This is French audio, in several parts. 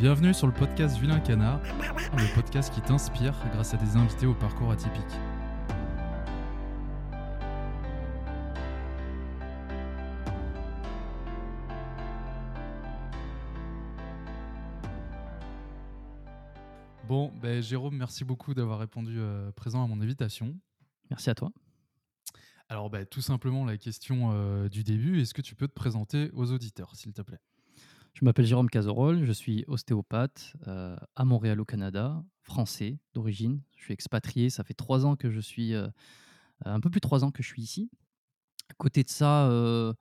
Bienvenue sur le podcast Vilain Canard, le podcast qui t'inspire grâce à des invités au parcours atypique. Bon, ben, Jérôme, merci beaucoup d'avoir répondu euh, présent à mon invitation. Merci à toi. Alors, ben, tout simplement, la question euh, du début, est-ce que tu peux te présenter aux auditeurs, s'il te plaît? Je m'appelle Jérôme Cazerolle, je suis ostéopathe euh, à Montréal au Canada, français d'origine. Je suis expatrié, ça fait trois ans que je suis, euh, un peu plus de trois ans que je suis ici. À côté de ça, euh,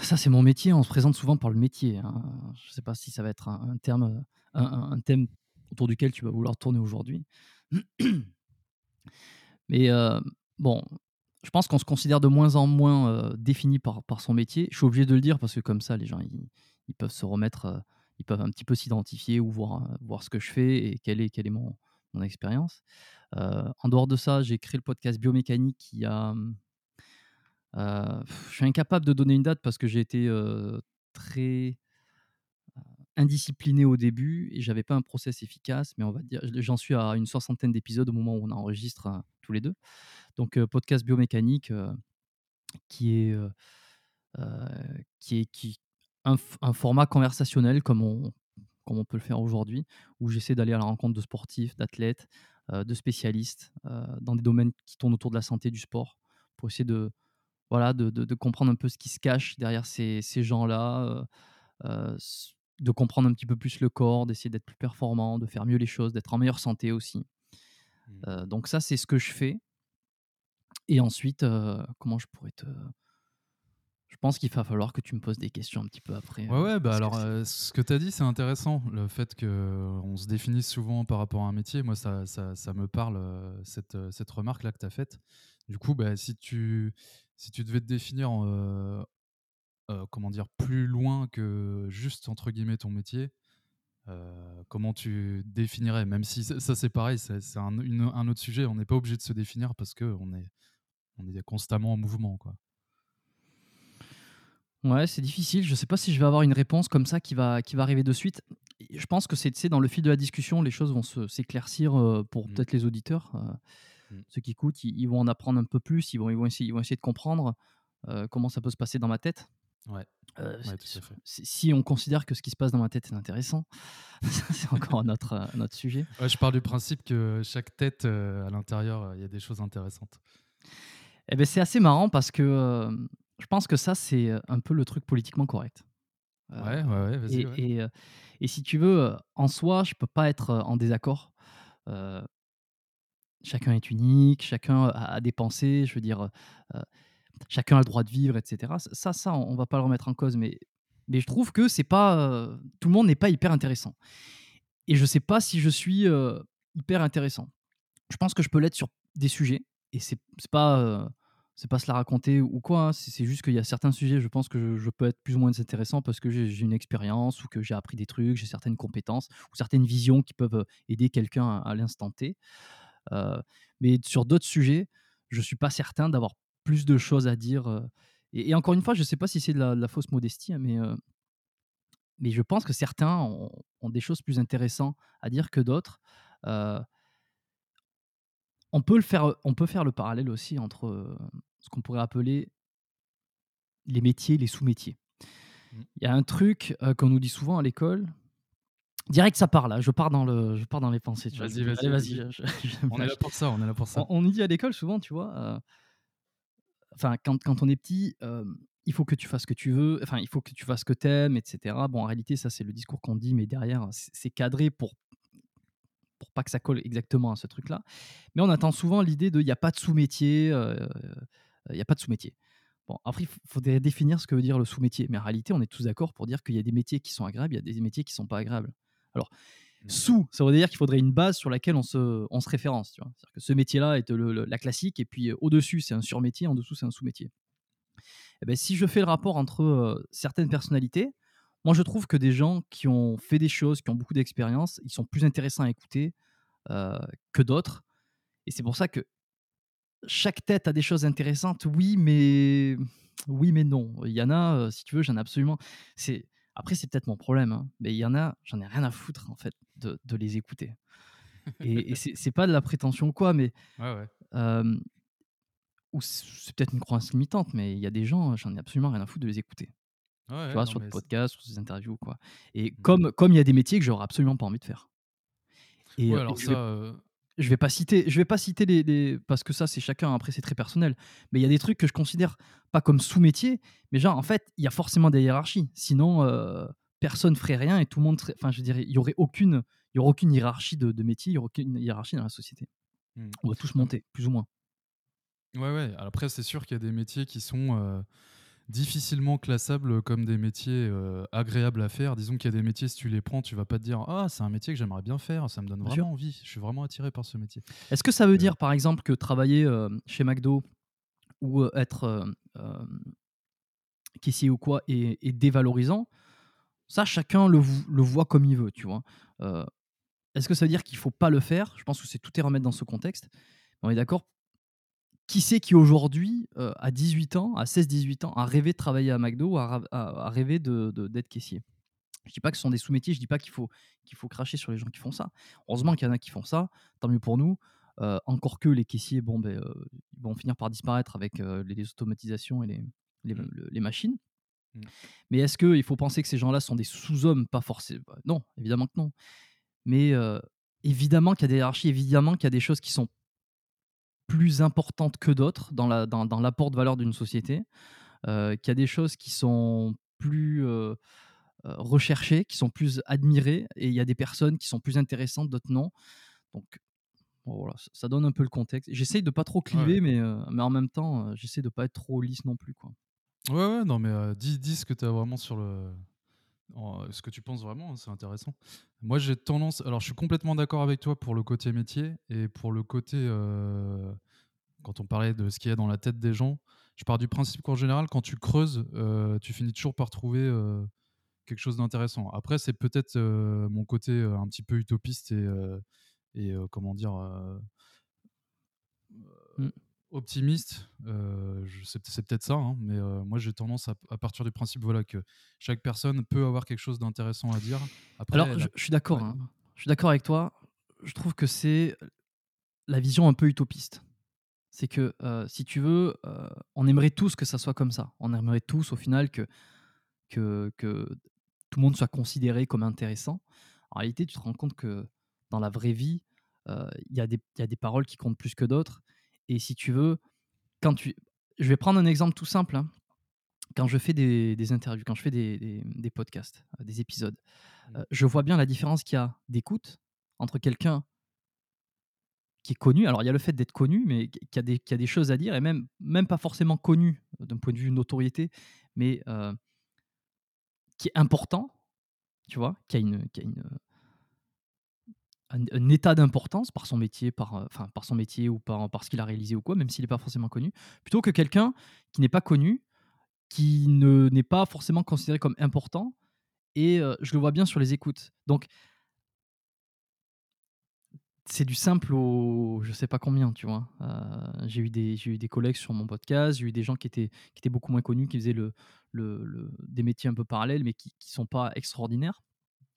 ça c'est mon métier, on se présente souvent par le métier. hein. Je ne sais pas si ça va être un, thème autour duquel tu vas vouloir tourner aujourd'hui. Mais bon, je pense qu'on se considère de moins en moins défini par, son métier. Je suis obligé de le dire parce que comme ça, les gens, ils peuvent se remettre, ils peuvent un petit peu s'identifier ou voir, voir ce que je fais et quelle est, quelle est mon, mon expérience. En dehors de ça, j'ai créé le podcast Biomécanique qui a... euh, je suis incapable de donner une date parce que j'ai été très indiscipliné au début et j'avais pas un process efficace, mais on va dire, j'en suis à une soixantaine d'épisodes au moment où on enregistre euh, tous les deux. Donc, podcast biomécanique qui est, qui est qui, un, format conversationnel comme on, comme on peut le faire aujourd'hui, où j'essaie d'aller à la rencontre de sportifs, d'athlètes, euh, de spécialistes euh, dans des domaines qui tournent autour de la santé, du sport, pour essayer de, voilà, de, de- de comprendre un peu ce qui se cache derrière ces, ces gens-là, euh, de comprendre un petit peu plus le corps, d'essayer d'être plus performant, de faire mieux les choses, d'être en meilleure santé aussi. Euh, donc ça, c'est ce que je fais. Et ensuite, comment je pourrais te... Je pense qu'il va falloir que tu me poses des questions un petit peu après. Ouais, euh, ouais, bah parce que alors euh, ce que tu as dit, c'est intéressant. Le fait qu'on se définisse souvent par rapport à un métier, moi, ça, ça, ça me parle, euh, cette, euh, cette remarque-là que tu as faite. Du coup, bah, si, tu, si tu devais te définir, en, euh, euh, comment dire, plus loin que juste, entre guillemets, ton métier, euh, comment tu définirais? Même si ça, ça, c'est pareil, c'est un autre sujet. On n'est pas obligé de se définir parce qu'on est, on est constamment en mouvement. Quoi. Ouais, c'est difficile. Je sais pas si je vais avoir une réponse comme ça qui va, qui va arriver de suite. Je pense que c'est dans le fil de la discussion, les choses vont s'éclaircir euh, pour Mm. peut-être les auditeurs. euh, Mm. Ceux qui écoutent, ils, ils vont en apprendre un peu plus. Ils vont, ils vont, essayer, ils vont essayer de comprendre euh, comment ça peut se passer dans ma tête. Ouais. Tout à fait. si on considère que ce qui se passe dans ma tête est intéressant, c'est encore un autre, un autre sujet. Ouais, je pars du principe que chaque tête, à l'intérieur, il y a des choses intéressantes. Eh ben, c'est assez marrant parce que je pense que ça, c'est un peu le truc politiquement correct. Euh, Ouais, ouais, ouais, vas-y. et, ouais. et, et si tu veux, en soi, je peux pas être en désaccord. Euh, chacun est unique, chacun a, a des pensées, je veux dire, euh, chacun a le droit de vivre, etc. Ça, ça, on va pas le remettre en cause, mais, mais je trouve que c'est pas euh, tout le monde n'est pas hyper intéressant. Et je sais pas si je suis hyper intéressant. Je pense que je peux l'être sur des sujets, et c'est pas c'est pas se la raconter ou quoi. hein, C'est juste qu'il y a certains sujets, je pense que je, peux être plus ou moins intéressant parce que j'ai une expérience ou que j'ai appris des trucs, j'ai certaines compétences ou certaines visions qui peuvent euh, aider quelqu'un à, à l'instant T. Euh, mais sur d'autres sujets, je suis pas certain d'avoir plus de choses à dire. euh, et, encore une fois, je sais pas si c'est de la, fausse modestie, hein, mais, mais je pense que certains ont, des choses plus intéressantes à dire que d'autres. On peut, le faire, on peut faire le parallèle aussi entre ce qu'on pourrait appeler les métiers, les sous-métiers. Mm. Il y a un truc euh, qu'on nous dit souvent à l'école. Direct, ça part là. Je pars dans, le, je pars dans les pensées. Vas-y, vas-y, vas-y. On est là pour ça, on est là pour ça. On, nous dit à l'école souvent, tu vois, euh, enfin, quand, quand on est petit, euh, il faut que tu fasses ce que tu veux, enfin, il faut que tu fasses ce que t'aimes, etc. Bon, en réalité, ça, c'est le discours qu'on dit, mais derrière, c'est cadré pour, pour pas que ça colle exactement à ce truc-là. Mais on attend souvent l'idée de il n'y a pas de sous-métier, euh, il n'y a pas de sous-métier. Bon, après, il faudrait définir ce que veut dire le sous-métier. Mais en réalité, on est tous d'accord pour dire qu'il y a des métiers qui sont agréables, il y a des métiers qui ne sont pas agréables. Alors, Mhm. sous, ça veut dire qu'il faudrait une base sur laquelle on se, on se référence. tu vois. C'est-à-dire que ce métier-là est le- le- la classique, et puis euh, au-dessus, c'est un surmétier, en dessous, c'est un sous-métier. Eh ben, si je fais le rapport entre euh, certaines personnalités, moi, je trouve que des gens qui ont fait des choses, qui ont beaucoup d'expérience, ils sont plus intéressants à écouter euh, que d'autres. Et c'est pour ça que chaque tête a des choses intéressantes, oui, mais oui, mais non. Il y en a, euh, si tu veux, j'en ai absolument. C'est Après, c'est peut-être mon problème, hein, mais il y en a, j'en ai rien à foutre en fait de, de les écouter. Et, et c'est pas de la prétention quoi, mais Ouais, ouais. euh, ou c'est peut-être une croyance limitante, mais il y a des gens, j'en ai absolument rien à foutre de les écouter. Ouais, Tu vois, non, sur des podcasts, sur des interviews, quoi. Et mmh. comme comme il y a des métiers que j'aurais absolument pas envie de faire. Et, euh, et alors ça, vais heu je vais pas citer je vais pas citer les les parce que ça, c'est chacun, après c'est très personnel. Mais il y a des trucs que je considère pas comme sous-métier, mais genre en fait, il y a forcément des hiérarchies. Sinon, heu, personne ferait rien et tout le monde serait enfin je dirais, il y aurait aucune il y aurait aucune hiérarchie de de métier, il y aurait aucune hiérarchie dans la société. mmh. On va tous monter, plus ou moins. ouais, ouais, après c'est sûr qu'il y a des métiers qui sont, heu, difficilement classables comme des métiers, heu, agréables à faire. Disons qu'il y a des métiers, si tu les prends, tu vas pas te dire: «Ah, c'est un métier que j'aimerais bien faire, ça me donne vraiment envie, je suis vraiment attiré par ce métier». Est-ce que ça veut Heu, dire, par exemple, que travailler, heu, chez McDo ou, être, caissier ou quoi est est dévalorisant? Ça, chacun le voit comme il veut, tu vois? Est-ce que ça veut dire qu'il faut pas le faire? Je pense que c'est tout est remettre dans ce contexte. On est d'accord? Qui c'est qui aujourd'hui, heu, à 18 ans, à 16-18 ans, a rêvé de travailler à McDo ou a rav a a rêvé de de d'être caissier? Je dis pas que ce sont des sous-métiers, je dis pas qu'il faut qu'il faut cracher sur les gens qui font ça. Heureusement qu'il y en a qui font ça, tant mieux pour nous. Heu, encore que les caissiers, bon, heu, ils vont finir par disparaître avec, les automatisations et les les mmh, le les machines. mmh. Mais est-ce qu'il faut penser que ces gens-là sont des sous-hommes? Pas forcément. non, évidemment que non. Mais, évidemment qu'il y a des hiérarchies, évidemment qu'il y a des choses qui sont plus importantes que d'autres dans la dans dans l'apport de valeur d'une société, heu, qu'il y a des choses qui sont plus, heu heu, recherchées, qui sont plus admirées et il y a des personnes qui sont plus intéressantes, d'autres non. Donc voilà, ça donne un peu le contexte. J'essaye de pas trop ouais. cliver mais, mais en même temps, j'essaie de pas être trop lisse non plus, quoi. Ouais, ouais, non, mais dis dis ce que tu as vraiment sur le en ce que tu penses vraiment, c'est intéressant. Moi, j'ai tendance alors je suis complètement d'accord avec toi pour le côté métier et pour le côté, heu, quand on parlait de ce qu'il y a dans la tête des gens, je pars du principe qu'en général, quand tu creuses, heu, tu finis toujours par trouver, quelque chose d'intéressant. Après, c'est peut-être, mon côté, un petit peu utopiste et et comment dire? Mmh. Optimiste, je c'est peut-être ça, hein, mais heu, moi j'ai tendance à à partir du principe, voilà, que chaque personne peut avoir quelque chose d'intéressant à dire. Après Alors elle je suis d'accord, ouais. hein. Je suis d'accord avec toi. Je trouve que c'est la vision un peu utopiste. C'est que, heu, si tu veux, on aimerait tous que ça soit comme ça. On aimerait tous au final que que que tout le monde soit considéré comme intéressant. En réalité, tu te rends compte que dans la vraie vie, il y y a des paroles qui comptent plus que d'autres et si tu veux, quand tu je vais prendre un exemple tout simple, hein. Quand je fais des des interviews, quand je fais des des des podcasts, heu, des épisodes, Mmh. heu, je vois bien la différence qu'il y a d'écoute entre quelqu'un qui est connu. Alors, il y a le fait d'être connu, mais qui a des qui a des choses à dire et même même pas forcément connu, heu, d'un point de vue notoriété, mais qui est important, tu vois? Qui a une qui a une, un état d'importance par son métier, par, heu, enfin, par son métier ou par par ce qu'il a réalisé ou quoi, même s'il est pas forcément connu, plutôt que quelqu'un qui n'est pas connu, qui ne n'est pas forcément considéré comme important et heu, je le vois bien sur les écoutes. Donc C'est du simple au je sais pas combien, tu vois? Heu, j'ai eu des j'ai eu des collègues sur mon podcast, j'ai eu des gens qui étaient qui étaient beaucoup moins connus, qui faisaient le le des métiers un peu parallèles, mais qui qui sont pas extraordinaires.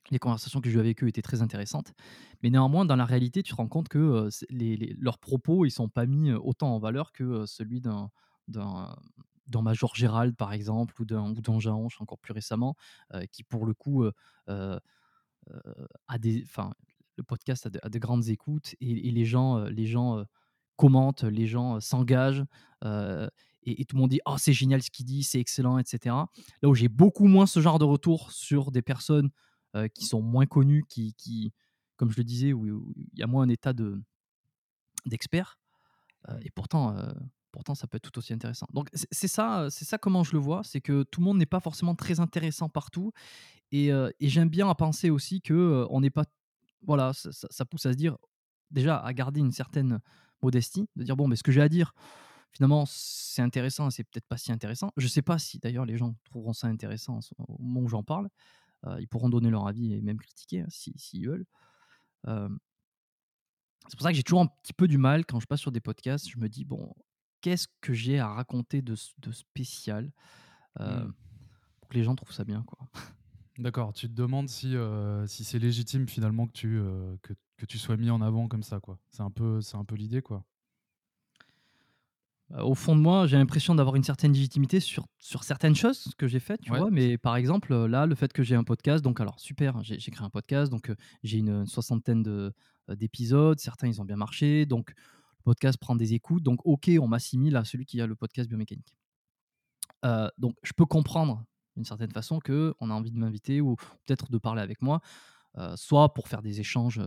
Les conversations que j'ai eues avec eux étaient très intéressantes, mais néanmoins, dans la réalité, tu te rends compte que, leurs propos, ils sont pas mis, autant en valeur que, celui d'un d'un d'un Major Gérald, par exemple, ou d'un ou d'un encore plus récemment, qui pour le coup, heu heu, a des le podcast a de grandes écoutes et les gens, les gens, commentent, les gens, s'engagent, et tout le monde dit: «Oh, c'est génial ce qu'il dit, c'est excellent» et cetera. Là où j'ai beaucoup moins ce genre de retour sur des personnes, heu, qui sont moins connues, qui qui comme je le disais, où il y a moins un état de d'expert, heu Mmh. et pourtant, heu, pourtant ça peut être tout aussi intéressant. Donc c'est ça, c'est ça comment je le vois, c'est que tout le monde n'est pas forcément très intéressant partout et et j'aime bien à penser aussi que, on n'est pas voilà, ça ça ça pousse à se dire déjà à garder une certaine modestie, de dire: «Bon, mais ce que j'ai à dire, finalement, c'est intéressant et c'est peut-être pas si intéressant». Je sais pas si d'ailleurs les gens trouveront ça intéressant au moment où j'en parle. Heu, ils pourront donner leur avis et même critiquer, hein, si s'ils veulent. C'est pour ça que j'ai toujours un petit peu du mal quand je passe sur des podcasts, je me dis: «Bon, qu'est-ce que j'ai à raconter de spécial?» Mmh. pour que les gens trouvent ça bien, quoi. D'accord, tu te demandes si, si c'est légitime finalement que tu, que que tu sois mis en avant comme ça, quoi. C'est un peu c'est un peu l'idée, quoi? Heu, au fond de moi, j'ai l'impression d'avoir une certaine légitimité sur sur certaines choses que j'ai faites, tu Ouais. vois? Mais par exemple, heu, là, le fait que j'ai un podcast, donc alors super, hein, j'ai créé un podcast, donc heu, j'ai une, soixantaine d'épisodes. Certains, ils ont bien marché, donc le podcast prend des écoutes, donc OK, on m'assimile à celui qui a le podcast biomécanique. Donc je peux comprendre, d'une certaine façon, qu'on a envie de m'inviter ou peut-être de parler avec moi, soit pour faire des échanges,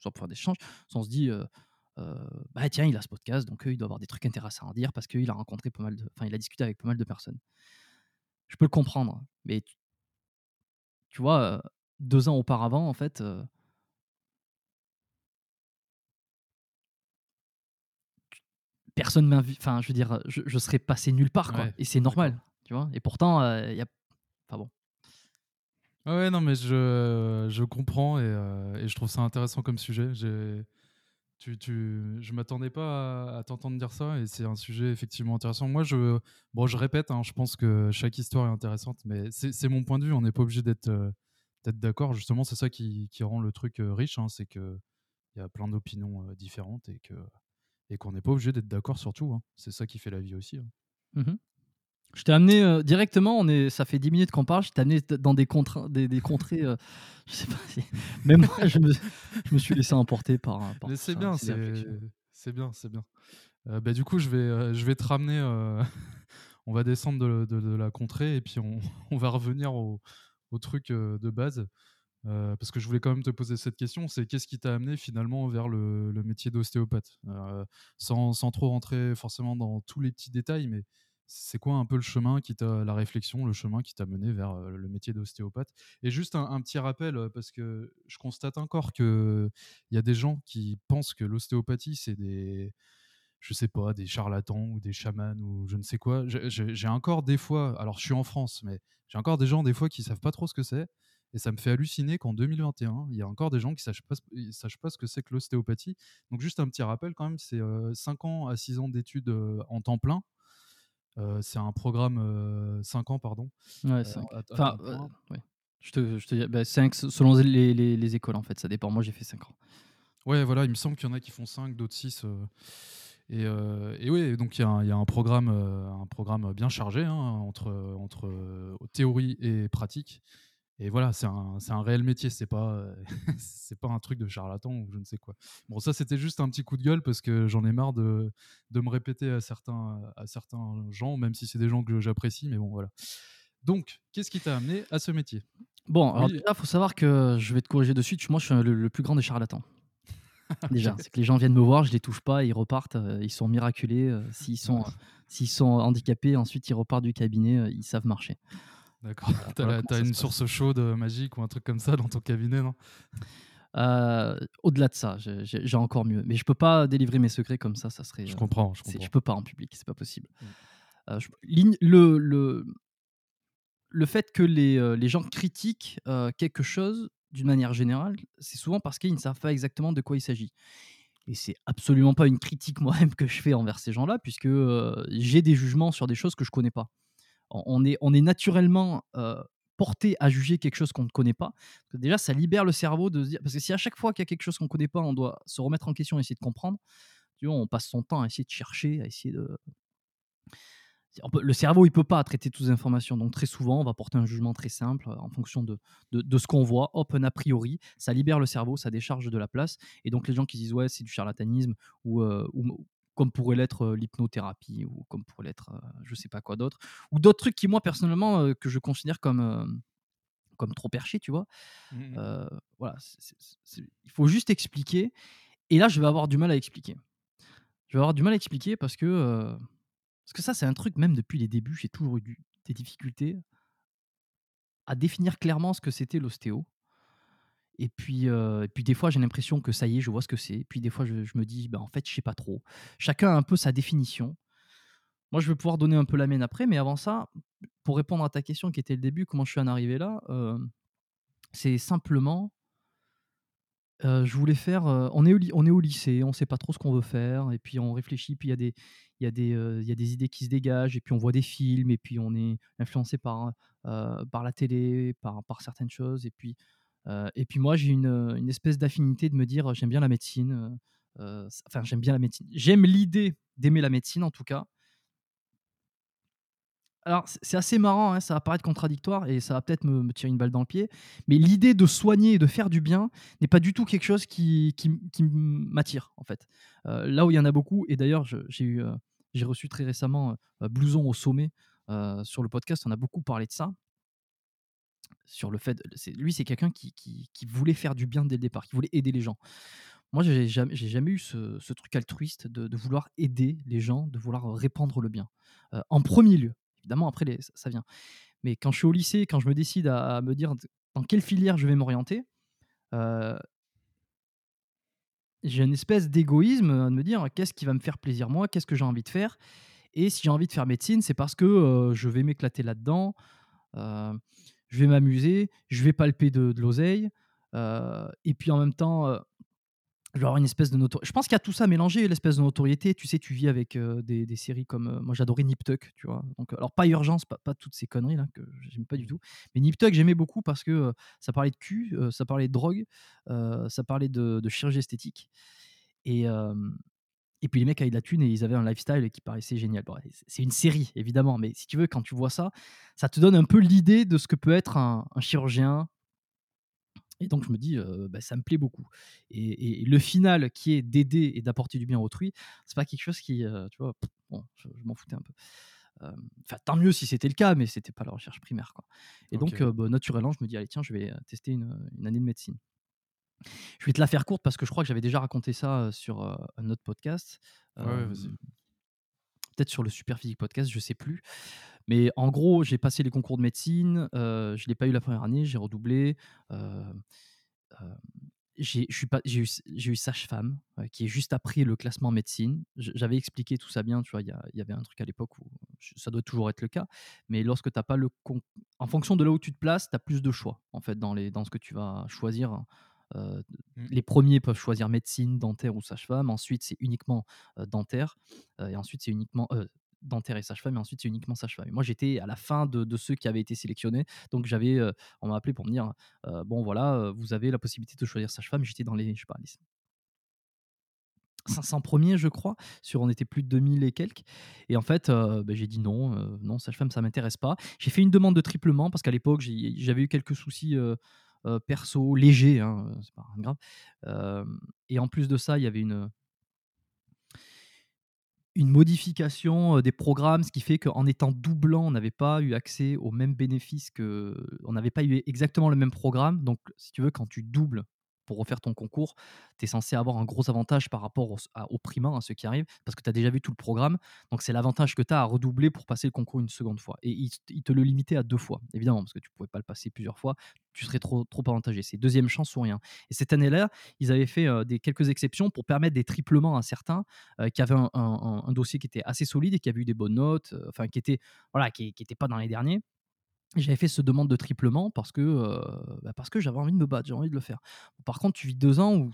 soit pour faire des échanges, soit on se dit, «Bah, tiens, il a ce podcast, donc il doit avoir des trucs intéressants à dire parce qu'il a rencontré pas mal de enfin, il a discuté avec pas mal de personnes». Je peux le comprendre, mais tu tu vois, heu, 2 ans auparavant, en fait, personne m'invite enfin, je veux dire, je je serais passé nulle part, quoi Ouais, et c'est normal, tu vois? Et pourtant, il y a enfin bon. Ouais, non, mais je je comprends et et je trouve ça intéressant comme sujet. J'ai tu tu je m'attendais pas à t'entendre dire ça et c'est un sujet effectivement intéressant. Moi, je bon, je répète, hein, je pense que chaque histoire est intéressante, mais c'est mon point de vue. On n'est pas obligé d'être, d'être d'accord. Justement, c'est ça qui rend le truc, heu, riche, hein, c'est qu'il y a plein d'opinions, heu, différentes et que et qu'on n'est pas obligé d'être d'accord sur tout, hein. C'est ça qui fait la vie aussi, hein. Mmh Je t'ai amené, heu, directement, on est ça fait 10 minutes qu'on parle, je t'ai amené dans des contrées des des contrées, heu, je sais pas si même moi je me je me suis laissé emporter par, par Mais c'est bien, ces c'est bien, c'est bien. Heu, bah, du coup, je vais, heu, je vais te ramener, heu, on va descendre de de de la contrée et puis on on va revenir au au truc, de base. Parce que je voulais quand même te poser cette question, c'est qu'est-ce qui t'a amené finalement vers le le métier d'ostéopathe? Sans sans trop rentrer forcément dans tous les petits détails, mais c'est quoi un peu le chemin qui t'a la réflexion, le chemin qui t'a mené vers, heu, le métier d'ostéopathe? Et juste un petit rappel, heu, parce que je constate encore qu'il y a des gens qui pensent que l'ostéopathie, c'est des je sais pas, des charlatans ou des chamans ou je ne sais quoi. J'ai encore des fois alors je suis en France, mais j'ai encore des gens des fois qui savent pas trop ce que c'est et ça me fait halluciner qu'en 2021, il y a encore des gens qui sachent pas sachent pas ce que c'est que l'ostéopathie. Donc juste un petit rappel quand même, c'est, heu, 5 ans à 6 ans d'études, en temps plein. C'est un programme, heu, 5 ans pardon, Ouais, heu, 5. à à Enfin, ouais. Je te je te dis bah, 5 se selon les les les écoles, en fait, ça dépend. Moi, j'ai fait 5 ans. Ouais, voilà, il me semble qu'il y en a qui font 5, d'autres 6. heu et heu et ouais, donc il y a un il y a un programme, un programme bien chargé, hein, entre, entre, théorie et pratique et voilà, c'est un un réel métier, c'est pas, heu, c'est pas un truc de charlatan ou je ne sais quoi. Bon, ça, c'était juste un petit coup de gueule parce que j'en ai marre de de me répéter à certains à certains gens, même si c'est des gens que j'apprécie, mais bon, voilà. Donc, qu'est-ce qui t'a amené à ce métier? Bon, alors Oui, déjà, faut savoir que je vais te corriger de suite, moi, je suis le le plus grand des charlatans. Déjà, c'est que les gens viennent me voir, je les touche pas, ils repartent, heu, ils sont miraculés, heu, s'ils sont, s'ils sont handicapés, ensuite ils repartent du cabinet, ils savent marcher. D'accord. Voilà, Tu as une source chaude, heu, magique ou un truc comme ça dans ton cabinet, non? Heu, au-delà de ça, j'ai encore mieux, mais je peux pas délivrer mes secrets comme ça, ça serait, Je heu, comprends, je c'est je comprends. peux pas en public, c'est pas possible. Mmh. Je le le le fait que les, les gens critiquent, quelque chose d'une manière générale, c'est souvent parce qu'ils ne savent pas exactement de quoi il s'agit et c'est absolument pas une critique moi-même que je fais envers ces gens-là puisque, j'ai des jugements sur des choses que je connais pas. On est on est naturellement, heu, porté à juger quelque chose qu'on ne connaît pas. Déjà, ça libère le cerveau de se dire parce que si à chaque fois qu'il y a quelque chose qu'on ne connaît pas, on doit se remettre en question, essayer de comprendre, tu vois, on passe son temps à essayer de chercher, à essayer de le cerveau, il peut pas traiter toutes les informations, donc très souvent, on va porter un jugement très simple, heu, en fonction de de ce qu'on voit. Hop, un a priori, ça libère le cerveau, ça décharge de la place et donc les gens qui disent: «Ouais, c'est du charlatanisme» ou, heu, ou comme pourrait l'être, l'hypnothérapie ou comme pourrait l'être, heu, je sais pas quoi d'autre ou d'autres trucs qui moi personnellement, que je considère comme, comme trop perchés, tu vois? Mmh voilà, c'est c'est c'est il faut juste expliquer et là, je vais avoir du mal à expliquer. Je vais avoir du mal à expliquer parce que, parce que ça, c'est un truc même depuis les débuts, j'ai toujours eu du des difficultés à définir clairement ce que c'était l'ostéo. Et puis, heu, et puis des fois, j'ai l'impression que ça y est, je vois ce que c'est. Puis des fois, je me dis: «Bah, en fait, je sais pas trop». Chacun a un peu sa définition. Moi, je vais pouvoir donner un peu la mienne après, mais avant ça, pour répondre à ta question qui était le début, comment je suis en arrivé là? Hem, c'est simplement je voulais faire, on est au on est au lycée, on sait pas trop ce qu'on veut faire et puis on réfléchit, puis il y a des y a y a des idées qui se dégagent et puis on voit des films et puis on est influencé par, par la télé, par par certaines choses et puis, et puis moi j'ai une, une espèce d'affinité de me dire: «J'aime bien la médecine», enfin j'aime bien la médecine. J'aime l'idée d'aimer la médecine en tout cas. Alors, c'est assez marrant, hein, ça va paraître contradictoire et ça va peut-être me, tirer une balle dans le pied, mais l'idée de soigner et de faire du bien n'est pas du tout quelque chose qui, qui, m'attire, en fait. Euh, là où il y en a beaucoup, et d'ailleurs, j'ai eu, euh, reçu très récemment euh, Blouson au sommet sur le podcast, on a beaucoup parlé de ça. Sur le fait, lui, c'est quelqu'un qui, qui, voulait faire du bien dès le départ, qui voulait aider les gens. Moi, j'ai jamais, jamais eu ce, ce truc altruiste de, de, vouloir aider les gens, de vouloir répandre le bien. en premier lieu, Évidemment, après, les, ça, vient. Mais quand je suis au lycée, quand je me décide à, me dire dans quelle filière je vais m'orienter, euh, j'ai une espèce d'égoïsme à me dire qu'est-ce qui va me faire plaisir moi, qu'est-ce que j'ai envie de faire? Et si j'ai envie de faire médecine, c'est parce que euh, je vais m'éclater là-dedans, euh, je vais m'amuser, je vais palper de, de l'oseille. et puis en même temps, je vais avoir une espèce de notoriété. Je pense qu'il y a tout ça mélangé, l'espèce de notoriété. Tu sais, tu vis avec des, des, séries comme. moi, j'adorais Nip Tuck, tu vois. Donc, alors, pas Urgence, pas, toutes ces conneries là que j'aime pas du tout. Mais Nip Tuck, j'aimais beaucoup parce que ça parlait de cul, ça parlait de drogue, ça parlait de, chirurgie esthétique. Et puis, les mecs avaient de la thune et ils avaient un lifestyle qui paraissait génial. c'est une série, évidemment. Mais si tu veux, quand tu vois ça, ça te donne un peu l'idée de ce que peut être un, un chirurgien, et donc, je me dis, bah, ça me plaît beaucoup. Et, le final, qui est d'aider et d'apporter du bien à autrui, c'est pas quelque chose qui, tu vois, bon, je, m'en foutais un peu. Enfin, tant mieux si c'était le cas, mais c'était pas la recherche primaire. Quoi. Et donc, bah, naturellement, je me dis, allez, tiens, je vais tester une, année de médecine. Je vais te la faire courte parce que je crois que j'avais déjà raconté ça sur un autre podcast. Peut-être sur le Super Physique Podcast, je sais plus. Mais en gros, j'ai passé les concours de médecine, euh, je ne l'ai pas eu la première année, j'ai redoublé. Euh, euh, j'ai eu, eu sage-femme, qui est juste après le classement médecine. J'avais expliqué tout ça bien, tu vois, il y, avait un truc à l'époque où ça doit toujours être le cas. Mais lorsque tu n'as pas le. En fonction de là où tu te places, tu as plus de choix, en fait, dans, les, dans ce que tu vas choisir. Mmh. Les premiers peuvent choisir médecine, dentaire ou sage-femme. Ensuite, c'est uniquement dentaire. et ensuite, c'est uniquement dentaire et sage-femme, et ensuite c'est uniquement sage-femme. Moi j'étais à la fin de, ceux qui avaient été sélectionnés, donc j'avais, euh, on m'a appelé pour me dire, euh, bon voilà, vous avez la possibilité de choisir sage-femme. J'étais dans les, je sais pas, 500 premiers, je crois, sur on était plus de 2000 et quelques. Et en fait, bah, j'ai dit non, non, sage-femme, ça m'intéresse pas. J'ai fait une demande de triplement parce qu'à l'époque, j'avais eu quelques soucis perso légers, hein, c'est pas grave. et en plus de ça, il y avait une, une modification des programmes, ce qui fait qu'en étant doublant, on n'avait pas eu accès aux mêmes bénéfices que. On n'avait pas eu exactement le même programme. Donc, si tu veux, quand tu doubles pour refaire ton concours, tu es censé avoir un gros avantage par rapport aux, au à ceux qui arrivent, parce que tu as déjà vu tout le programme. Donc, c'est l'avantage que tu as à redoubler pour passer le concours une seconde fois. Et il, te le limitait à deux fois, évidemment, parce que tu pouvais pas le passer plusieurs fois. Tu serais trop, trop avantagé. C'est deuxième chance ou rien. Et cette année-là, ils avaient fait des, quelques exceptions pour permettre des triplements à certains qui avaient un, dossier qui était assez solide et qui avaient eu des bonnes notes, enfin, qui était, voilà, qui n'était pas dans les derniers. J'avais fait cette demande de triplement parce que, euh, bah, parce que j'avais envie de me battre, j'ai envie de le faire. Par contre, tu vis deux ans où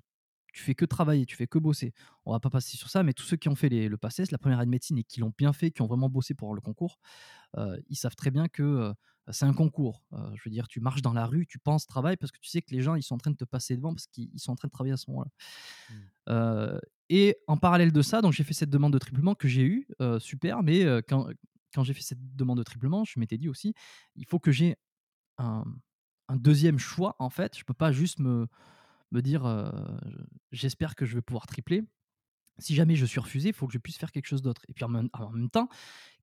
tu fais que travailler, tu fais que bosser. On va pas passer sur ça, mais tous ceux qui ont fait les, le PACES, la première année de médecine, et qui l'ont bien fait, qui ont vraiment bossé pour le concours, euh, ils savent très bien que euh, c'est un concours. je veux dire, tu marches dans la rue, tu penses travail, parce que tu sais que les gens, ils sont en train de te passer devant, parce qu'ils sont en train de travailler à ce moment-là. Mmh. et en parallèle de ça, donc j'ai fait cette demande de triplement que j'ai eue, super, mais quand, quand j'ai fait cette demande de triplement, je m'étais dit aussi, il faut que j'ai un, deuxième choix, en fait. Je peux pas juste me, me dire, j'espère que je vais pouvoir tripler. Si jamais je suis refusé, il faut que je puisse faire quelque chose d'autre. Et puis en même, temps,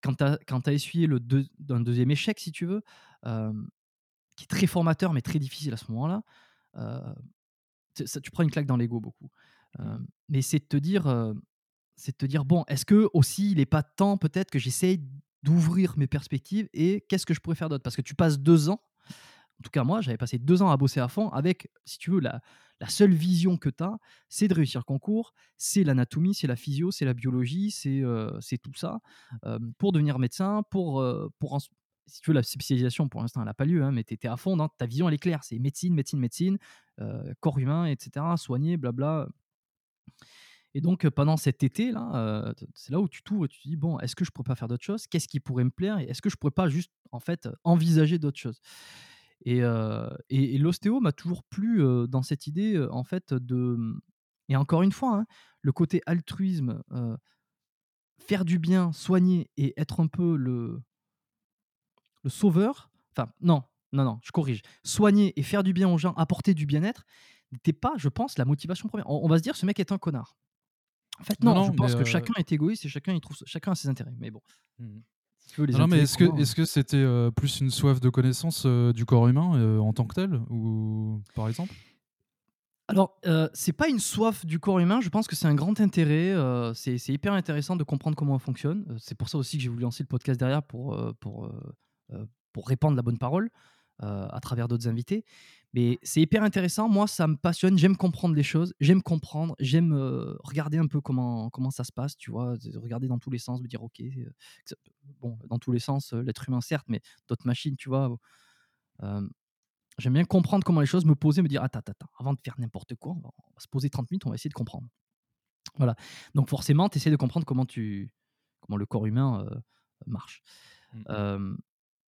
quand tu as, essuyé le un deuxième échec, si tu veux, qui est très formateur, mais très difficile à ce moment-là, tu prends une claque dans l'ego beaucoup. Mmh. mais c'est de te dire, c'est de te dire bon, est-ce que aussi il n'est pas temps peut-être que j'essaye d'ouvrir mes perspectives et qu'est-ce que je pourrais faire d'autre? Parce que tu passes deux ans, en tout cas moi, j'avais passé deux ans à bosser à fond avec, si tu veux, la, la seule vision que tu as, c'est de réussir le concours, c'est l'anatomie, c'est la physio, c'est la biologie, c'est euh, tout ça, euh, pour devenir médecin, pour, euh, pour si tu veux, la spécialisation, pour l'instant, elle n'a pas lieu, hein, mais tu étais à fond dans ta vision, elle est claire. C'est médecine, médecine, médecine, corps humain, etc., soigner, blabla. Et donc, pendant cet été-là, c'est là où tu t'ouvres et tu te dis, bon, est-ce que je pourrais pas faire d'autres choses? Qu'est-ce qui pourrait me plaire? Est-ce que je pourrais pas juste, en fait, envisager d'autres choses? Et, et, l'ostéo m'a toujours plu dans cette idée, en fait, de... Et encore une fois, hein, le côté altruisme, faire du bien, soigner et être un peu le, le sauveur, enfin non, non, non, je corrige, soigner et faire du bien aux gens, apporter du bien-être, n'était pas, je pense, la motivation première. On, va se dire, ce mec est un connard. En fait, non, je pense que chacun est égoïste et chacun, il trouve, chacun a ses intérêts. Mais bon. Mmh. non, mais est-ce que est-ce que c'était plus une soif de connaissance du corps humain en tant que tel, ou par exemple? Alors, euh, c'est pas une soif du corps humain, je pense que c'est un grand intérêt. Euh, c'est hyper intéressant de comprendre comment on fonctionne. Euh, c'est pour ça aussi que j'ai voulu lancer le podcast derrière pour, pour, pour répandre la bonne parole à travers d'autres invités. Mais c'est hyper intéressant. Moi, ça me passionne. J'aime comprendre les choses. J'aime comprendre. J'aime regarder un peu comment, comment ça se passe, tu vois. Regarder dans tous les sens, me dire, OK, bon, dans tous les sens, l'être humain, certes, mais d'autres machines, tu vois. J'aime bien comprendre comment les choses, me poser, me dire attends, attends, avant de faire n'importe quoi, on va, se poser 30 minutes, on va essayer de comprendre. Voilà. Donc forcément, tu essaies de comprendre comment, tu, comment le corps humain euh, marche. Mmh.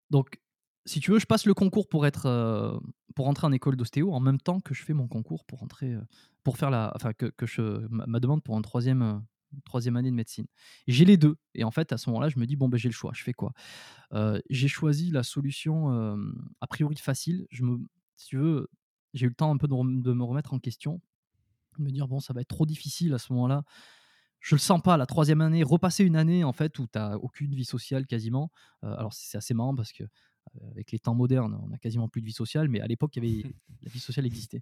donc, si tu veux, je passe le concours pour être euh, pour entrer en école d'ostéo en même temps que je fais mon concours pour entrer euh, pour faire la enfin que, je ma demande pour un troisième troisième année de médecine. J'ai les deux. Et en fait, à ce moment-là, je me dis, bon, ben, j'ai le choix, je fais quoi? J'ai choisi la solution a priori facile. Je me, si tu veux, j'ai eu le temps un peu de, me remettre en question, de me dire, bon, ça va être trop difficile à ce moment-là. Je le sens pas, la troisième année, repasser une année en fait où tu n'as aucune vie sociale quasiment. alors c'est assez marrant parce que avec les temps modernes, on a quasiment plus de vie sociale, mais à l'époque, il y avait la vie sociale existait.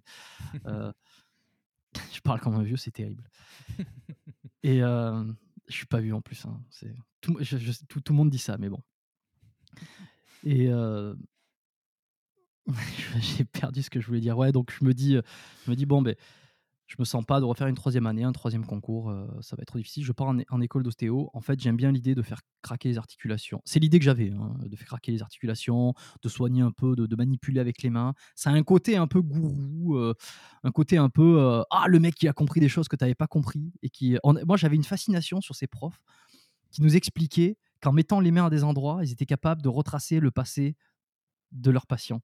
je parle comme un vieux, c'est terrible. Et euh, je suis pas vu en plus. Hein. C'est tout, tout, tout, le monde dit ça, mais bon. Et euh, j'ai perdu ce que je voulais dire. Ouais, donc je me dis, je me dis bon, ben je me sens pas de refaire une troisième année, un troisième concours, euh, ça va être trop difficile. Je pars en, école d'ostéo. En fait, j'aime bien l'idée de faire craquer les articulations. C'est l'idée que j'avais, hein, de faire craquer les articulations, de soigner un peu, de, manipuler avec les mains. Ça a un côté un peu gourou, euh, un côté un peu euh, ah le mec qui a compris des choses que tu n'avais pas compris et qui. moi, j'avais une fascination sur ces profs qui nous expliquaient qu'en mettant les mains à des endroits, ils étaient capables de retracer le passé de leurs patients.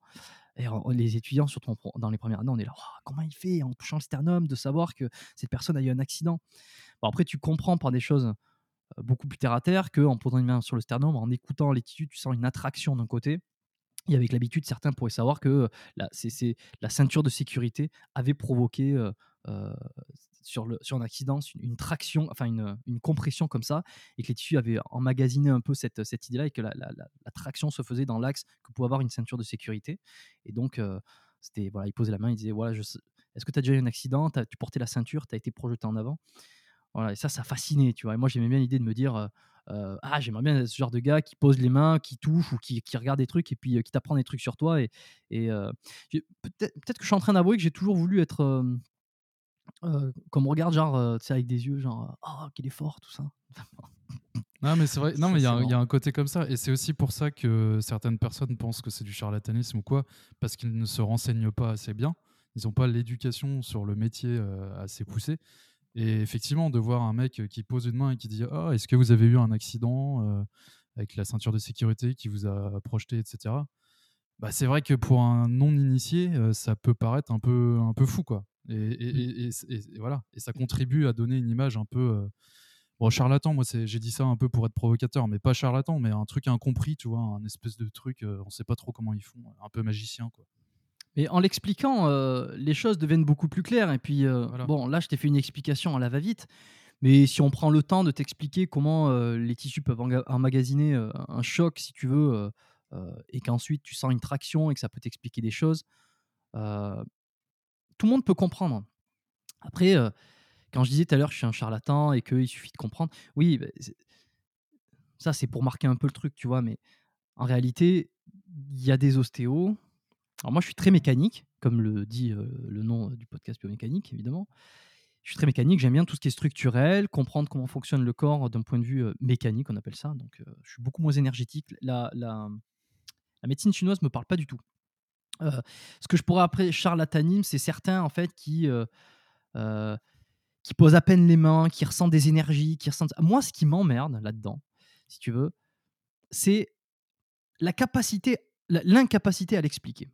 Les étudiants, surtout dans les premières années, on est là, comment il fait en touchant le sternum de savoir que cette personne a eu un accident? Bon, Après, tu comprends par des choses beaucoup plus terre à terre qu'en posant une main sur le sternum, en écoutant l'étude, tu sens une attraction d'un côté. Et avec l'habitude, certains pourraient savoir que la, la ceinture de sécurité avait provoqué sur, sur un accident une, traction, enfin une, une, compression comme ça, et que les tissus avaient emmagasiné un peu cette, cette idée-là, et que la, la, traction se faisait dans l'axe que pouvait avoir une ceinture de sécurité. Et donc, c'était voilà, il posait la main, il disait voilà, est-ce que tu as déjà eu un accident? Tu portais la ceinture, tu as été projeté en avant. Voilà, et ça, ça fascinait, tu vois. Et moi, j'aimais bien l'idée de me dire ah, j'aimerais bien ce genre de gars qui pose les mains, qui touche ou qui, qui regarde des trucs et puis qui t'apprend des trucs sur toi. Et, peut-être que je suis en train d'avouer que j'ai toujours voulu être comme on regarde, genre, tu sais, avec des yeux, genre, oh, qu'il est fort, tout ça. non, mais c'est vrai, non, mais il y, a un côté comme ça. Et c'est aussi pour ça que certaines personnes pensent que c'est du charlatanisme ou quoi, parce qu'ils ne se renseignent pas assez bien. Ils n'ont pas l'éducation sur le métier assez poussée. Et effectivement, de voir un mec qui pose une main et qui dit Ah, est-ce que vous avez eu un accident avec la ceinture de sécurité qui vous a projeté, etc. Bah, c'est vrai que pour un non-initié, ça peut paraître un peu, un peu fou, quoi. Mmh. Et, voilà. Et ça contribue à donner une image un peu. Euh, bon, charlatan, moi, j'ai dit ça un peu pour être provocateur, mais pas charlatan, mais un truc incompris, tu vois, un espèce de truc, euh, on sait pas trop comment ils font, un peu magicien, quoi. Mais en l'expliquant, euh, les choses deviennent beaucoup plus claires. Et puis, bon, là, je t'ai fait une explication à la va-vite. Mais si on prend le temps de t'expliquer comment les tissus peuvent emmagasiner un choc, si tu veux, et qu'ensuite tu sens une traction et que ça peut t'expliquer des choses, tout le monde peut comprendre. Après, euh, quand je disais tout à l'heure que je suis un charlatan et qu'il suffit de comprendre, oui, bah, ça c'est pour marquer un peu le truc, tu vois, mais en réalité, il y a des ostéos. Alors moi, je suis très mécanique, comme le dit euh, le nom du podcast biomécanique, évidemment. Je suis très mécanique, j'aime bien tout ce qui est structurel, comprendre comment fonctionne le corps d'un point de vue euh, mécanique, on appelle ça. Donc, je suis beaucoup moins énergétique. La, la, La médecine chinoise me parle pas du tout. Euh, ce que je pourrais appeler charlatanisme, c'est certains en fait qui euh, euh, qui posent à peine les mains, qui ressentent des énergies, qui ressentent. Moi, ce qui m'emmerde là-dedans, si tu veux, c'est la capacité, l'incapacité à l'expliquer.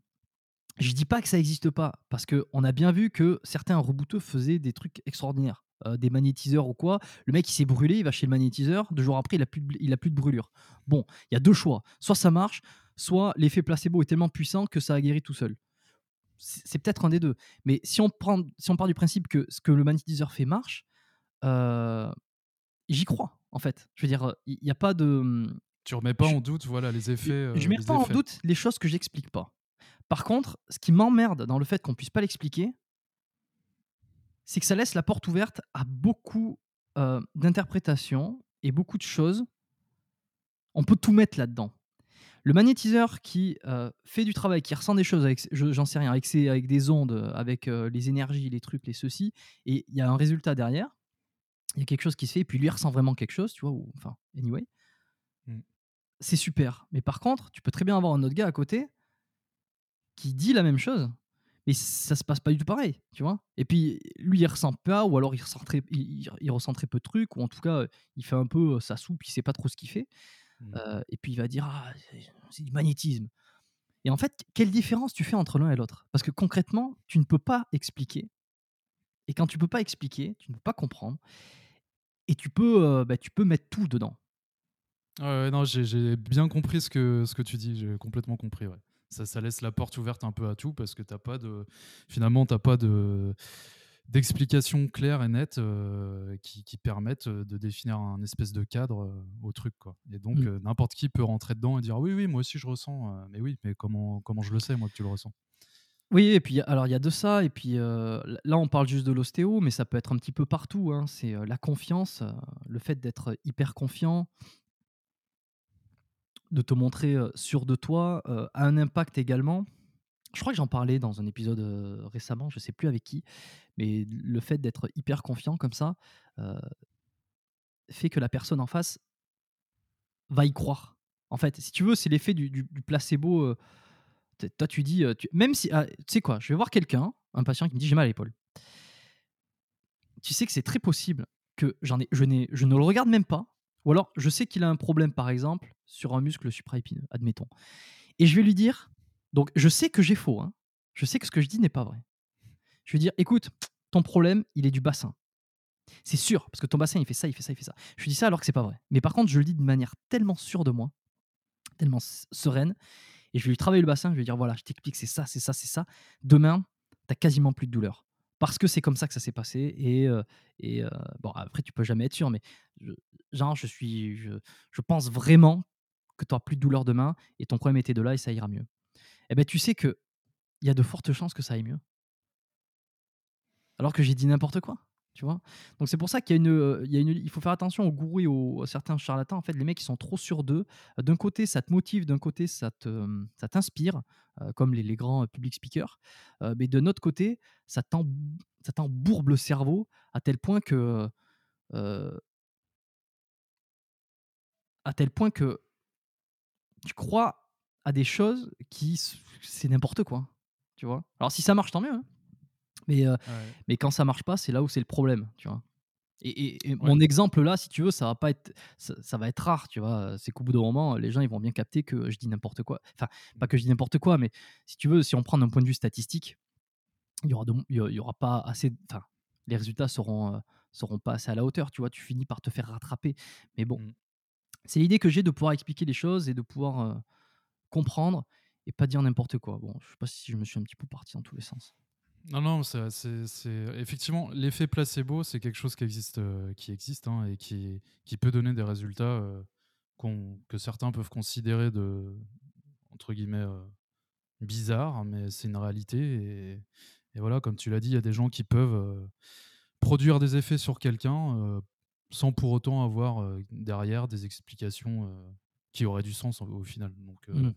Je dis pas que ça n'existe pas, parce qu'on a bien vu que certains rebooteux faisaient des trucs extraordinaires. des magnétiseurs ou quoi. Le mec, il s'est brûlé, il va chez le magnétiseur. Deux jours après, il a plus de, il a plus de brûlure. Bon, il y a deux choix. Soit ça marche, soit l'effet placebo est tellement puissant que ça a guéri tout seul. C'est peut-être un des deux. Mais si on, prend, si on part du principe que ce que le magnétiseur fait marche, euh, j'y crois, en fait. Je veux dire, il n'y a pas de. Tu remets pas en doute voilà, les effets. je ne mets euh, pas en doute les choses que j'explique pas. Par contre, ce qui m'emmerde dans le fait qu'on puisse pas l'expliquer, c'est que ça laisse la porte ouverte à beaucoup euh, d'interprétations et beaucoup de choses. On peut tout mettre là-dedans. Le magnétiseur qui euh, fait du travail, qui ressent des choses, avec, j'en sais rien, avec, avec des ondes, avec euh, les énergies, les trucs, les ceci, et il y a un résultat derrière, il y a quelque chose qui se fait, et puis lui il ressent vraiment quelque chose, tu vois, ou, enfin, anyway. Mmh. C'est super. Mais par contre, tu peux très bien avoir un autre gars à côté qui dit la même chose, mais ça se passe pas du tout pareil, tu vois. Et puis lui, il ressent pas, ou alors il ressent très, il, ressent très peu de trucs, ou en tout cas, il fait un peu euh, sa soupe, il sait pas trop ce qu'il fait. Mmh. Euh, et puis il va dire ah c'est du magnétisme. Et en fait, quelle différence tu fais entre l'un et l'autre? Parce que concrètement, tu ne peux pas expliquer. Et quand tu peux pas expliquer, tu ne peux pas comprendre. Et tu peux, euh, bah, tu peux mettre tout dedans. non, j'ai bien compris ce que, ce que tu dis. J'ai complètement compris. Ouais. Ça, ça laisse la porte ouverte un peu à tout parce que t'as pas de. Finalement, tu n'as pas de d'explications claires et nettes euh, qui, permettent euh, de définir un espèce de cadre euh, au truc. Quoi. Et donc, mmh. n'importe qui peut rentrer dedans et dire oui, oui, moi aussi je ressens. mais oui, mais comment, comment je le sais, moi, que tu le ressens? Oui, et puis alors il y a de ça, et puis là on parle juste de l'ostéo, mais ça peut être un petit peu partout. Hein. C'est la confiance, le fait d'être hyper confiant, de te montrer sûr de toi, a un impact également je crois que j'en parlais dans un épisode récemment, je sais plus avec qui, mais le fait d'être hyper confiant comme ça fait que la personne en face va y croire. En fait, si tu veux, c'est l'effet du, placebo. toi, tu dis, même si, ah, tu sais quoi, je vais voir quelqu'un, un patient qui me dit j'ai mal à l'épaule. Tu sais que c'est très possible que j'en ai, je, n'ai, je ne le regarde même pas, ou alors je sais qu'il a un problème, par exemple, sur un muscle supraépineux, admettons. Et je vais lui dire, donc, je sais que j'ai faux. Hein. Je sais que ce que je dis n'est pas vrai. Je vais dire, écoute, ton problème, il est du bassin. C'est sûr, parce que ton bassin, il fait ça, il fait ça, il fait ça. Je dis ça alors que c'est pas vrai. Mais par contre, je le dis de manière tellement sûre de moi, tellement sereine, et je vais lui travailler le bassin, je vais lui dire, voilà, je t'explique, c'est ça, c'est ça, c'est ça. Demain, tu quasiment plus de douleur. Parce que c'est comme ça que ça s'est passé. Et, euh, euh, bon, après, tu peux jamais être sûr, mais genre, je, suis, je, je pense vraiment que tu n'auras plus de douleur demain, et ton problème était de là, et ça ira mieux eh ben, tu sais qu'il y a de fortes chances que ça aille mieux. Alors que j'ai dit n'importe quoi. Tu vois? Donc c'est pour ça qu'il y a une, il, il faut faire attention aux gourous et aux, certains charlatans. En fait, les mecs, ils sont trop sûrs d'eux. D'un côté, ça te motive, d'un côté, ça, te, ça t'inspire, comme les, grands public speakers. mais de notre côté, ça, ça t'embourbe le cerveau à tel point que. à tel point que tu crois à des choses qui c'est n'importe quoi, tu vois. Alors si ça marche tant mieux, hein. mais euh, mais quand ça marche pas, c'est là où c'est le problème, tu vois. Et, mon exemple là, si tu veux, ça va pas être ça, va être rare, tu vois. C'est qu'au bout d'un moment, les gens ils vont bien capter que je dis n'importe quoi. Enfin, pas que je dis n'importe quoi, mais si tu veux, si on prend d'un point de vue statistique, il y aura il y aura pas assez. Enfin, les résultats seront euh, seront pas assez à la hauteur, tu vois. Tu finis par te faire rattraper. Mais bon, mmh. c'est l'idée que j'ai de pouvoir expliquer les choses et de pouvoir euh, comprendre et pas dire n'importe quoi. Bon, je sais pas si je me suis un petit peu parti dans tous les sens. Non, non, c'est effectivement l'effet placebo, c'est quelque chose qui existe, euh, qui existe hein, et qui, qui peut donner des résultats euh, que certains peuvent considérer de entre guillemets euh, bizarres, mais c'est une réalité. Et, et, voilà, comme tu l'as dit, il y a des gens qui peuvent produire des effets sur quelqu'un sans pour autant avoir derrière des explications qui aurait du sens au, final. Donc, euh, mmh.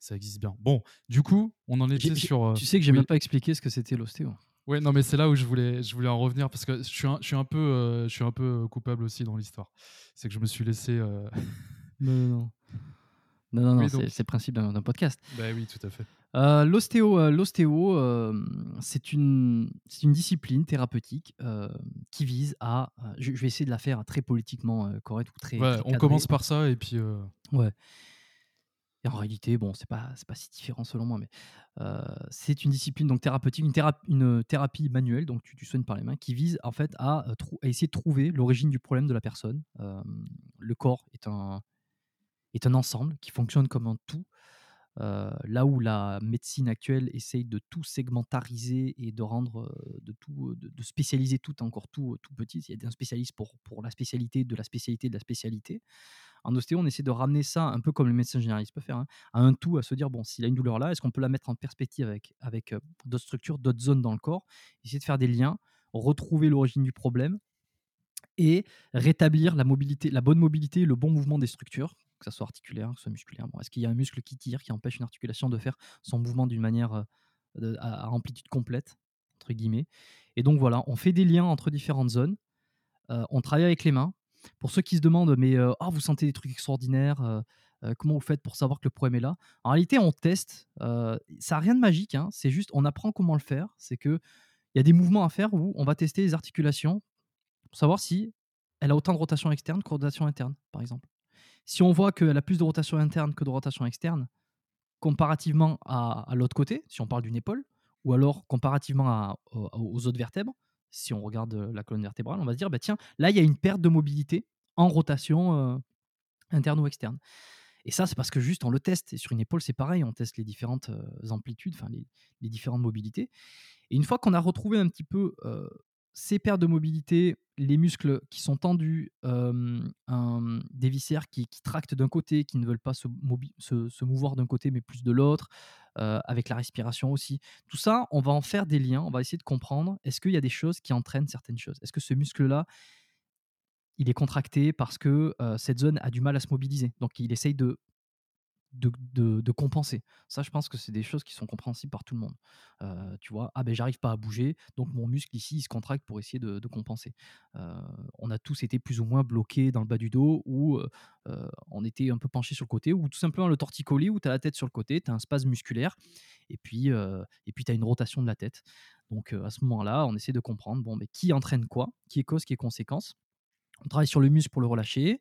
ça existe bien. Bon, du coup, on en était sur. Euh, tu sais que j'ai même pas expliqué ce que c'était l'ostéo. Ouais, non, mais c'est là où je voulais, je voulais en revenir parce que je suis un, je suis un peu, euh, je suis un peu coupable aussi dans l'histoire. C'est que je me suis laissé. non, non. Non, non, non, Oui, c'est le principe d'un d'un podcast. Bah oui, tout à fait. Heu, l'ostéo, heu, l'ostéo, hem, c'est une c'est une discipline thérapeutique, qui vise à, je je vais essayer de la faire très politiquement, correcte ou très Ouais, très on cadrée. commence par ça et puis, Ouais et en réalité, bon, c'est pas c'est pas si différent selon moi, mais, c'est une discipline donc thérapeutique, une théra une, thérapie manuelle, donc tu tu soignes par les mains, qui vise en fait à, trou à essayer de trouver l'origine du problème de la personne. Le corps est un est un ensemble qui fonctionne comme un tout. Heu, là où la médecine actuelle essaye de tout segmentariser et de rendre, heu, de tout, de spécialiser tout encore tout, tout petit. Il y a un spécialiste pour pour la spécialité de la spécialité de la spécialité. En ostéo, on essaie de ramener ça un peu comme le médecin généraliste peut faire, hein, à un tout, à se dire: «Bon, s'il a une douleur là, est-ce qu'on peut la mettre en perspective avec avec, d'autres structures, d'autres zones dans le corps?» essayer de faire des liens, retrouver l'origine du problème et rétablir la mobilité, la bonne mobilité, le bon mouvement des structures, que ça soit articulaire, que ce soit musculaire. Est-ce qu'il y a un muscle qui tire, qui empêche une articulation de faire son mouvement d'une manière euh, à, amplitude complète, entre guillemets? Et donc voilà, on fait des liens entre différentes zones. Euh, on travaille avec les mains. Pour ceux qui se demandent, mais euh, ah, vous sentez des trucs extraordinaires, comment vous faites pour savoir que le problème est là En réalité, on teste. ça n'a rien de magique. hein, c'est juste, on apprend comment le faire. C'est que il y a des mouvements à faire où on va tester les articulations pour savoir si elle a autant de rotation externe que de rotation interne, par exemple. Si on voit qu'elle a plus de rotation interne que de rotation externe, comparativement à, l'autre côté, si on parle d'une épaule, ou alors comparativement aux, autres vertèbres, si on regarde euh, la colonne vertébrale, on va se dire, bah tiens, là, il y a une perte de mobilité en rotation euh, interne ou externe. Et ça, c'est parce que juste on le teste. Et sur une épaule, c'est pareil, on teste les différentes euh, amplitudes, enfin les, différentes mobilités. Et une fois qu'on a retrouvé un petit peu ces pertes de mobilité, les muscles qui sont tendus, un- des viscères qui, tractent d'un côté, qui ne veulent pas se, mouvoir d'un côté mais plus de l'autre, avec la respiration aussi. Tout ça, on va en faire des liens, on va essayer de comprendre, est-ce qu'il y a des choses qui entraînent certaines choses? Est-ce que ce muscle-là, il est contracté parce que cette zone a du mal à se mobiliser? Donc il essaye de de, compenser. Ça, je pense que c'est des choses qui sont compréhensibles par tout le monde. Euh, tu vois, ah ben j'arrive pas à bouger, donc mon muscle ici, il se contracte pour essayer de, compenser. Euh, on a tous été plus ou moins bloqués dans le bas du dos, ou euh, on était un peu penché sur le côté, ou tout simplement le torticolis, où tu as la tête sur le côté, tu as un spasme musculaire, et puis et puis tu as une rotation de la tête. Donc à ce moment-là, on essaie de comprendre, bon, mais qui entraîne quoi, qui est cause, qui est conséquence? On travaille sur le muscle pour le relâcher.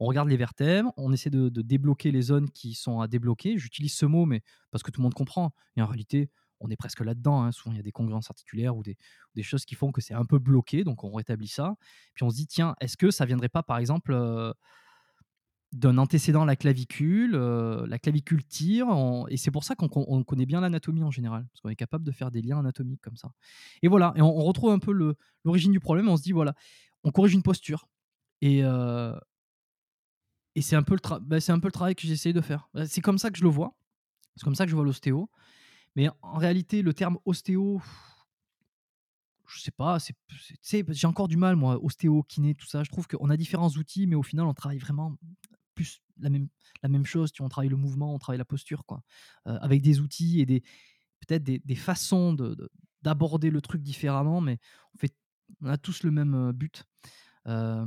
On regarde les vertèbres. On essaie de, débloquer les zones qui sont à débloquer. J'utilise ce mot, mais parce que tout le monde comprend. Et en réalité, on est presque là-dedans. hein. Souvent, il y a des congruences articulaires ou des, choses qui font que c'est un peu bloqué. Donc, on rétablit ça. Puis, on se dit, tiens, est-ce que ça viendrait pas, par exemple, euh, d'un antécédent à la clavicule euh, La clavicule tire. Et c'est pour ça qu'on on- on connaît bien l'anatomie en général. Parce qu'on est capable de faire des liens anatomiques comme ça. Et voilà. Et on, retrouve un peu l'origine du problème. On se dit, voilà, on corrige une posture. Et, euh, et c'est un, peu le tra- bah, c'est un peu le travail que j'essaye de faire. Bah, C'est comme ça que je le vois. C'est comme ça que je vois l'ostéo. Mais en réalité, le terme ostéo, je sais pas, j'ai encore du mal, moi, ostéo, kiné, tout ça. Je trouve qu'on a différents outils, mais au final, on travaille vraiment plus la même, chose. Tu vois, on travaille le mouvement, on travaille la posture, quoi. Euh, avec des outils et des, peut-être des, façons de, de- d'aborder le truc différemment, mais on, fait, on a tous le même euh, but. Euh,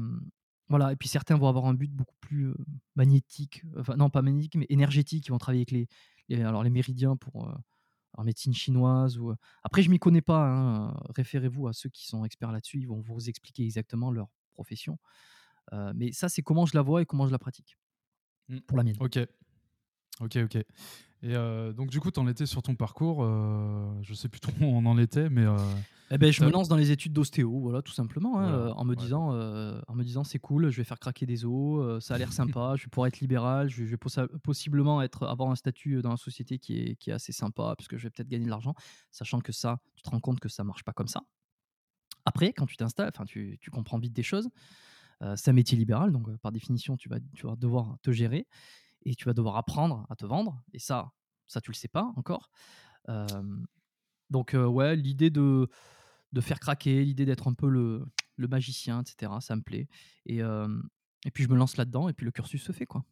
voilà, et puis certains vont avoir un but beaucoup plus magnétique, enfin non pas magnétique, mais énergétique. Ils vont travailler avec les, les- alors les méridiens pour en médecine chinoise. Ou, Après, je m'y connais pas. hein, Référez-vous à ceux qui sont experts là-dessus. Ils vont vous expliquer exactement leur profession. Euh, mais ça, c'est comment je la vois et comment je la pratique Mmh. pour la mienne. Ok. Ok, ok. Et euh, donc, du coup, tu en étais sur ton parcours. euh, je sais plus trop où on en était, mais. euh, Eh ben, je me lance dans les études d'ostéo, voilà, tout simplement, hein, Voilà, euh, en me ouais. disant, en me disant, c'est cool, je vais faire craquer des os, ça a l'air sympa, je vais pouvoir être libéral, je, vais possi- possiblement être, avoir un statut dans la société qui est, qui est assez sympa, parce que je vais peut-être gagner de l'argent, sachant que ça, tu te rends compte que ça marche pas comme ça. Après, quand tu t'installes, tu, tu comprends vite des choses. c'est un métier libéral, donc par définition, tu vas, tu vas devoir te gérer et tu vas devoir apprendre à te vendre. Et ça, ça tu le sais pas encore. Donc ouais, l'idée de, de faire craquer, l'idée d'être un peu le, le magicien, etc., ça me plaît. Et, et puis je me lance là-dedans et puis le cursus se fait quoi.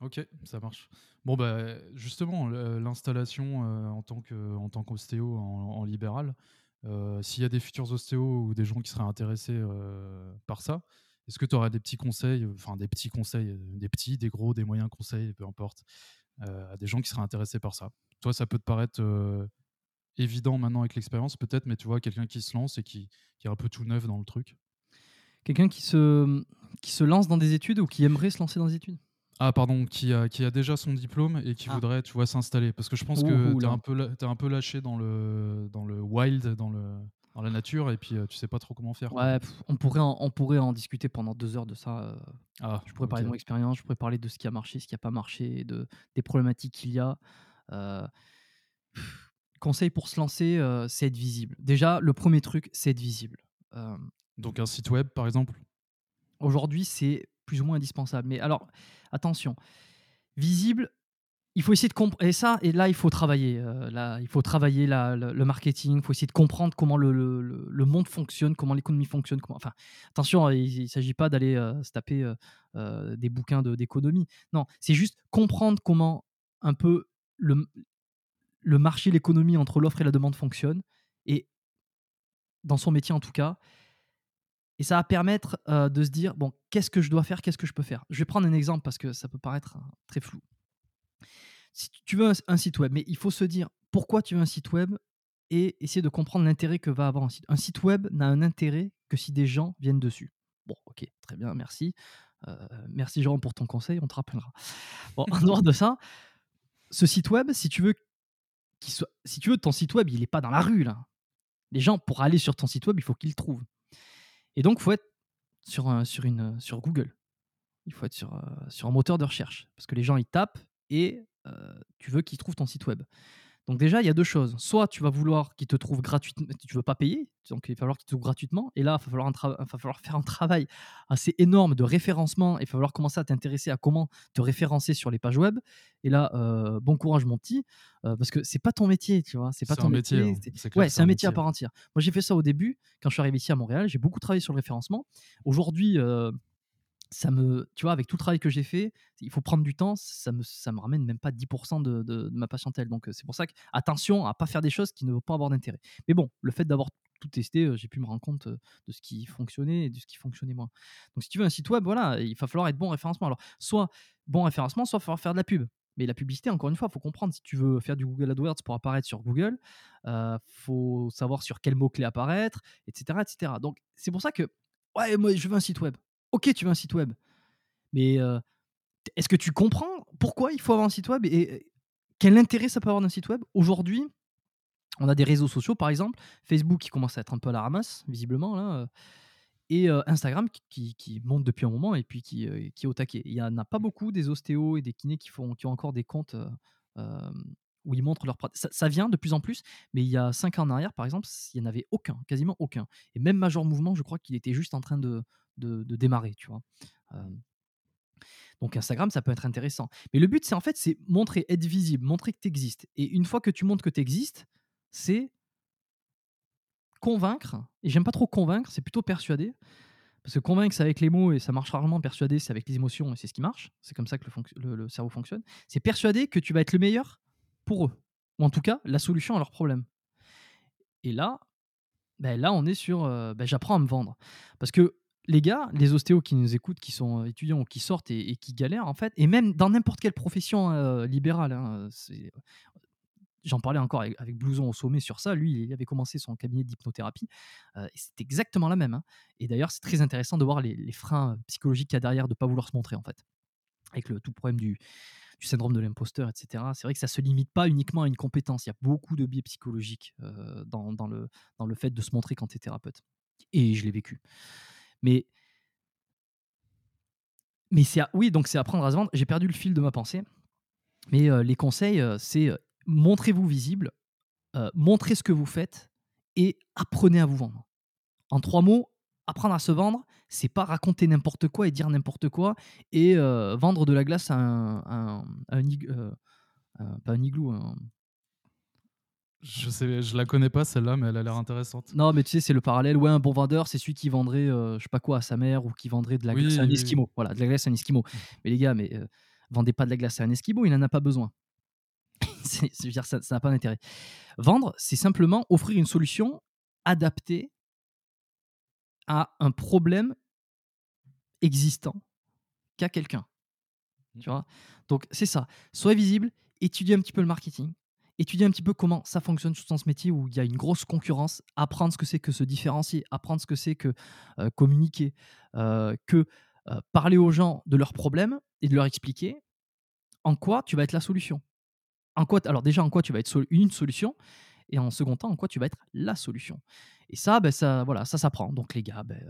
Ok, ça marche. Bon, bah, justement, l'installation en tant que- en tant qu'ostéo en, libéral, s'il y a des futurs ostéos ou des gens qui seraient intéressés par ça, Est-ce que tu aurais des petits conseils, enfin des petits conseils, des petits, des gros, des moyens conseils, peu importe, à des gens qui seraient intéressés par ça? Toi, ça peut te paraître évident maintenant avec l'expérience, peut-être, mais tu vois, quelqu'un qui se lance et qui, qui est un peu tout neuf dans le truc? Quelqu'un qui se, qui se lance dans des études ou qui aimerait se lancer dans des études? Ah, pardon, qui a, qui a déjà son diplôme et qui ah. voudrait, tu vois, s'installer. Parce que je pense que tu es, un peu, es un peu lâché dans le, dans le wild, dans, le, dans la nature, et puis tu sais pas trop comment faire. Ouais, on pourrait, en, on pourrait en discuter pendant deux heures de ça. Ah, je pourrais parler de mon expérience, je pourrais parler de ce qui a marché, ce qui n'a pas marché, de, des problématiques qu'il y a. conseil pour se lancer, c'est être visible. Déjà, le premier truc, c'est être visible. Donc un site web, par exemple? Aujourd'hui, c'est plus ou moins indispensable. Mais alors, attention, visible, il faut essayer de comprendre. Et ça, et là, il faut travailler. là, il faut travailler le marketing. Il faut essayer de comprendre comment le, le, monde fonctionne, comment l'économie fonctionne. Comment... Enfin, attention, il ne s'agit pas d'aller se taper des bouquins d'économie. Non, c'est juste comprendre comment un peu le, le marché, l'économie entre l'offre et la demande fonctionne. Et dans son métier, en tout cas, et ça va permettre de se dire, bon, qu'est-ce que je dois faire, qu'est-ce que je peux faire? Je vais prendre un exemple parce que ça peut paraître hein, très flou. Si tu veux un, site web, mais il faut se dire pourquoi tu veux un site web et essayer de comprendre l'intérêt que va avoir un site. Un site web n'a un intérêt que si des gens viennent dessus. Bon, ok, très bien, merci. merci Jérôme pour ton conseil, on te rappellera. Bon, en dehors de ça, ce site web, si tu veux, soit, si tu veux ton site web, il n'est pas dans la rue là. Les gens, pour aller sur ton site web, il faut qu'ils le trouvent. Et donc, faut être sur, sur, une, sur Google. Il faut être sur, sur un moteur de recherche. Parce que les gens, ils tapent et tu veux qu'ils trouvent ton site web. Donc déjà, il y a deux choses. Soit tu vas vouloir qu'ils te trouvent gratuitement, tu veux pas payer, donc il va falloir qu'ils te trouvent gratuitement. Et là, il va falloir, va falloir faire un travail assez énorme de référencement. Il va falloir commencer à t'intéresser à comment te référencer sur les pages web. Et là, euh, bon courage mon petit, euh, parce que c'est pas ton métier, tu vois. C'est pas ton métier. Hein. ouais, c'est un, métier à part entière. Moi, j'ai fait ça au début quand je suis arrivé ici à Montréal. J'ai beaucoup travaillé sur le référencement. Aujourd'hui, euh, ça me, tu vois, avec tout le travail que j'ai fait, il faut prendre du temps, ça me, ça me ramène même pas 10% de, de, ma patientèle. Donc c'est pour ça que attention à pas faire des choses qui ne vont pas avoir d'intérêt. Mais bon, le fait d'avoir tout testé, j'ai pu me rendre compte de ce qui fonctionnait et de ce qui fonctionnait moins. Donc si tu veux un site web, voilà, il va falloir être bon référencement. Alors soit bon référencement, soit falloir faire de la pub. Mais la publicité, encore une fois, il faut comprendre si tu veux faire du Google AdWords pour apparaître sur Google, il faut savoir sur quel mot-clé apparaître, etc., etc. Donc c'est pour ça que ouais, moi je veux un site web. Ok, tu veux un site web, mais est-ce que tu comprends pourquoi il faut avoir un site web et quel intérêt ça peut avoir d'un site web? Aujourd'hui, on a des réseaux sociaux, par exemple, Facebook qui commence à être un peu à la ramasse, visiblement, là, et Instagram qui, monte depuis un moment et puis qui, qui est au taquet. Il n'y en a pas beaucoup des ostéos et des kinés qui, font, qui ont encore des comptes où ils montrent leur pratique. Ça, vient de plus en plus, mais il y a cinq ans en arrière, par exemple, il n'y en avait aucun, quasiment aucun. Et même Major Mouvement, je crois qu'il était juste en train de, de, démarrer, tu vois. donc Instagram, ça peut être intéressant. Mais le but, c'est en fait, c'est montrer, être visible, montrer que tu existes. Et une fois que tu montres que tu existes, c'est convaincre. Et j'aime pas trop convaincre, c'est plutôt persuader. Parce que convaincre, c'est avec les mots et ça marche rarement. Persuader, c'est avec les émotions et c'est ce qui marche. C'est comme ça que le, cerveau fonctionne. C'est persuader que tu vas être le meilleur pour eux. Ou en tout cas, la solution à leurs problèmes. Et là, ben là, on est sur ben j'apprends à me vendre. Parce que les gars, les ostéos qui nous écoutent, qui sont étudiants ou qui sortent et, qui galèrent, en fait, et même dans n'importe quelle profession libérale, hein, j'en parlais encore avec, Blouson au sommet sur ça. Lui, il avait commencé son cabinet d'hypnothérapie. et c'est exactement la même. Hein. Et d'ailleurs, c'est très intéressant de voir les, freins psychologiques qu'il y a derrière de ne pas vouloir se montrer, en fait. Avec le tout problème du, syndrome de l'imposteur, etc. C'est vrai que ça se limite pas uniquement à une compétence. Il y a beaucoup de biais psychologiques dans, le, dans le fait de se montrer quand tu es thérapeute. Et je l'ai vécu. Mais, c'est oui, donc c'est apprendre à se vendre. J'ai perdu le fil de ma pensée. Mais les conseils, c'est montrez-vous visible, montrez ce que vous faites et apprenez à vous vendre. En trois mots, apprendre à se vendre, c'est pas raconter n'importe quoi et dire n'importe quoi et vendre de la glace à un igloo, je sais, je la connais pas celle-là, mais elle a l'air intéressante. Non, mais tu sais, c'est le parallèle. Ouais, un bon vendeur, c'est celui qui vendrait, euh, je sais pas quoi, à sa mère ou qui vendrait de la glace à un esquimau. Voilà, de la glace à un esquimau. Mmh. Mais les gars, mais euh, vendez pas de la glace à un esquimau, il n'en a pas besoin. c'est, je veux dire, ça n'a pas d'intérêt. Vendre, c'est simplement offrir une solution adaptée à un problème existant qu'à quelqu'un. Mmh. Tu vois? Donc, c'est ça. Sois visible, étudie un petit peu le marketing, étudier un petit peu comment ça fonctionne dans ce métier où il y a une grosse concurrence, apprendre ce que c'est que se différencier, apprendre ce que c'est que euh, communiquer, euh, que euh, parler aux gens de leurs problèmes et de leur expliquer en quoi tu vas être la solution. En quoi, alors déjà, en quoi tu vas être une solution et en second temps, en quoi tu vas être la solution. Et ça, ben, ça, voilà, ça s'apprend. Donc les gars, ben,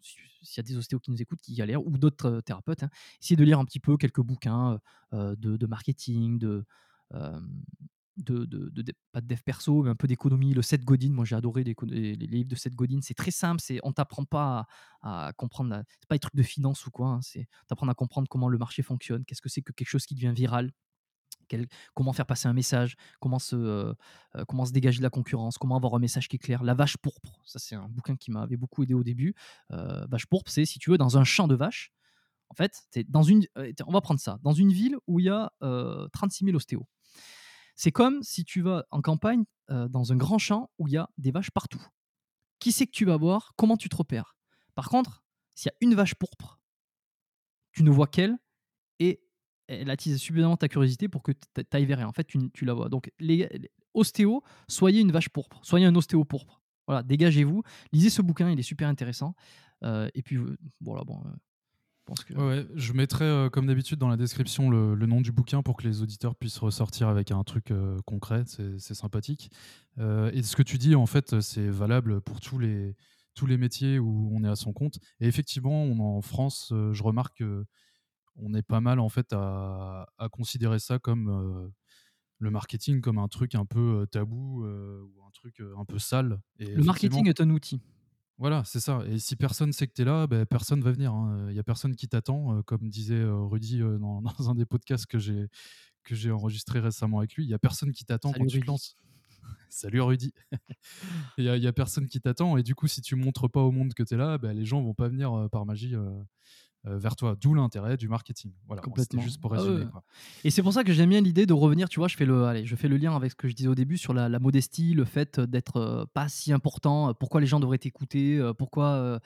s'il y a des ostéos qui nous écoutent, qui galèrent, ou d'autres thérapeutes, hein, essayez de lire un petit peu quelques bouquins de, de, marketing, de, de, de, pas de dev perso, mais un peu d'économie. Le Seth Godin, moi j'ai adoré les, les, livres de Seth Godin. C'est très simple, c'est on t'apprend pas à, comprendre, c'est pas des trucs de finance ou quoi, hein, c'est t'apprendre à comprendre comment le marché fonctionne, qu'est-ce que c'est que quelque chose qui devient viral, comment faire passer un message, comment se, euh, euh, comment se dégager de la concurrence, comment avoir un message qui est clair. La vache pourpre, ça c'est un bouquin qui m'avait beaucoup aidé au début. Euh, vache pourpre, c'est si tu veux dans un champ de vaches. En fait, dans une, on va prendre ça, dans une ville où il y a 36 000 ostéos. C'est comme si tu vas en campagne dans un grand champ où il y a des vaches partout. Qui c'est que tu vas voir? Comment tu te repères? Par contre, s'il y a une vache pourpre, tu ne vois qu'elle et elle attise suffisamment ta curiosité pour que tu ailles vers elle. En fait, tu, la vois. Donc, les, soyez une vache pourpre, soyez un ostéo pourpre. Voilà, dégagez-vous, lisez ce bouquin, il est super intéressant. Et puis, voilà, bon, Ouais, je mettrai euh, comme d'habitude dans la description le, nom du bouquin pour que les auditeurs puissent ressortir avec un truc euh, concret, c'est sympathique. Euh, et ce que tu dis, en fait, c'est valable pour tous les, tous les métiers où on est à son compte. Et effectivement, on, en France, je remarque qu'on est pas mal en fait à, à considérer ça comme le marketing comme un truc un peu tabou ou un truc un peu sale. Et le marketing est un outil. Voilà, c'est ça. Et si personne sait que tu es là, ben, personne va venir. Hein. Il n'y a personne qui t'attend. Euh, comme disait euh, Rudy euh, dans, un des podcasts que j'ai, que j'ai enregistré récemment avec lui, il n'y a personne qui t'attend quand tu te lances. Salut Rudy. Il n'y a, personne qui t'attend. Et du coup, si tu montres pas au monde que tu es là, ben, les gens vont pas venir par magie vers toi. D'où l'intérêt du marketing. Voilà, c'était juste pour ah résumer. Et c'est pour ça que j'aime bien l'idée de revenir. Tu vois, je fais le, allez, je fais le lien avec ce que je disais au début sur la, modestie, le fait d'être euh, pas si important. Euh, pourquoi les gens devraient t'écouter Pourquoi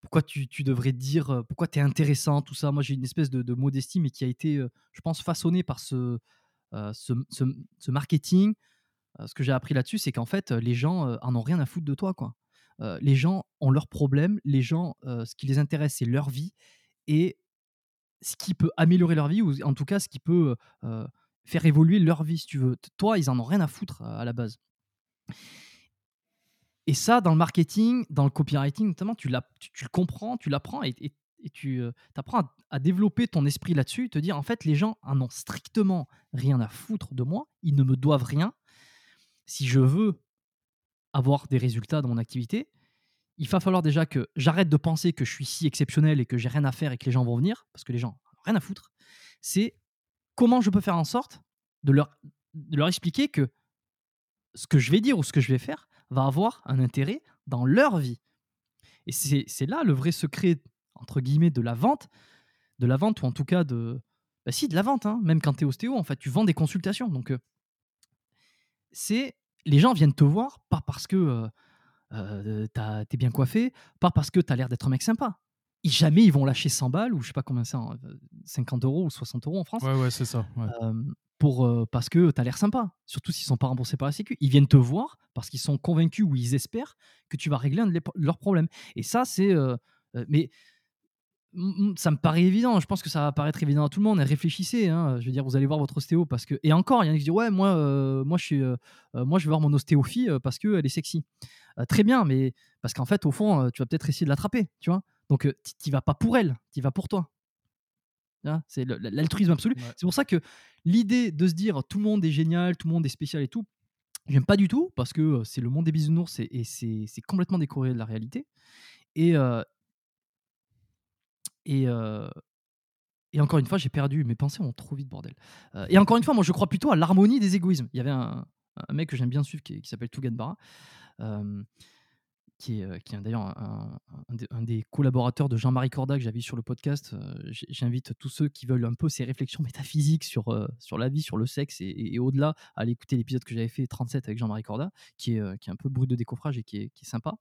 pourquoi tu, tu, devrais dire, pourquoi tu es intéressant, tout ça. Moi, j'ai une espèce de, modestie, mais qui a été, je pense, façonnée par ce, ce, ce, marketing. ce que j'ai appris là-dessus, c'est qu'en fait, les gens en ont rien à foutre de toi. quoi. Les gens ont leurs problèmes, les gens, ce qui les intéresse, c'est leur vie et ce qui peut améliorer leur vie ou en tout cas ce qui peut faire évoluer leur vie, si tu veux. Toi, ils en ont rien à foutre à la base. Et ça, dans le marketing, dans le copywriting notamment, tu, tu, le comprends, tu l'apprends et, tu apprends à, développer ton esprit là-dessus, te dire en fait, les gens en ont strictement rien à foutre de moi, ils ne me doivent rien. Si je veux avoir des résultats dans mon activité, il va falloir déjà que j'arrête de penser que je suis si exceptionnel et que j'ai rien à faire et que les gens vont venir, parce que les gens rien à foutre. C'est comment je peux faire en sorte de leur, de leur expliquer que ce que je vais dire ou ce que je vais faire va avoir un intérêt dans leur vie. Et c'est là le vrai secret, entre guillemets, de la vente, de la vente, ou en tout cas de... Bah si, de la vente, hein. même quand tu es ostéo, en fait, tu vends des consultations. Donc, euh, c'est les gens viennent te voir pas parce que euh, t'es bien coiffé, pas parce que tu as l'air d'être un mec sympa. Et jamais ils vont lâcher 100 balles ou je sais pas combien c'est, 50 euros ou 60 euros en France. Ouais, ouais, c'est ça. pour, parce que tu as l'air sympa. Surtout s'ils sont pas remboursés par la Sécu. Ils viennent te voir parce qu'ils sont convaincus ou ils espèrent que tu vas régler un de leurs problèmes. Et ça, c'est. mais ça me paraît évident. Je pense que ça va paraître évident à tout le monde. Et réfléchissez. Hein. Je veux dire, vous allez voir votre ostéo parce que. Et encore, il y en a qui disent ouais, moi, euh, moi, je suis, euh, euh, moi, je vais voir mon ostéophie parce qu'elle est sexy. très bien, mais parce qu'en fait, au fond, tu vas peut-être essayer de l'attraper, tu vois. Donc, tu vas pas pour elle, tu vas pour toi. C'est l'altruisme absolu. C'est pour ça que l'idée de se dire tout le monde est génial, tout le monde est spécial et tout, j'aime pas du tout parce que c'est le monde des bisounours et, c'est complètement décoré de la réalité. Et, et, encore une fois, j'ai perdu. Mes pensées vont trop vite, bordel. et encore une fois, moi, je crois plutôt à l'harmonie des égoïsmes. Il y avait un, mec que j'aime bien suivre qui, s'appelle Tougan Barra, qui est, qui est d'ailleurs un, un, des collaborateurs de Jean-Marie Corda que j'avais sur le podcast. J'invite tous ceux qui veulent un peu ces réflexions métaphysiques sur, sur la vie, sur le sexe et, au-delà à aller écouter l'épisode que j'avais fait 37 avec Jean-Marie Corda, qui est, qui est un peu brut de décoffrage et qui est, qui est sympa.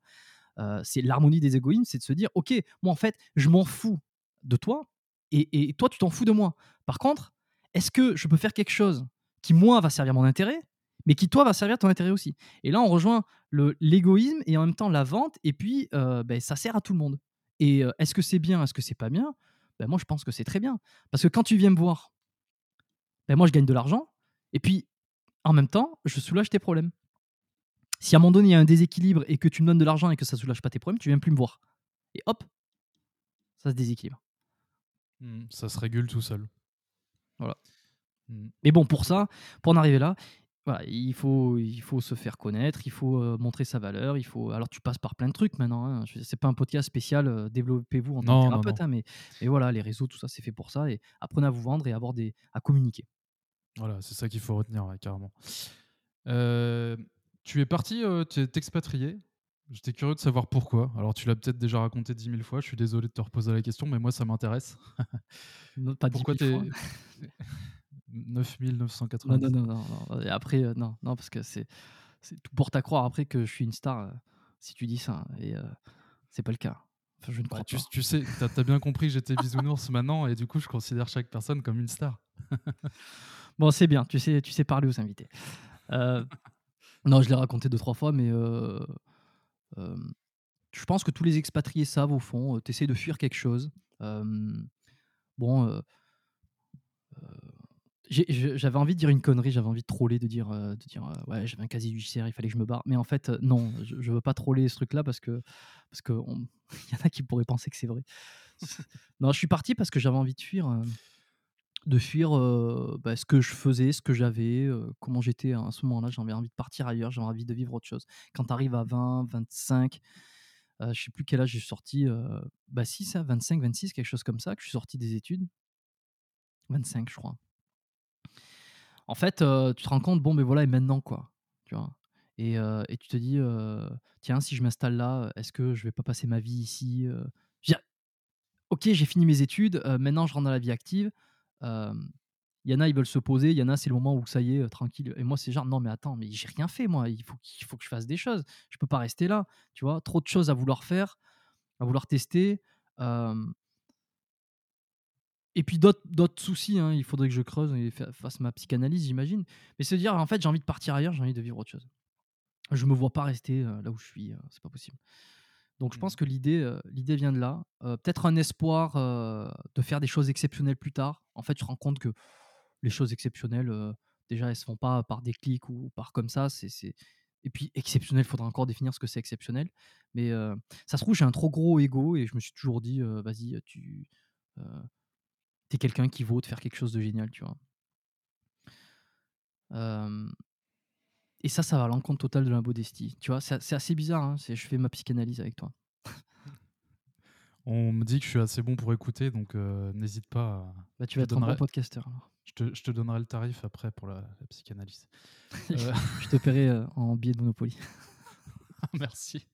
c'est l'harmonie des égoïsmes, c'est de se dire, ok, moi en fait, je m'en fous de toi et, toi tu t'en fous de moi. Par contre, est-ce que je peux faire quelque chose qui moi va servir mon intérêt, mais qui toi va servir ton intérêt aussi? Et là, on rejoint l'égoïsme et en même temps la vente, et puis ben, ça sert à tout le monde. Et est-ce que c'est bien, est-ce que c'est pas bien? Ben, Moi, je pense que c'est très bien. Parce que quand tu viens me voir, ben, moi, je gagne de l'argent, et puis en même temps, je soulage tes problèmes. Si à un moment donné, il y a un déséquilibre et que tu me donnes de l'argent et que ça soulage pas tes problèmes, tu viens plus me voir. Et hop, ça se déséquilibre. Mmh, ça se régule tout seul. Voilà. Mmh. Mais bon, pour ça, pour en arriver là, voilà, il faut, il faut se faire connaître, il faut euh, montrer sa valeur, il faut. Alors tu passes par plein de trucs maintenant. Hein. C'est pas un podcast spécial. Euh, développez-vous en tant que thérapeute, hein, mais, mais voilà, les réseaux, tout ça, c'est fait pour ça. Et apprenez à vous vendre et à avoir des, à communiquer. Voilà, c'est ça qu'il faut retenir, carrément. Euh, tu es parti, tu es expatrié? J'étais curieux de savoir pourquoi. Alors, tu l'as peut-être déjà raconté dix mille fois. Je suis désolé de te reposer la question, mais moi, ça m'intéresse. pas pourquoi tu es. 9980. Non, non, non, non, Et après, euh, non, non, parce que c'est, tout porte à croire après que je suis une star euh, si tu dis ça. Et euh, c'est pas le cas. Enfin, je ne bah, crois tu, pas. tu sais, tu as, bien compris que j'étais bisounours maintenant, et du coup, je considère chaque personne comme une star. bon, c'est bien. Tu sais, tu sais parler aux invités. non, je l'ai raconté deux, trois fois, mais je pense que tous les expatriés savent au fond. tu essaies de fuir quelque chose. bon j'avais envie de dire une connerie, j'avais envie de troller, de dire, de dire ouais, j'avais un casier judiciaire, il fallait que je me barre. Mais en fait, non, je, ne veux pas troller ce truc-là parce que parce que y en a qui pourraient penser que c'est vrai. non, je suis parti parce que j'avais envie de fuir, de fuir bah, ce que je faisais, ce que j'avais, comment j'étais à ce moment-là. J'avais envie de partir ailleurs, j'avais envie de vivre autre chose. Quand tu arrives à 20, 25, je sais plus quel âge j'ai sorti, bah si ça, 25, 26, quelque chose comme ça, que je suis sorti des études. 25, je crois en fait, tu te rends compte, bon, mais voilà, et maintenant quoi, tu vois? Et, et, tu te dis, tiens, si je m'installe là, est-ce que je vais pas passer ma vie ici Ok, j'ai fini mes études, maintenant je rentre dans la vie active. Il y en a, ils veulent se poser, il y en a, c'est le moment où ça y est, tranquille. Et moi, c'est genre, non, mais attends, mais j'ai rien fait, moi, il faut, faut que je fasse des choses. Je peux pas rester là, tu vois, trop de choses à vouloir faire, à vouloir tester. Et puis d'autres soucis, hein, il faudrait que je creuse et fasse ma psychanalyse, j'imagine. Mais se dire, en fait, j'ai envie de partir ailleurs, j'ai envie de vivre autre chose. Je me vois pas rester euh, là où je suis, euh, c'est pas possible. Donc je pense mmh. que l'idée, euh, l'idée vient de là. Peut-être un espoir de faire des choses exceptionnelles plus tard. En fait, je rends compte que les choses exceptionnelles, déjà, elles se font pas par des clics ou par comme ça. C'est, Et puis exceptionnel, il faudra encore définir ce que c'est exceptionnel. Mais ça se trouve, j'ai un trop gros ego et je me suis toujours dit, vas-y, tu t'es quelqu'un qui vaut de faire quelque chose de génial, tu vois? Et ça, ça va à l'encontre totale de la modestie. Tu vois, c'est assez bizarre. Hein, je fais ma psychanalyse avec toi. On me dit que je suis assez bon pour écouter, donc n'hésite pas. À... Bah, tu vas être un bon podcaster. Je te, je te, donnerai le tarif après pour la, psychanalyse. je te paierai en billet de Monopoly. Merci.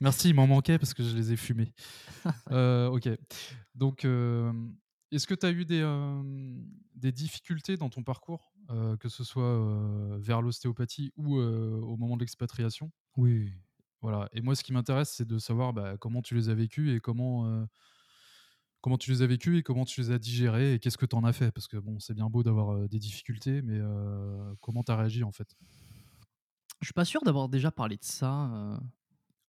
Merci, il m'en manquait parce que je les ai fumés. ok. Donc, est-ce que tu as eu des, des difficultés dans ton parcours, que ce soit vers l'ostéopathie ou au moment de l'expatriation Oui. Voilà. Et moi, ce qui m'intéresse, c'est de savoir bah, comment tu les as vécues et comment, comment tu les as vécues et comment tu les as digérées et qu'est-ce que tu en as fait? Parce que bon, c'est bien beau d'avoir des difficultés, mais comment tu as réagi en fait? Je suis pas sûr d'avoir déjà parlé de ça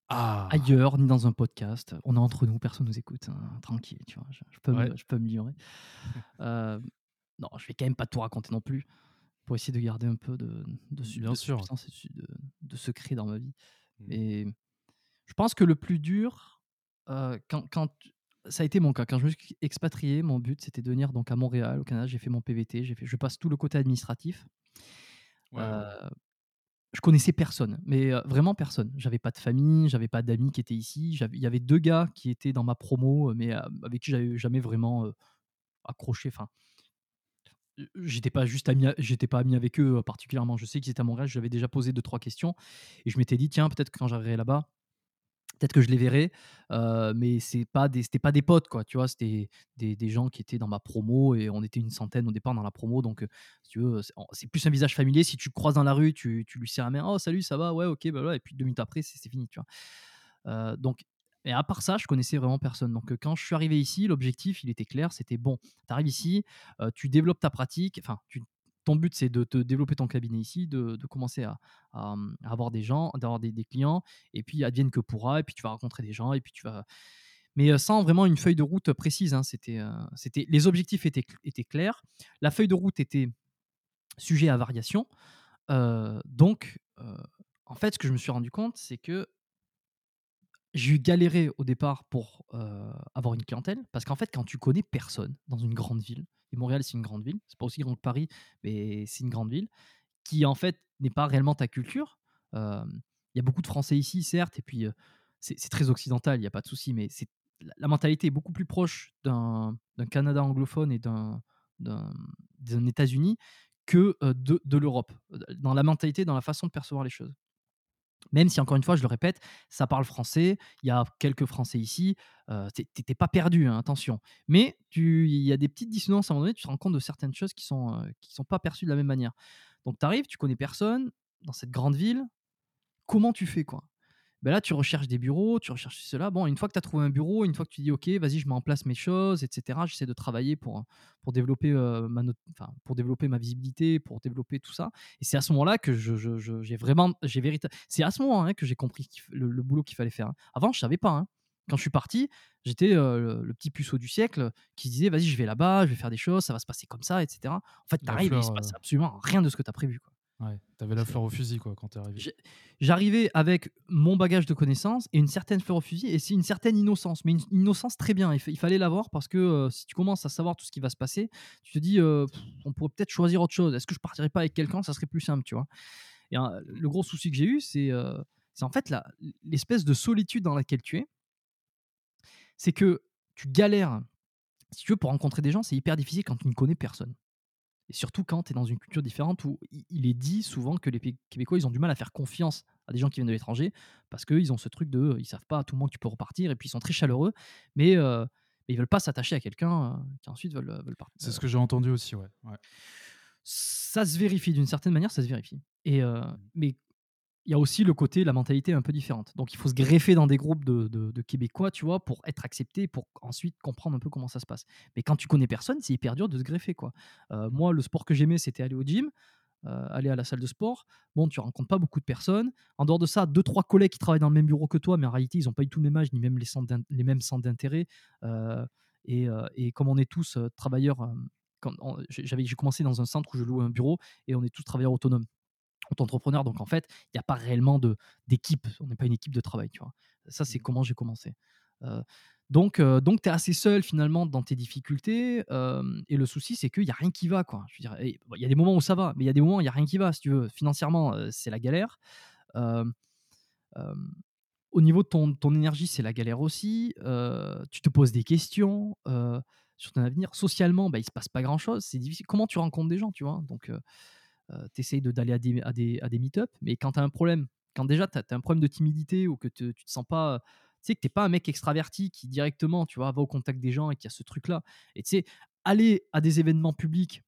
ah. ailleurs, ni dans un podcast. On est entre nous, personne nous écoute. Hein, tranquille, tu vois. Je, peux, me, je peux me livrer. Euh, non, je vais quand même pas tout raconter non plus pour essayer de garder un peu de, de, Bien sûr. de, de, secret dans ma vie. Mmh. Et je pense que le plus dur, euh, quand, quand, ça a été mon cas. Quand je me suis expatrié, mon but c'était de venir donc à Montréal, au Canada. J'ai fait mon PVT, j'ai fait, je passe tout le côté administratif. Euh, je connaissais personne, mais vraiment personne. J'avais pas de famille, j'avais pas d'amis qui étaient ici. Il y avait deux gars qui étaient dans ma promo, mais avec qui j'avais jamais vraiment accroché. Enfin, j'étais pas juste ami, j'étais pas ami avec eux particulièrement. Je sais qu'ils étaient à Montréal, j'avais déjà posé deux trois questions et je m'étais dit tiens peut-être que quand j'arriverai là-bas, peut-être que je les verrai, mais c'est pas des, c'était pas des potes quoi, tu vois, c'était des, des, gens qui étaient dans ma promo et on était une centaine au départ dans la promo, donc si tu veux, c'est plus un visage familier. Si tu croises dans la rue, tu, tu lui serres la main, oh salut, ça va, ouais, ok, bah et puis deux minutes après, c'est, fini, tu vois. Donc et à part ça, je connaissais vraiment personne. Donc, heu, quand je suis arrivé ici, l'objectif, il était clair, c'était: «Bon, tu arrives ici, heu, tu développes ta pratique, enfin, ton but, c'est de te développer ton cabinet ici, de commencer à à, avoir des gens, d'avoir des clients et puis advienne que pourra et puis tu vas rencontrer des gens et puis tu vas» mais, sans vraiment une feuille de route précise, hein. C'était, les objectifs étaient cl étaient clairs. La feuille de route était sujet à variation. Donc, en fait, ce que je me suis rendu compte, c'est que j'ai eu galéré au départ pour, heu, avoir une clientèle parce qu'en fait, quand tu connais personne dans une grande ville et Montréal, c'est une grande ville, c'est pas aussi grand que Paris, mais c'est une grande ville qui, en fait, n'est pas réellement ta culture. Il y a beaucoup de Français ici, certes et puis, heu, c'est très occidental, il y a pas de souci, mais la mentalité est beaucoup plus proche d'un Canada anglophone et d'un États-Unis que, heu, de l'Europe, dans la mentalité, dans la façon de percevoir les choses. Même si encore une fois, je le répète, ça parle français, il y a quelques Français ici, heu, tu es pas perdu, hein, attention. Mais il y a des petites dissonances à un moment donné, tu te rends compte de certaines choses qui sont, qui sont pas perçues de la même manière. Donc tu arrives, tu connais personne dans cette grande ville, comment tu fais, quoi? Ben là, tu recherches des bureaux, tu recherches cela. Bon, une fois que tu as trouvé un bureau, une fois que tu dis: «OK, vas-y, je mets en place mes choses et cetera». J'essaie de travailler pour, pour développer, heu, ma not enfin, pour développer ma visibilité, pour développer tout ça et c'est à ce moment-là que je je je j'ai vraiment j'ai vérita c'est à ce moment, hein, que j'ai compris le le boulot qu'il fallait faire, hein. Avant, je savais pas, hein. Quand je suis parti, j'étais, heu, le le petit puceau du siècle qui disait: «Vas-y, je vais là-bas, je vais faire des choses, ça va se passer comme ça et cetera». En fait, tu arrives et il se passe heu absolument rien de ce que tu as prévu, quoi. Ouais, tu avais la fleur au fusil, quoi, quand tu es arrivé. j'arrivais avec mon bagage de connaissances et une certaine fleur au fusil et c'est une certaine innocence, mais une innocence très bien. Il fa il fallait l'avoir parce que, heu, si tu commences à savoir tout ce qui va se passer, tu te dis, heu: «On pourrait peut-être choisir autre chose. Est-ce que je partirais pas avec quelqu'un? Ça serait plus simple», tu vois? Et un le gros souci que j'ai eu, c'est, c'est en fait l'espèce de solitude dans laquelle tu es. C'est que tu galères, si tu veux, pour rencontrer des gens, c'est hyper difficile quand tu ne connais personne. Et surtout quand tu es dans une culture différente où il est dit souvent que les Québécois, ils ont du mal à faire confiance à des gens qui viennent de l'étranger parce qu'ils ont ce truc de, ils savent pas à tout moment que tu peux repartir et puis ils sont très chaleureux, mais mais ils veulent pas s'attacher à quelqu'un, heu, qui ensuite veulent, veulent part C'est ce heu que j'ai entendu aussi, ouais, ouais. Ça se vérifie d'une certaine manière, ça se vérifie et heu, Mmh. mais il y a aussi le côté, la mentalité un peu différente. Donc il faut se greffer dans des groupes de de Québécois, tu vois? Pour être accepté, pour ensuite comprendre un peu comment ça se passe. Mais quand tu connais personne, c'est hyper dur de se greffer, quoi. Heu, moi, le sport que j'aimais, c'était aller au gym, heu, aller à la salle de sport. Bon, tu rencontres pas beaucoup de personnes. En dehors de ça, deux trois collègues qui travaillent dans le même bureau que toi, mais en réalité, ils ont pas du tout le même âge, ni même les centres les mêmes centres d'intérêt. Heu et et comme on est tous, travailleurs, j'ai commencé dans un centre où je louais un bureau et on est tous travailleurs autonomes, auto-entrepreneurs. Donc en fait, il y a pas réellement de d'équipe. On n'est pas une équipe de travail, tu vois? Ça, c'est Mmh. comment j'ai commencé. Heu, donc heu, donc tu es assez seul finalement dans tes difficultés, hem et le souci, c'est qu'il y a rien qui va, quoi. Je il y a des moments où ça va, mais il y a des moments où il y a rien qui va, si tu veux. Financièrement, c'est la galère. Au niveau de ton ton énergie, c'est la galère aussi. Tu te poses des questions, sur ton avenir. Socialement, bah, il se passe pas grand-chose, c'est difficile. Comment tu rencontres des gens, tu vois? Donc heu heu, tu essayes de d'aller à des à des à des meet-up, mais quand tu as un problème, quand déjà tu as un problème de timidité ou que te tu te sens pas, tu sais, que tu es pas un mec extraverti qui directement, tu vois, va au contact des gens et qui a ce truc-là et tu sais, aller à des événements publics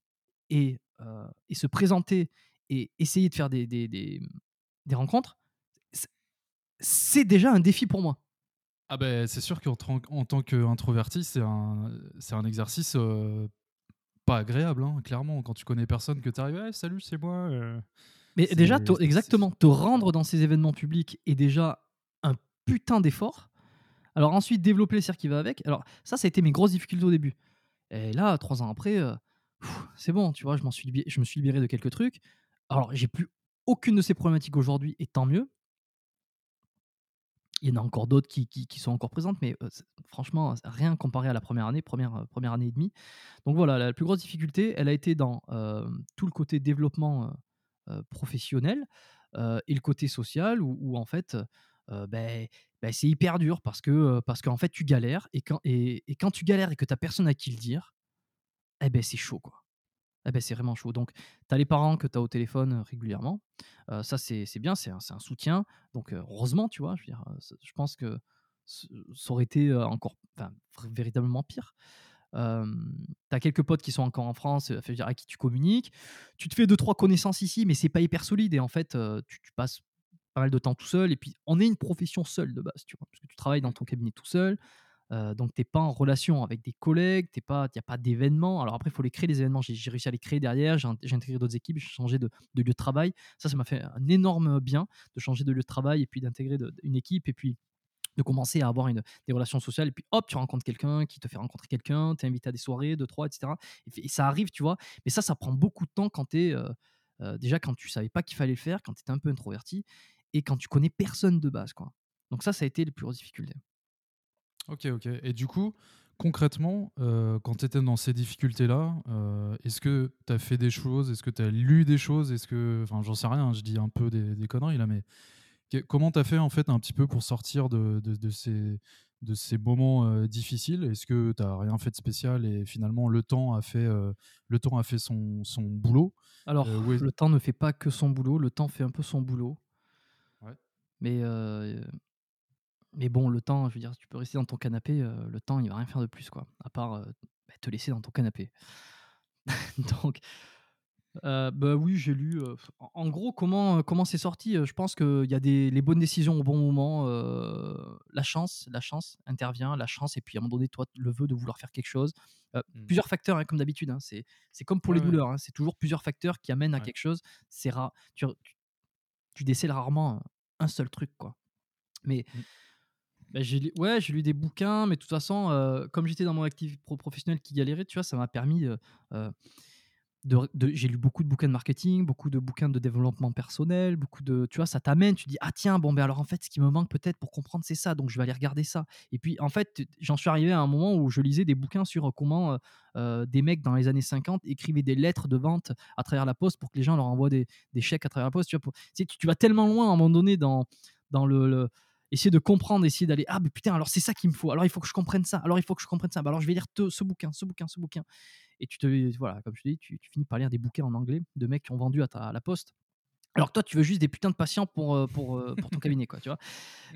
et heu et se présenter et essayer de faire des des des, des rencontres, c'est déjà un défi pour moi. Ah beh, c'est sûr qu'en tant qu'introverti, c'est un un exercice, pas agréable, hein, clairement. Quand tu connais personne, que tu arrives: «Ouais, salut, c'est moi», heu, Mais déjà, exactement, te rendre dans ces événements publics est déjà un putain d'effort. Alors ensuite, développer le cercle qui va avec. Alors ça, ça a été mes grosses difficultés au début et là, 3 ans après, heu, c'est bon, tu vois? Je suis je me suis libéré de quelques trucs. Alors j'ai plus aucune de ces problématiques aujourd'hui et tant mieux. Il y en a encore d'autres qui sont encore présentes, mais heu, c franchement, rien comparé à la première année, première re 1 année et demie. Donc voilà, la plus grosse difficulté, elle a été dans, hem, tout le côté développement, professionnel, et le côté social où en fait, beh beh, c'est hyper dur parce que, parce qu'en fait tu galères et quand tu galères et que tu as personne à qui le dire, et beh, c'est chaud, quoi. Et beh, c'est vraiment chaud. Donc tu as les parents que tu as au téléphone, heu, régulièrement, heu, ça c'est bien, c'est un un soutien. Donc heu, heureusement, tu vois? Je veux dire, je pense que ça aurait été, encore enfin, véritablement pire. Hem, tu as quelques potes qui sont encore en France, à qui tu communiques. Tu te fais 2-3 connaissances ici, mais c'est pas hyper solide et en fait, tu tu passes pas mal de temps tout seul. Et puis, on est une profession seule de base, tu vois, parce que tu travailles dans ton cabinet tout seul. Donc, tu n'es pas en relation avec des collègues, il n'y a pas d'événements. Alors après, il faut les créer, les événements. J'ai réussi à les créer derrière, j'ai int- j'ai intégré d'autres équipes, j'ai changé de, lieu de travail. Ça, ça m'a fait un énorme bien de changer de lieu de travail et puis d'intégrer une équipe et puis de commencer à avoir des relations sociales. Et puis hop, tu rencontres quelqu'un qui te fait rencontrer quelqu'un, tu invité à des soirées, deux, trois, etc. Et ça arrive, tu vois. Mais ça, ça prend beaucoup de temps quand tu es. déjà, quand tu savais pas qu'il fallait le faire, quand tu étais un peu introverti et quand tu connais personne de base, quoi. Donc ça, ça a été les plus grosses difficultés. Ok, ok. Et du coup, concrètement, euh, quand tu étais dans ces difficultés-là, euh, est-ce que tu as fait des choses? Est-ce que tu as lu des choses? Est-ce que. Enfin, j'en sais rien, je dis un peu des, des conneries là, mais que- comment tu as fait en fait un petit peu pour sortir de, de- de ces, de ces moments euh, difficiles? Est-ce que tu rien fait de spécial et finalement le temps a fait, le temps a fait son, son boulot? Alors, le temps ne fait pas que son boulot, le temps fait un peu son boulot. Ouais. Mais, mais bon, le temps, je veux dire, tu peux rester dans ton canapé, euh, le temps, il va rien faire de plus, quoi, à part euh, bah, te laisser dans ton canapé. Donc, euh, bah oui, j'ai lu. en gros, comment comment c'est sorti Je pense qu'il y a des les bonnes décisions au bon moment. la chance, la chance intervient, la chance, et puis à un moment donné, toi, le vœu de vouloir faire quelque chose. Euh, Mm. plusieurs facteurs, hein, comme d'habitude. hein, c'est comme pour Ouais, les ouais. douleurs. hein, c'est toujours plusieurs facteurs qui amènent à quelque chose. C'est rare. Tu, tu, tu décèles rarement un seul truc, quoi. Mais Mm. Bah, j'ai ouais, j'ai lu des bouquins, mais de toute façon, euh, comme j'étais dans mon activité pro professionnelle qui galérait, tu vois, ça m'a permis euh, euh, j'ai lu beaucoup de bouquins de marketing, beaucoup de bouquins de développement personnel, beaucoup de, tu vois, ça t'amène, tu dis, ah tiens, bon, ben alors en fait, ce qui me manque peut-être pour comprendre, c'est ça, donc je vais aller regarder ça. Et puis, en fait, j'en suis arrivé à un moment où je lisais des bouquins sur comment des mecs dans les années 50 écrivaient des lettres de vente à travers la poste pour que les gens leur envoient des, des chèques à travers la poste. Tu, vois, tu, vas tellement loin à un moment donné dans, dans le- essayer de comprendre, essayer d'aller ah mais putain alors c'est ça qu'il me faut. Alors il faut que je comprenne ça. Alors il faut que je comprenne ça. Bah, alors je vais lire ce bouquin, ce bouquin, ce bouquin. Et tu te voilà, comme je te dis, tu, finis par lire des bouquins en anglais de mecs qui ont vendu à, ta, à la poste. Alors que toi, tu veux juste des putains de patients pour, euh, pour, euh, pour ton cabinet, quoi, tu vois.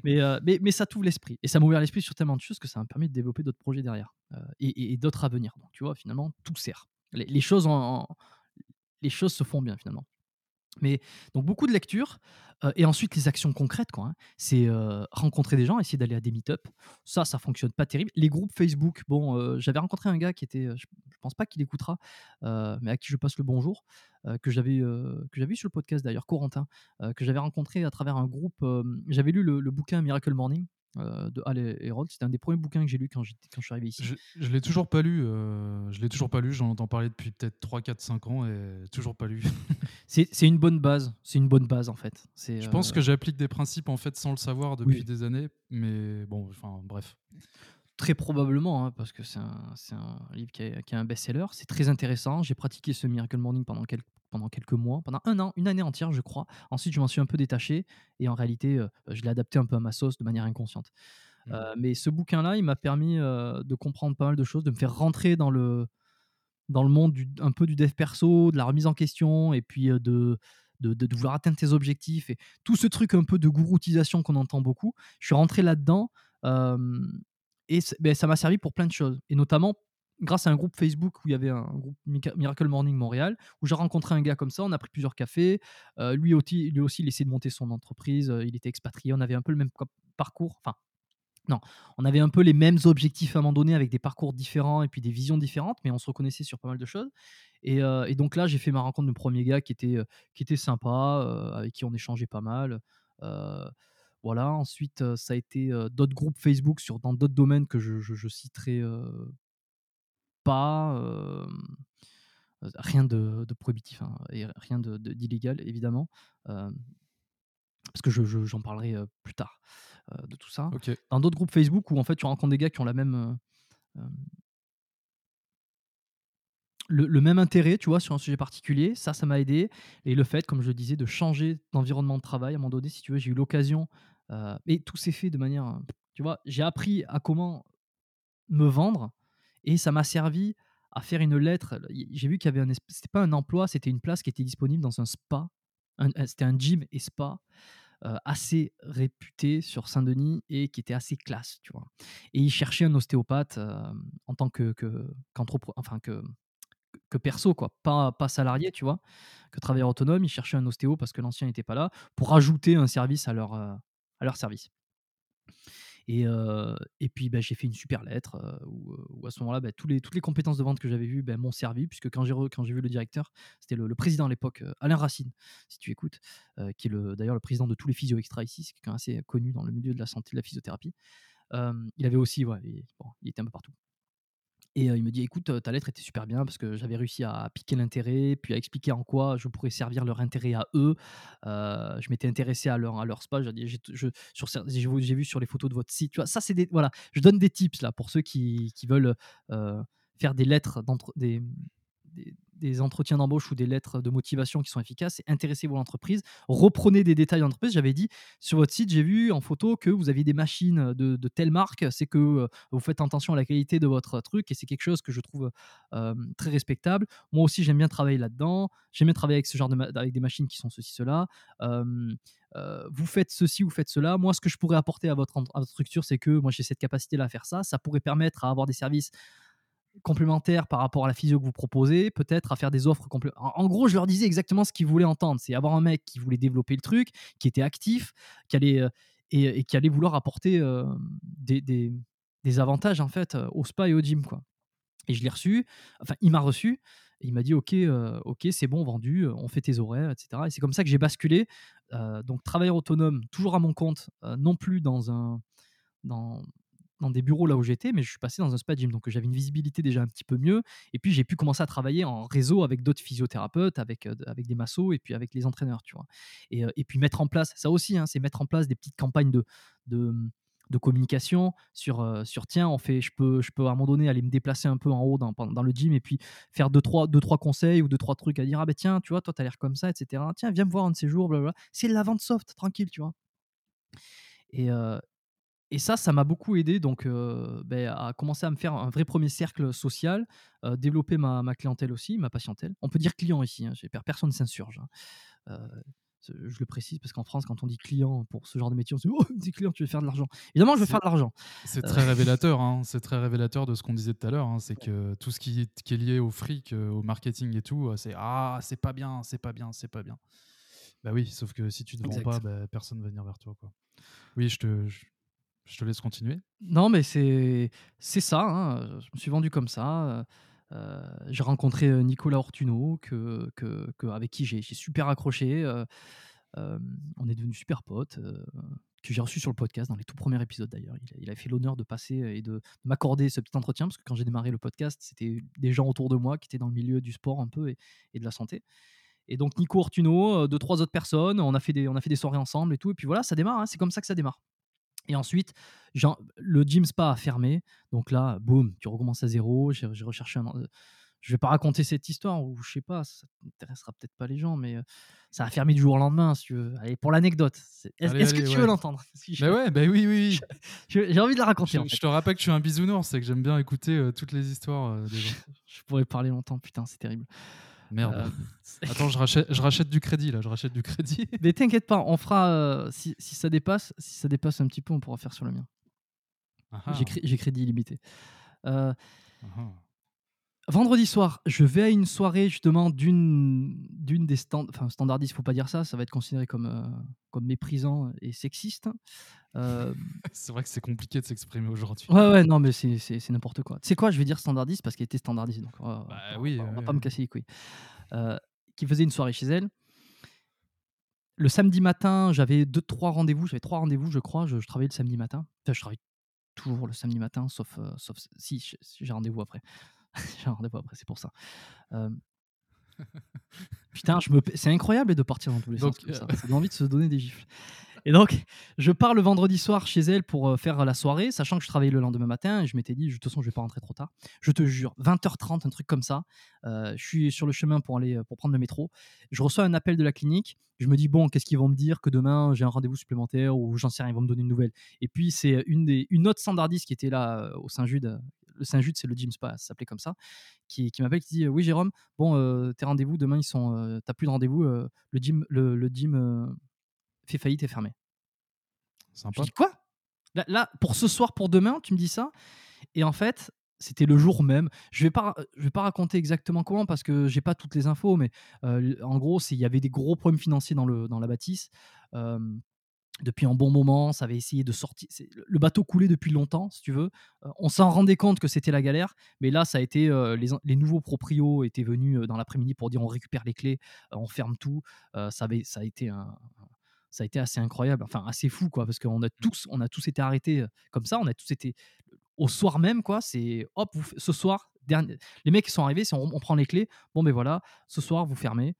Mais, euh, mais, mais ça t'ouvre l'esprit. Et ça m'a ouvert l'esprit sur tellement de choses que ça m'a permis de développer d'autres projets derrière. et, d'autres à venir. Donc, tu vois, finalement, tout sert. Les, choses, en- les choses se font bien, finalement. Mais donc beaucoup de lectures et ensuite les actions concrètes hein. C'est rencontrer des gens, essayer d'aller à des meet-up. Ça, ça fonctionne pas terrible. Les groupes Facebook, bon, j'avais rencontré un gars qui était, je, je pense pas qu'il écoutera, mais à qui je passe le bonjour, que j'avais euh, sur le podcast d'ailleurs, Corentin, que j'avais rencontré à travers un groupe. j'avais lu le bouquin Miracle Morning. Euh, de Hal Herold, c'était un des premiers bouquins que j'ai lu quand, quand je suis arrivé ici. Je, je l'ai toujours pas lu. euh, je l'ai toujours pas lu. J'en entends parler depuis peut-être 3, 4, 5 ans et toujours pas lu. C'est une bonne base, c'est une bonne base en fait. Je pense euh, que j'applique des principes en fait sans le savoir depuis Oui. des années, mais bon, enfin bref. Très probablement, hein, parce que c'est un, livre qui est, qui est un best-seller. C'est très intéressant. J'ai pratiqué ce Miracle Morning pendant, quel- pendant quelques mois, pendant un an, une année entière, je crois. Ensuite, je m'en suis un peu détaché et en réalité, euh, je l'ai adapté un peu à ma sauce de manière inconsciente. Mhm. Euh, mais ce bouquin-là, il m'a permis euh, de comprendre pas mal de choses, de me faire rentrer dans le, dans le monde du, un peu du dev perso, de la remise en question et puis de, de, de- de vouloir atteindre tes objectifs et tout ce truc un peu de gouroutisation qu'on entend beaucoup. Je suis rentré là-dedans euh, et ben, ça m'a servi pour plein de choses et notamment grâce à un groupe Facebook où il y avait un groupe Miracle Morning Montréal où j'ai rencontré un gars comme ça, on a pris plusieurs cafés. Euh, lui, aussi, lui aussi, il essayait de monter son entreprise, euh, il était expatrié, on avait un peu le même co- parcours, enfin non, on avait un peu les mêmes objectifs à un moment donné avec des parcours différents et puis des visions différentes, mais on se reconnaissait sur pas mal de choses. Et, euh, donc là, j'ai fait ma rencontre de premier gars qui était, qui était sympa, avec qui on échangeait pas mal. Voilà, ensuite, ça a été d'autres groupes Facebook sur, dans d'autres domaines que je, je, je citerai pas. euh, rien de, de prohibitif hein, et rien de- de- d'illégal, évidemment. euh, parce que je- je- j'en parlerai plus tard euh, de tout ça dans d'autres groupes Facebook où en fait tu rencontres des gars qui ont la même le, le même intérêt, tu vois, sur un sujet particulier, ça, ça m'a aidé. Et le fait, comme je le disais, de changer d'environnement de travail, à un moment donné, si tu veux, j'ai eu l'occasion, et tout s'est fait de manière, tu vois, j'ai appris à comment me vendre, et ça m'a servi à faire une lettre. J'ai vu qu'il y avait un, c'était pas un emploi, c'était une place qui était disponible dans un spa, c'était un gym et spa assez réputé sur Saint-Denis et qui était assez classe, tu vois. Et il cherchait un ostéopathe en tant que, que, enfin que que perso, quoi, pas, pas salarié, tu vois, que travailleur autonome. Ils cherchaient un ostéo parce que l'ancien n'était pas là, pour ajouter un service à leur, à leur service. Et, et puis, bah, j'ai fait une super lettre où, à ce moment-là, bah, tous les, toutes les compétences de vente que j'avais vues bah, m'ont servi, puisque quand j'ai, quand j'ai vu le directeur, c'était le, président à l'époque, Alain Racine, si tu écoutes, qui est le, d'ailleurs le président de tous les physio extra ici, c'est quelqu'un assez connu dans le milieu de la santé, de la physiothérapie. il avait aussi, ouais, il était un peu partout. Et il me dit écoute, ta lettre était super bien parce que j'avais réussi à piquer l'intérêt, puis à expliquer en quoi je pourrais servir leur intérêt à eux. je m'étais intéressé à leur, à leur spa. J'ai, vu sur les photos de votre site. Tu vois, ça, c'est des. Voilà, je donne des tips là pour ceux qui, qui veulent faire des lettres, d'entre, des, entretiens d'embauche ou des lettres de motivation qui sont efficaces, c'est intéressez-vous à l'entreprise, reprenez des détails d'entreprise. J'avais dit sur votre site, j'ai vu en photo que vous aviez des machines de, telle marque, c'est que euh, vous faites attention à la qualité de votre truc et c'est quelque chose que je trouve très respectable. Moi aussi, j'aime bien travailler là-dedans, j'aime bien travailler avec ce genre de avec des machines qui sont ceci, cela. Euh, vous faites ceci, vous faites cela. Moi, ce que je pourrais apporter à votre, à votre structure, c'est que moi, j'ai cette capacité-là à faire ça. Ça pourrait permettre à avoir des services complémentaire par rapport à la physio que vous proposez, peut-être à faire des offres complémentaires. En, gros, je leur disais exactement ce qu'ils voulaient entendre. C'est avoir un mec qui voulait développer le truc, qui était actif, qui allait, euh, et, qui allait vouloir apporter euh, des, des, avantages en fait euh, au spa et au gym. Quoi. Et je l'ai reçu, enfin, il m'a reçu. Il m'a dit ok, ok, c'est bon, vendu, on fait tes horaires, etc. Et c'est comme ça que j'ai basculé. donc travailleur autonome, toujours à mon compte, non plus dans un, dans, dans des bureaux là où j'étais, mais je suis passé dans un spa gym. Donc j'avais une visibilité déjà un petit peu mieux. Et puis j'ai pu commencer à travailler en réseau avec d'autres physiothérapeutes, avec, euh, avec des massos et puis avec les entraîneurs, tu vois. Et, euh, et puis mettre en place, ça aussi, hein, c'est mettre en place des petites campagnes de, de, de communication sur, euh, sur tiens, on fait, je peux, je peux à un moment donné aller me déplacer un peu en haut dans, dans le gym et puis faire deux trois, deux, trois conseils ou deux, trois trucs à dire, ah ben tiens, tu vois, toi, tu as l'air comme ça, etc. Tiens, viens me voir un de ces jours. C'est la vente soft, tranquille, tu vois. Et, et ça, ça m'a beaucoup aidé donc ben, à commencer à me faire un vrai premier cercle social, développer ma, ma, clientèle aussi, ma patientèle. On peut dire client ici, hein, personne ne s'insurge. Hein. je le précise parce qu'en France, quand on dit client pour ce genre de métier, on se dit Oh, dis client, tu veux faire de l'argent. Évidemment, je veux faire de l'argent. C'est très révélateur, hein, c'est très révélateur de ce qu'on disait tout à l'heure. c'est que tout ce qui est, qui est, lié au fric, au marketing et tout, c'est Ah, c'est pas bien, c'est pas bien, c'est pas bien. Bah oui, sauf que si tu ne vends pas, bah, personne ne va venir vers toi. Quoi. Oui, je te, je te laisse continuer. Non, mais c'est ça. Hein. Je me suis vendu comme ça. Euh, j'ai rencontré euh, Nicolas Ortuno, que, que, avec qui j'ai super accroché. Euh, on est devenus super potes, que j'ai reçu sur le podcast dans les tout premiers épisodes d'ailleurs. Il, a fait l'honneur de passer et de, m'accorder ce petit entretien, parce que quand j'ai démarré le podcast, c'était des gens autour de moi qui étaient dans le milieu du sport un peu et, et de la santé. Et donc Nico Ortuno, deux, trois autres personnes, on a, fait des, on a fait des soirées ensemble et tout. Et puis voilà, ça démarre, hein. c'est comme ça que ça démarre. Et ensuite, le gym spa a fermé. Donc là, boum, tu recommences à zéro. J'ai recherché un. Je vais pas raconter cette histoire ou je sais pas, ça n'intéressera peut-être pas les gens, mais ça a fermé du jour au lendemain, si tu veux. Allez, pour l'anecdote. Est-ce que tu veux l'entendre? Bah ouais, bah oui, oui, oui. J'ai envie de la raconter. Je, te rappelle que je suis un bisounours, c'est que j'aime bien écouter toutes les histoires des gens. je pourrais parler longtemps, putain, c'est terrible. Merde. Euh, Attends, je rachète, je rachète du crédit là, je rachète du crédit. Mais t'inquiète pas, on fera euh, si, si, ça dépasse, si ça dépasse un petit peu, on pourra faire sur le mien. J'ai crédit illimité. Euh, vendredi soir, je vais à une soirée justement d'une d'une des stand, enfin standardistes, faut pas dire ça, ça va être considéré comme comme méprisant et sexiste. c'est vrai que c'est compliqué de s'exprimer aujourd'hui. Ouais, ouais, non, mais c'est n'importe quoi. Tu sais quoi, je vais dire standardiste parce qu'elle était standardiste. Donc, bah, oui, on va, pas me casser les couilles. qui faisait une soirée chez elle. Le samedi matin, j'avais deux, trois rendez-vous. J'avais trois rendez-vous, je crois. Je, travaillais le samedi matin. Enfin, je travaille toujours le samedi matin, sauf, sauf si j'ai rendez-vous après. j'ai rendez-vous après, c'est pour ça. Putain, je me... c'est incroyable de partir dans tous les sens comme ça. Ça donne envie de se donner des gifles. Et donc, je pars le vendredi soir chez elle pour euh, faire la soirée, sachant que je travaillais le lendemain matin et je m'étais dit, de toute façon, je vais pas rentrer trop tard. Je te jure, 20h30, un truc comme ça. Euh, je suis sur le chemin pour aller pour prendre le métro. Je reçois un appel de la clinique. Je me dis, bon, qu'est-ce qu'ils vont me dire que demain j'ai un rendez-vous supplémentaire ou j'en sais rien, ils vont me donner une nouvelle. Et puis, c'est une, des, une autre standardiste qui était là euh, au Saint-Jude. Le Saint-Jude, c'est le gym spa, ça s'appelait comme ça, qui, qui m'appelle, qui dit Oui, Jérôme, bon, tes rendez-vous demain, ils sont, t'as plus de rendez-vous, le gym, le, le gym fait faillite et fermé. Sympa. quoi? Là, pour ce soir, pour demain, tu me dis ça? Et en fait, c'était le jour même. Je vais pas, je vais pas raconter exactement comment parce que j'ai pas toutes les infos, mais en gros, il y avait des gros problèmes financiers dans, le, dans la bâtisse. Depuis un bon moment, ça avait essayé de sortir. Le bateau coulait depuis longtemps, si tu veux. on s'en rendait compte que c'était la galère, mais là, ça a été les, les, nouveaux proprios étaient venus dans l'après-midi pour dire on récupère les clés, on ferme tout. ça, avait, ça a été un, ça a été assez incroyable, enfin assez fou quoi, parce qu'on a mmh. tous, on a tous été arrêtés comme ça, on a tous été au soir même quoi. C'est hop, ce soir, dernier, les mecs qui sont arrivés, on, prend les clés, bon ben voilà, ce soir vous fermez.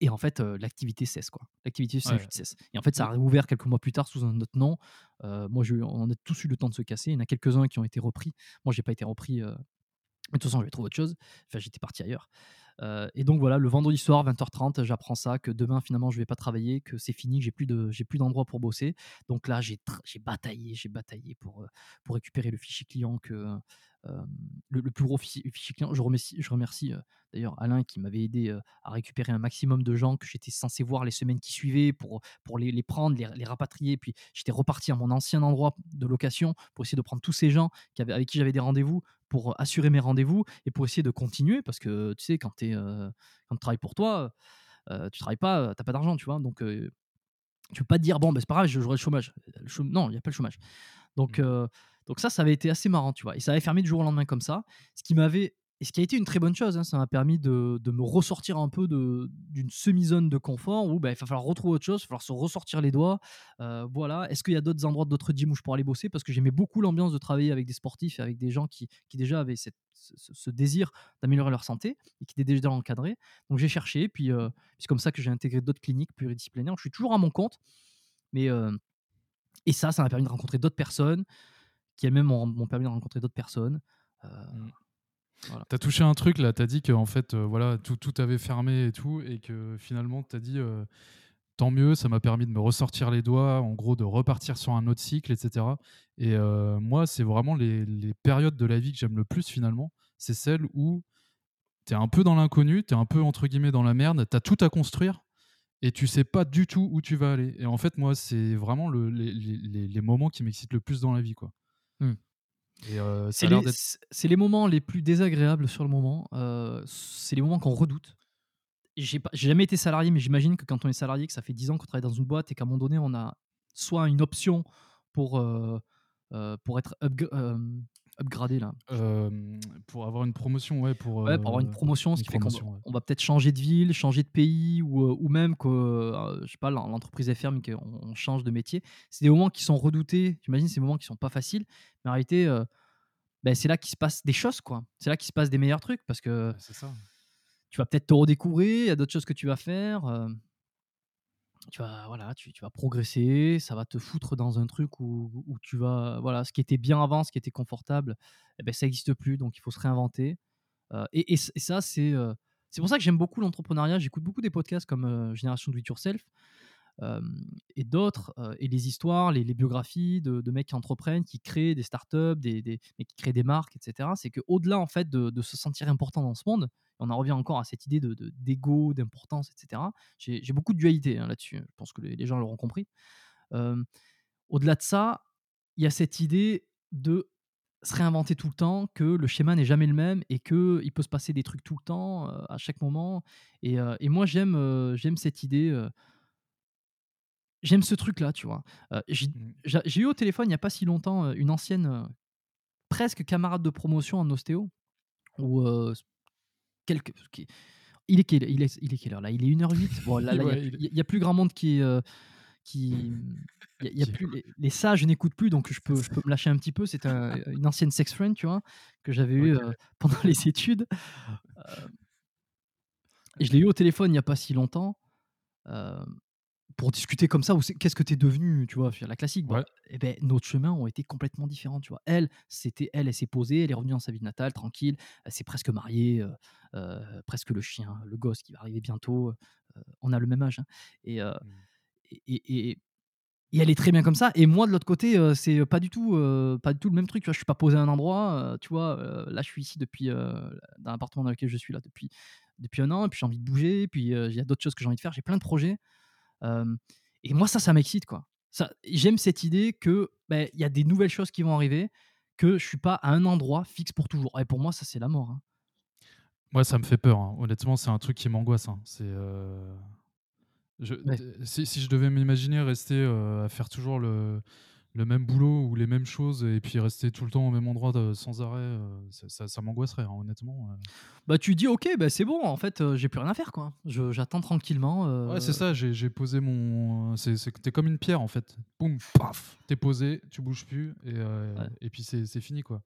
Et en fait, l'activité cesse quoi. L'activité cesse. Et en fait, ça a réouvert quelques mois plus tard sous un autre nom. moi, je, on a tous eu le temps de se casser. Il y en a quelques-uns qui ont été repris. Moi, j'ai pas été repris. de toute façon, j'avais trouvé autre chose. Enfin, j'étais parti ailleurs. Euh, et donc voilà, le vendredi soir, 20h30, j'apprends ça, que demain finalement je vais pas travailler, que c'est fini, que j'ai plus de, j'ai plus d'endroit pour bosser. Donc là, j'ai, j'ai bataillé, j'ai bataillé pour, euh, pour récupérer le fichier client que le, plus gros fichier, client. Je remercie, je remercie d'ailleurs Alain qui m'avait aidé à récupérer un maximum de gens que j'étais censé voir les semaines qui suivaient pour, pour les, les prendre, les, les, rapatrier. Puis j'étais reparti à mon ancien endroit de location pour essayer de prendre tous ces gens qui avaient, avec qui j'avais des rendez-vous pour assurer mes rendez-vous et pour essayer de continuer parce que tu sais, quand, euh, tu travailles pour toi, euh, tu travailles pas, tu n'as pas d'argent, tu vois? Donc, euh, tu peux pas te dire, bon, ben, c'est pas grave, j'aurai le chômage. Non, il n'y a pas le chômage. Donc, mmh. Donc, ça, ça avait été assez marrant, tu vois. Et ça avait fermé du jour au lendemain comme ça. Ce qui m'avait ce qui a été une très bonne chose, hein, ça m'a permis de, de, me ressortir un peu d'une semi-zone de confort où bah, il va falloir retrouver autre chose, il va falloir se ressortir les doigts. Euh, voilà. Est-ce qu'il y a d'autres endroits, d'autres gyms où je pourrais aller bosser? Parce que j'aimais beaucoup l'ambiance de travailler avec des sportifs et avec des gens qui, qui déjà avaient cette, ce, désir d'améliorer leur santé et qui étaient déjà encadrés. Donc j'ai cherché, puis euh, c'est comme ça que j'ai intégré d'autres cliniques pluridisciplinaires. Je suis toujours à mon compte, mais euh, et ça, ça m'a permis de rencontrer d'autres personnes qui elles-mêmes m'ont permis de rencontrer d'autres personnes. Mmh. Tu as touché un truc là, tu as dit que en fait, euh, voilà, tout, tout, avait fermé et tout, et que finalement, tu as dit euh, tant mieux, ça m'a permis de me ressortir les doigts, en gros, de repartir sur un autre cycle, etc. Et euh, moi, c'est vraiment les, les, périodes de la vie que j'aime le plus finalement, c'est celles où tu es un peu dans l'inconnu, tu es un peu entre guillemets dans la merde, tu as tout à construire. Et tu sais pas du tout où tu vas aller. Et en fait, moi, c'est vraiment le, les, les, les, moments qui m'excitent le plus dans la vie. quoi. Mmh. c'est les, moments les plus désagréables sur le moment. c'est les moments qu'on redoute. J'ai jamais été salarié, mais j'imagine que quand on est salarié, que ça fait 10 ans qu'on travaille dans une boîte et qu'à un moment donné, on a soit une option pour, pour être upgradé là. pour avoir une promotion, ouais. Pour, ouais, pour avoir une promotion, ce qui fait qu'on on va peut-être changer de ville, changer de pays, ou, ou même que, je sais pas, l'entreprise est ferme qu'on change de métier. C'est des moments qui sont redoutés. J'imagine ces moments qui sont pas faciles, mais en réalité, ben, c'est là qu'il se passe des choses, quoi. C'est là qu'il se passe des meilleurs trucs parce que ça. tu vas peut-être te redécouvrir, il y a d'autres choses que tu vas faire tu vas, voilà, tu, tu, vas progresser, ça va te foutre dans un truc où, où, tu vas, voilà, ce qui était bien avant, ce qui était confortable, eh ben, ça n'existe plus, donc il faut se réinventer. Euh, et, et, ça, c'est euh, c'est pour ça que j'aime beaucoup l'entrepreneuriat. J'écoute beaucoup des podcasts comme euh, Génération Do It Yourself et d'autres, et les histoires, les, biographies de, mecs qui entreprennent, qui créent des startups, des, des, qui créent des marques, etc. C'est qu'au-delà en fait de, se sentir important dans ce monde, on en revient encore à cette idée de, d'ego, d'importance, etc. J'ai, beaucoup de dualité hein, là-dessus. Je pense que les, gens l'auront compris. au-delà de ça, il y a cette idée de se réinventer tout le temps, que le schéma n'est jamais le même et qu'il peut se passer des trucs tout le temps, à chaque moment. Et, moi, j'aime, j'aime cette idée. J'aime ce truc-là, tu vois. Mmh. j'ai, eu au téléphone il n'y a pas si longtemps une ancienne, presque camarade de promotion en ostéo, où il est quelle, il est, il est quelle heure là? Il est 1h08. Bon, là, il n'y a, plus grand monde qui. Euh, qui il y a, plus les, sages n'écoutent plus donc je peux je peux me lâcher un petit peu c'est une ancienne sex friend tu vois que j'avais eu euh, pendant les études euh, et je l'ai eu au téléphone il n'y a pas si longtemps pour discuter comme ça, ou qu'est-ce que tu es devenu, tu vois, la classique. Bah, et eh ben, nos chemins ont été complètement différents, tu vois. Elle, c'était elle, elle s'est posée, elle est revenue dans sa ville natale, tranquille, elle s'est presque mariée, euh, euh, presque le chien, le gosse qui va arriver bientôt. Euh, on a le même âge. Hein. Mmh. Et, et, et, elle est très bien comme ça. Et moi, de l'autre côté, c'est pas du tout, pas du tout le même truc. Tu vois, je suis pas posé à un endroit. tu vois, là, je suis ici depuis dans l'appartement dans lequel je suis là depuis depuis un an. Et puis j'ai envie de bouger. Puis il y a d'autres choses que j'ai envie de faire. J'ai plein de projets et moi, ça, ça m'excite, quoi. J'aime cette idée que ben, il y a des nouvelles choses qui vont arriver, que je suis pas à un endroit fixe pour toujours. Et pour moi, ça, c'est la mort. hein. Moi, ça me fait peur. hein. Honnêtement, c'est un truc qui m'angoisse. hein. C'est. euh, je- Ouais. d- si, si je devais m'imaginer rester euh, à faire toujours le, le même boulot ou les mêmes choses et puis rester tout le temps au même endroit de- sans arrêt, euh, ça, ça- ça m'angoisserait, hein, honnêtement. euh. Bah, tu dis, ok, bah, c'est bon, en fait, euh, j'ai plus rien à faire. quoi. Je- J'attends tranquillement. euh, Ouais, c'est ça, j'ai j'ai posé mon. c'est- c'est- T'es comme une pierre en fait. Boum, paf, t'es posé, tu bouges plus et, euh, Ouais. et puis c'est c'est fini quoi.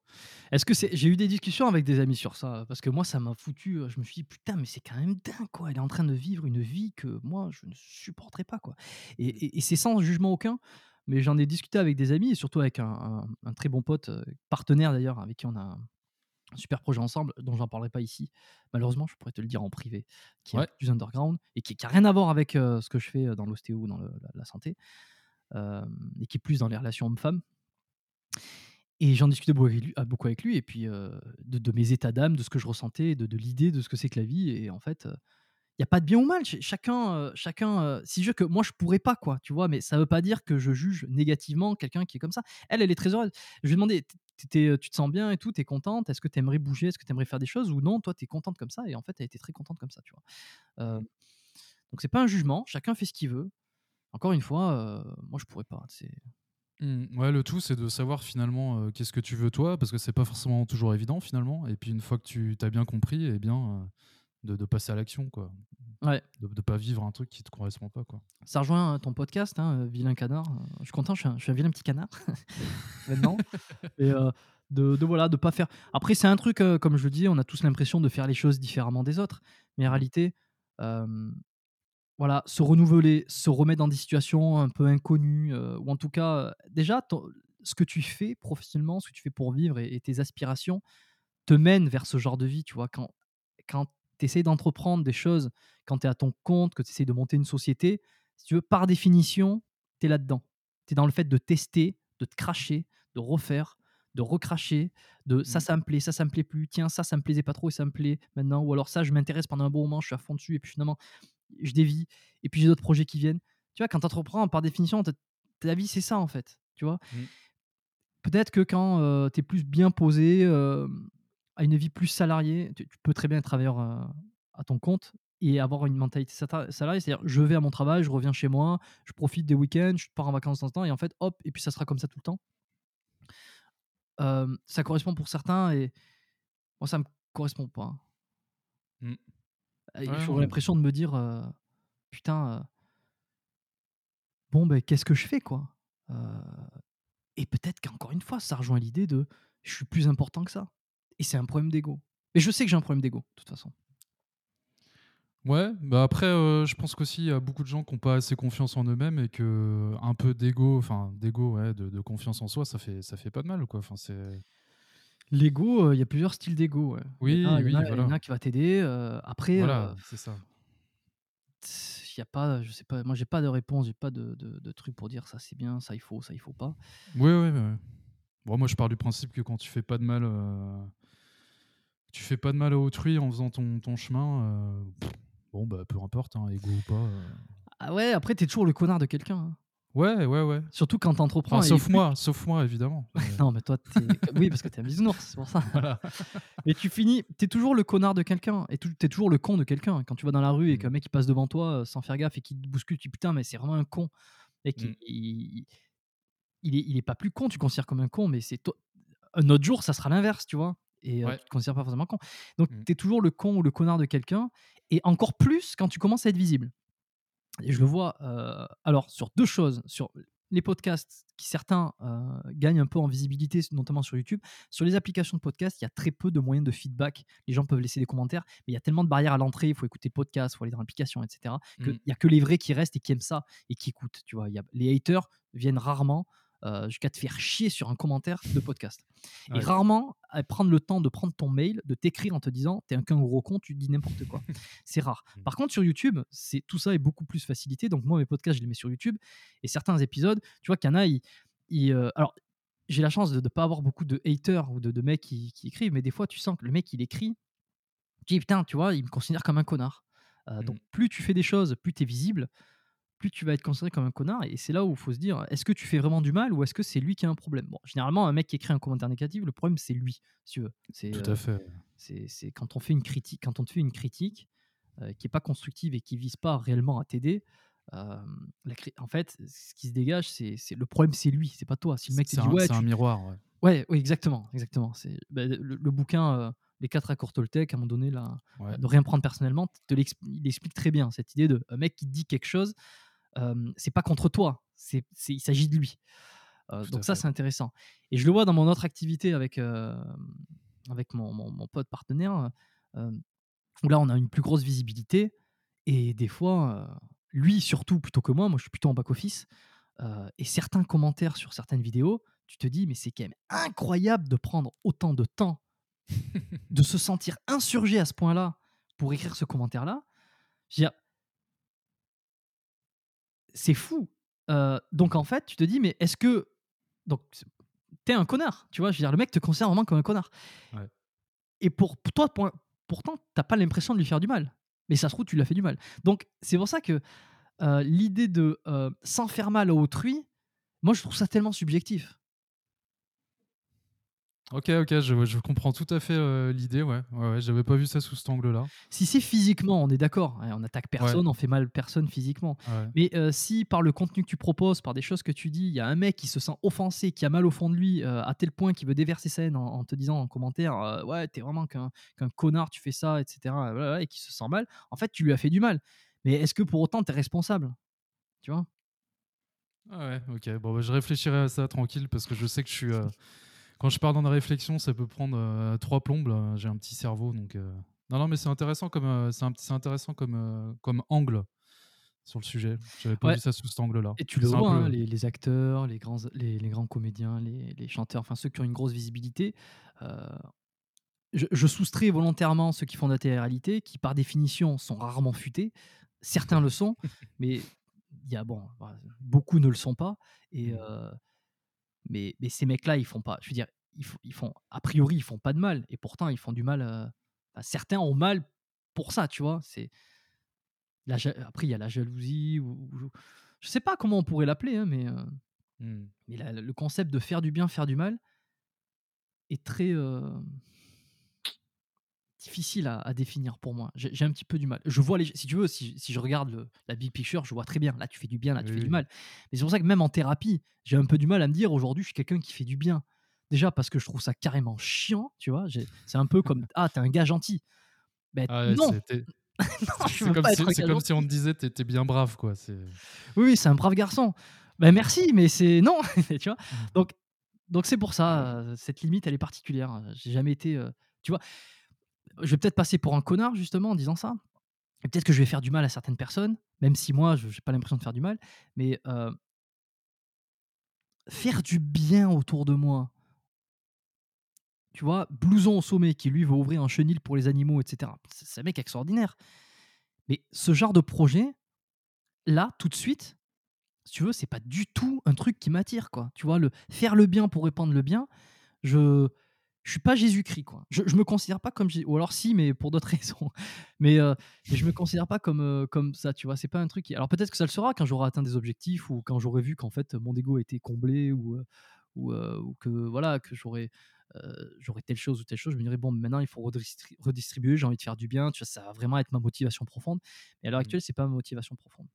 Est-ce que c'est. J'ai eu des discussions avec des amis sur ça, parce que moi, ça m'a foutu. euh, Je me suis dit, putain, mais c'est quand même dingue, quoi. Elle est en train de vivre une vie que moi, je ne supporterais pas, quoi. Et, et- et c'est sans jugement aucun, mais j'en ai discuté avec des amis, et surtout avec un, un- un très bon pote, euh, partenaire d'ailleurs, avec qui on a un super projet ensemble, dont j'en parlerai pas ici. Malheureusement, je pourrais te le dire en privé, qui est Ouais. plus underground, et qui n'a rien à voir avec euh, ce que je fais dans l'ostéo ou dans le- la, la santé, euh, et qui est plus dans les relations hommes-femmes. Et j'en discutais beaucoup avec lui, beaucoup avec lui et puis euh, de, de mes états d'âme, de ce que je ressentais, de, de l'idée de ce que c'est que la vie. Et en fait, il n'y a pas de bien ou mal. Ch- Chacun, euh, chacun euh, si je veux que moi, je pourrais pas, quoi, tu vois, mais ça veut pas dire que je juge négativement quelqu'un qui est comme ça. Elle, elle est très heureuse. Je lui ai demandé, t'es- tu te sens bien et tout, tu es contente, est-ce que tu aimerais bouger, est-ce que tu aimerais faire des choses? Ou non, toi, tu es contente comme ça. Et en fait, elle était très contente comme ça, tu vois. Euh, donc, c'est pas un jugement, chacun fait ce qu'il veut. Encore une fois, euh, moi, je pourrais pas. C'est Mm, Ouais, le tout, c'est de savoir finalement euh, qu'est-ce que tu veux toi, parce que c'est pas forcément toujours évident finalement. Et puis une fois que tu t'as bien compris, eh bien, euh, de, de passer à l'action, quoi. Ouais. De, de pas vivre un truc qui te correspond pas, quoi. Ça rejoint euh, ton podcast, hein, euh, Vilain Canard. Euh, Je suis content, je suis un, je suis un vilain petit canard maintenant. Et euh, de, de voilà, de pas faire. Après, c'est un truc, euh, comme je le dis, on a tous l'impression de faire les choses différemment des autres. Mais en réalité, euh, voilà, se renouveler, se remettre dans des situations un peu inconnues, ou en tout cas, déjà, ton- ce que tu fais professionnellement, ce que tu fais pour vivre et, et tes aspirations te mènent vers ce genre de vie, tu vois. Quand, quand tu essaies d'entreprendre des choses, quand tu es à ton compte, que tu essaies de monter une société, si tu veux, par définition, tu es là-dedans. Tu es dans le fait de tester, de te cracher, de refaire, de recracher, de ça, Mm. ça me plaît, ça, ça me plaît plus, tiens, ça, ça me plaisait pas trop et ça me plaît maintenant, ou alors ça, je m'intéresse pendant un bon moment, je suis à fond dessus, et puis finalement, je dévie, et puis j'ai d'autres projets qui viennent. Tu vois, quand tu entreprends, par définition, ta- vie, c'est ça, en fait. Tu vois? Mm. Peut-être que quand tu es plus bien posé, euh, à une vie plus salariée, tu, tu peux très bien être travailleur euh, à ton compte et avoir une mentalité salariée, c'est-à-dire je vais à mon travail, je reviens chez moi, je profite des week-ends, je pars en vacances de temps en temps, et en fait, hop, et puis ça sera comme ça tout le temps. Euh, ça correspond pour certains, et moi, ça me correspond pas. Mm. Et Ouais, J'aurais l'impression de me dire, euh, putain, euh, bon, ben, qu'est-ce que je fais, quoi? Et peut-être qu'encore une fois, ça rejoint l'idée de je suis plus important que ça. Et c'est un problème d'ego. Et je sais que j'ai un problème d'ego, de toute façon. Ouais, bah après, euh, je pense qu'aussi il y a beaucoup de gens qui n'ont pas assez confiance en eux-mêmes et que un peu d'ego, enfin d'ego, ouais, de, de confiance en soi, ça fait, ça fait pas de mal, quoi. Enfin, c'est. L'ego, euh, il y a plusieurs styles d'ego. ouais. Il y en a- Oui, il y en a- oui, y en a qui va t'aider. euh, après, Voilà, euh, c'est ça. il y a pas, je sais pas, moi j'ai pas de réponse, j'ai pas de, de, de truc pour dire ça c'est bien, ça il faut, ça il faut pas. Oui, oui, oui. Bon, moi, je pars du principe que quand tu fais pas de mal, euh, tu fais pas de mal à autrui en faisant ton, ton chemin. euh, bon, bah, peu importe, hein, égo ou pas. euh. Ah ouais, après t'es toujours le connard de quelqu'un. hein. Ouais, ouais, ouais. Surtout quand t'entreprends. Enfin, et sauf plus- moi, sauf moi, évidemment. Euh, Non, mais toi, t'es... oui, parce que t'es un bisounours, c'est pour ça. voilà. Mais tu finis, t'es toujours le connard de quelqu'un, et tu- t'es toujours le con de quelqu'un. Quand tu vas dans la rue et qu'un mec il passe devant toi euh, sans faire gaffe et qui te bouscule, tu dis putain, mais c'est vraiment un con. Et qui, Mm. il, il est, il est pas plus con, tu le considères comme un con, mais c'est toi. Un autre jour, ça sera l'inverse, tu vois. Et Ouais. tu te considères pas forcément con. Donc, Mm. t'es toujours le con ou le connard de quelqu'un, et encore plus quand tu commences à être visible. Et je le vois, alors, sur deux choses. Sur les podcasts, qui certains euh, gagnent un peu en visibilité, notamment sur YouTube. Sur les applications de podcast, il y a très peu de moyens de feedback. Les gens peuvent laisser des commentaires, mais il y a tellement de barrières à l'entrée. Il faut écouter podcast, il faut aller dans l'application, etc. que Mm. Il y a que les vrais qui restent et qui aiment ça et qui écoutent. Tu vois, Il y a, les haters viennent rarement euh, jusqu'à te faire chier sur un commentaire de podcast. Et rarement à prendre le temps de prendre ton mail, de t'écrire en te disant t'es un qu'un gros con, tu dis n'importe quoi. c'est rare. Mm. Par contre, sur YouTube, c'est tout ça est beaucoup plus facilité. Donc moi, mes podcasts, je les mets sur YouTube. Et certains épisodes, tu vois qu'il y en a, ils, ils, euh, alors j'ai la chance de ne pas avoir beaucoup de haters ou de, de mecs qui, qui écrivent, mais des fois, tu sens que le mec, il écrit, tu dis putain, tu vois, il me considère comme un connard. Euh, Donc Mm. plus tu fais des choses, plus tu es visible, plus tu vas être considéré comme un connard. Et c'est là où il faut se dire est-ce que tu fais vraiment du mal ou est-ce que c'est lui qui a un problème? Bon, généralement, un mec qui écrit un commentaire négatif, le problème c'est lui, si tu veux. C'est, Tout à fait. c'est, quand on fait une critique, quand on te fait une critique qui est pas constructive et qui vise pas réellement à t'aider. la en fait, ce qui se dégage, c'est, le problème, c'est lui, c'est pas toi. Si le mec C'est te dit un, ouais, c'est un miroir. ouais. ouais, oui, exactement, exactement. C'est bah, le, le bouquin, euh, les quatre accords Toltec, à un moment donné, là, Ouais. ne rien prendre personnellement, te il explique très bien cette idée de un mec qui dit quelque chose, euh, c'est pas contre toi, c'est, c'est- il s'agit de lui. Donc ça, c'est intéressant. Et je le vois dans mon autre activité avec, avec mon, mon, mon pote partenaire, où là, on a une plus grosse visibilité. Et des fois, lui surtout, plutôt que moi, moi je suis plutôt en back-office, euh, et certains commentaires sur certaines vidéos, tu te dis, mais c'est quand même incroyable de prendre autant de temps, de se sentir insurgé à ce point-là pour écrire ce commentaire-là. Je veux dire, c'est fou. Euh, donc en fait, tu te dis, mais est-ce que. Donc, t'es un connard, tu vois. Je veux dire, le mec te considère vraiment comme un connard. Ouais. Et pour, toi, pour- pourtant, t'as pas l'impression de lui faire du mal. Mais ça se trouve, tu lui as fait du mal. Donc, c'est pour ça que euh, l'idée de euh, sans faire mal à autrui, moi, je trouve ça tellement subjectif. Ok, ok, je, je comprends tout à fait euh, l'idée. Ouais, ouais, ouais, j'avais pas vu ça sous cet angle-là. Si c'est physiquement, on est d'accord. hein, On attaque personne, on fait mal personne physiquement. Ouais. Mais euh, si par le contenu que tu proposes, par des choses que tu dis, il y a un mec qui se sent offensé, qui a mal au fond de lui, euh, à tel point qu'il veut déverser sa haine en, en te disant en commentaire Ouais, t'es vraiment qu'un qu'un connard, tu fais ça, etc. voilà, et qui se sent mal, en fait, tu lui as fait du mal. Mais est-ce que pour autant, t'es responsable? Tu vois? Ah ouais, ok. Bon, bah, je réfléchirai à ça tranquille parce que je sais que je suis. Quand je pars dans la réflexion, ça peut prendre euh, trois plombes. J'ai un petit cerveau, donc. euh, Non, non, mais c'est intéressant comme euh, c'est intéressant comme comme angle sur le sujet. J'avais pas Ouais. vu ça sous cet angle-là. Et tu le vois, peu- hein, les, les acteurs, les grands, les, les grands comédiens, les, les chanteurs, enfin ceux qui ont une grosse visibilité. euh, je, je soustrais volontairement ceux qui font de la télé-réalité, qui par définition sont rarement futés. Certains le sont, mais il y a bon, voilà, beaucoup ne le sont pas. Et Mm. euh, mais, mais ces mecs-là, ils font pas. Je veux dire, ils, font- ils font a priori, ils font pas de mal, et pourtant ils font du mal. euh, certains ont mal pour ça, tu vois. C'est la après il y a la jalousie ou, ou- je sais pas comment on pourrait l'appeler, hein, mais euh, Hmm. mais la- le concept de faire du bien, faire du mal est très euh, difficile à, à définir pour moi. J'ai un petit peu du mal. Je vois les, si tu veux, si, si je regarde le- la big picture, je vois très bien. Là, tu fais du bien, là, tu Oui, fais du mal. Mais c'est pour ça que même en thérapie, j'ai un peu du mal à me dire aujourd'hui, je suis quelqu'un qui fait du bien. Déjà parce que je trouve ça carrément chiant, tu vois. C'est un peu comme ah, t'es un gars gentil. Ben, Ah ouais, non, c'est comme, si, comme on te disait t'es bien brave, quoi. Oui, oui, c'est un brave garçon. Ben merci, mais c'est non, tu vois. Donc, donc c'est pour ça, euh, cette limite, elle est particulière. J'ai jamais été, euh, tu vois. Je vais peut-être passer pour un connard justement en disant ça. Et peut-être que je vais faire du mal à certaines personnes, même si moi, je n'ai pas l'impression de faire du mal. Mais euh, faire du bien autour de moi. Tu vois, Blouson au sommet qui lui veut ouvrir un chenil pour les animaux, etc. C'est un mec extraordinaire. Mais ce genre de projet, là, tout de suite, si tu veux, c'est pas du tout un truc qui m'attire, quoi. Tu vois, le faire le bien pour répandre le bien, je je suis pas Jésus-Christ, quoi. Je, je me considère pas comme ou alors si, mais pour d'autres raisons. Mais, euh, mais je me considère pas comme euh, comme ça, tu vois. C'est pas un truc. Qui... Alors peut-être que ça le sera quand j'aurai atteint des objectifs ou quand j'aurai vu qu'en fait mon ego était comblé ou euh, ou, euh, ou que voilà que j'aurais euh, j'aurais telle chose ou telle chose. Je me dirais bon, maintenant il faut redistri- redistribuer. J'ai envie de faire du bien. Tu vois, ça va vraiment être ma motivation profonde. Mais à l'heure Mm. actuelle, c'est pas ma motivation profonde.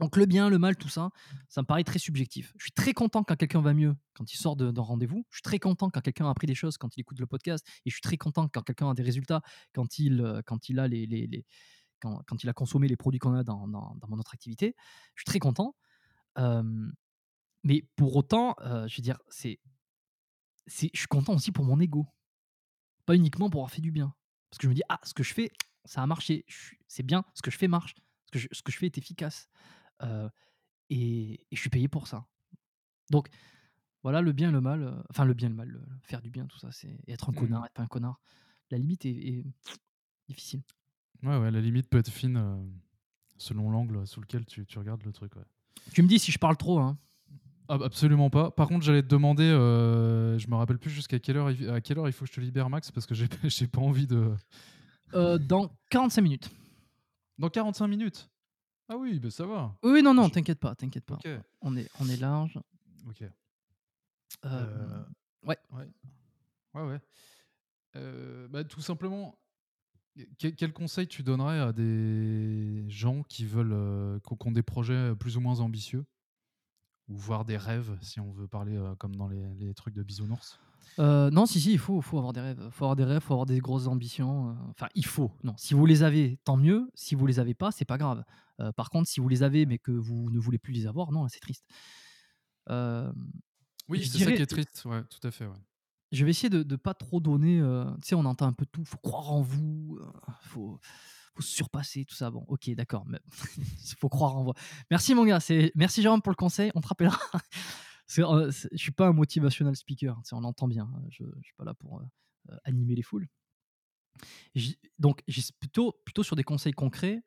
Donc le bien, le mal, tout ça, ça me paraît très subjectif. Je suis très content quand quelqu'un va mieux, quand il sort d'un rendez-vous. Je suis très content quand quelqu'un a appris des choses, quand il écoute le podcast. Et je suis très content quand quelqu'un a des résultats, quand il, euh, quand il a consommé les produits qu'on a dans, dans, dans mon autre activité. Je suis très content. Mais pour autant, euh, je veux dire, c'est, c'est, je suis content aussi pour mon ego, pas uniquement pour avoir fait du bien. Parce que je me dis, ah, ce que je fais, ça a marché. C'est bien, ce que je fais marche. Ce que je, ce que je fais est efficace. Euh, et, et je suis payé pour ça. Donc, voilà le bien et le mal. euh, Enfin, le bien et le mal, le- faire du bien, tout ça, c'est être un connard, être pas un connard. La limite est, est difficile. Ouais, ouais, la limite peut être fine euh, selon l'angle sous lequel tu, tu regardes le truc. Ouais. Tu me dis si je parle trop. Hein. Ah, absolument pas. Par contre, j'allais te demander, euh, je me rappelle plus jusqu'à quelle heure, il- à quelle heure il faut que je te libère, Max, parce que j'ai j'ai pas envie de. Euh, dans 45 minutes. Dans 45 minutes? Ah oui, ben ça va. Oui, non, non, t'inquiète pas, t'inquiète pas. Ok. On est, on est large. Ok. Euh, ouais. Ouais. Ouais, ouais. Euh, bah, tout simplement, que- quel conseil tu donnerais à des gens qui veulent, euh, qui ont des projets plus ou moins ambitieux? Ou voire des rêves, si on veut parler euh, comme dans les, les trucs de bisounours? Euh, non, si, si, il faut, faut avoir des rêves. faut avoir des rêves, faut avoir des grosses ambitions. euh, Enfin, il faut. Non, si vous les avez, tant mieux. Si vous les avez pas, c'est pas grave. Euh, par contre, si vous les avez, mais que vous ne voulez plus les avoir, non, c'est triste. Euh, Oui, c'est ça qui est triste. Ouais, tout à fait. Ouais. je vais essayer de ne pas trop donner. euh, tu sais, on entend un peu tout. faut croire en vous. euh, faut, faut se surpasser, tout ça. Bon, ok, d'accord. Il faut croire en vous. Merci, mon gars. c'est- Merci, Jérôme, pour le conseil. On te rappellera. Je suis pas un motivational speaker. tu sais, on l'entend bien. hein, Je, je suis pas là pour animer les foules. Donc, j'ai plutôt, plutôt sur des conseils concrets.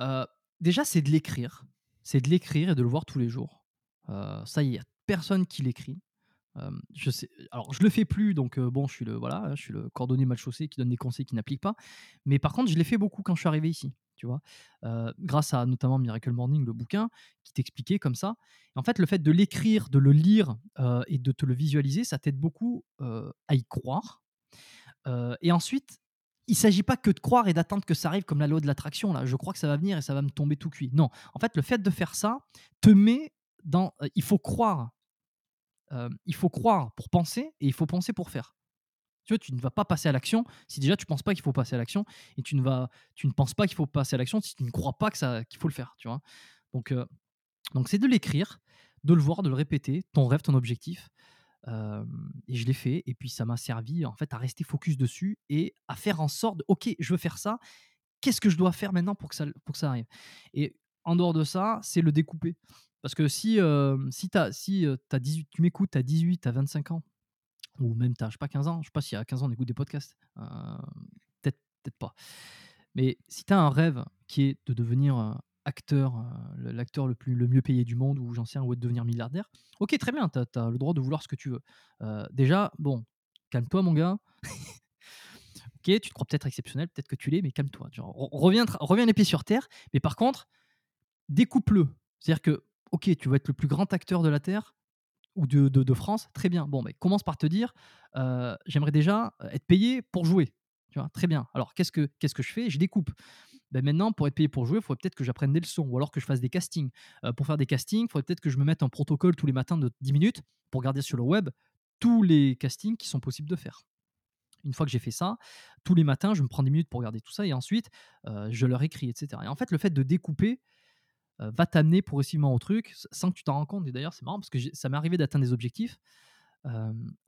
Euh, déjà, c'est de l'écrire. C'est de l'écrire et de le voir tous les jours. Euh, ça, y a personne qui l'écrit. Je sais, alors, je le fais plus, donc bon, je suis le voilà, hein, je suis le cordonnier mal chaussé qui donne des conseils qui n'applique pas. Mais par contre, je l'ai fait beaucoup quand je suis arrivé ici, tu vois, grâce à notamment Miracle Morning, le bouquin qui t'expliquait comme ça. En fait, le fait de l'écrire, de le lire et de te le visualiser, ça t'aide beaucoup à y croire. Et ensuite, il ne s'agit pas que de croire et d'attendre que ça arrive comme la loi de l'attraction. Là, je crois que ça va venir et ça va me tomber tout cuit. Non, en fait, le fait de faire ça te met dans. euh, il faut croire. Euh, il faut croire pour penser et il faut penser pour faire. Tu vois, tu ne vas pas passer à l'action si déjà tu penses pas qu'il faut passer à l'action et tu ne vas, tu ne penses pas qu'il faut passer à l'action si tu ne crois pas que ça, qu'il faut le faire. Tu vois. Donc, euh, donc c'est de l'écrire, de le voir, de le répéter, ton rêve, ton objectif. Et je l'ai fait et puis ça m'a servi en fait à rester focus dessus et à faire en sorte ok je veux faire ça qu'est-ce que je dois faire maintenant pour que ça pour que ça arrive? et en dehors de ça c'est le découper. Parce que si si t'as si t'as 18 tu m'écoutes t'as 18 t'as 25 ans ou même t'as je sais pas 15 ans je sais pas si à 15 ans on écoute des podcasts peut-être peut-être pas. Mais si tu as un rêve qui est de devenir acteur, euh, l'acteur le, plus, le mieux payé du monde, ou j'en sais rien, ou de devenir milliardaire, ok, très bien, tu as, le droit de vouloir ce que tu veux. Euh, déjà, bon, calme-toi, mon gars. ok, tu te crois peut-être exceptionnel, peut-être que tu l'es, mais calme-toi. Reviens, reviens les pieds sur terre, mais par contre, découpe-le. C'est-à-dire que, ok, tu vas être le plus grand acteur de la Terre ou de, de- France, très bien. Bon, mais commence par te dire, euh, j'aimerais déjà être payé pour jouer. Tu vois, très bien. Alors, qu'est-ce que, qu'est-ce que je fais? Je découpe. Ben maintenant, pour être payé pour jouer, il faudrait peut-être que j'apprenne des leçons ou alors que je fasse des castings. Euh, pour faire des castings, il faudrait peut-être que je me mette un protocole tous les matins de 10 minutes pour regarder sur le web tous les castings qui sont possibles de faire. Une fois que j'ai fait ça, tous les matins, je me prends 10 minutes pour regarder tout ça et ensuite, euh, je leur écris, etc. Et en fait, le fait de découper euh, va t'amener progressivement au truc sans que tu t'en rends compte. Et d'ailleurs, c'est marrant parce que ça m'est arrivé d'atteindre des objectifs.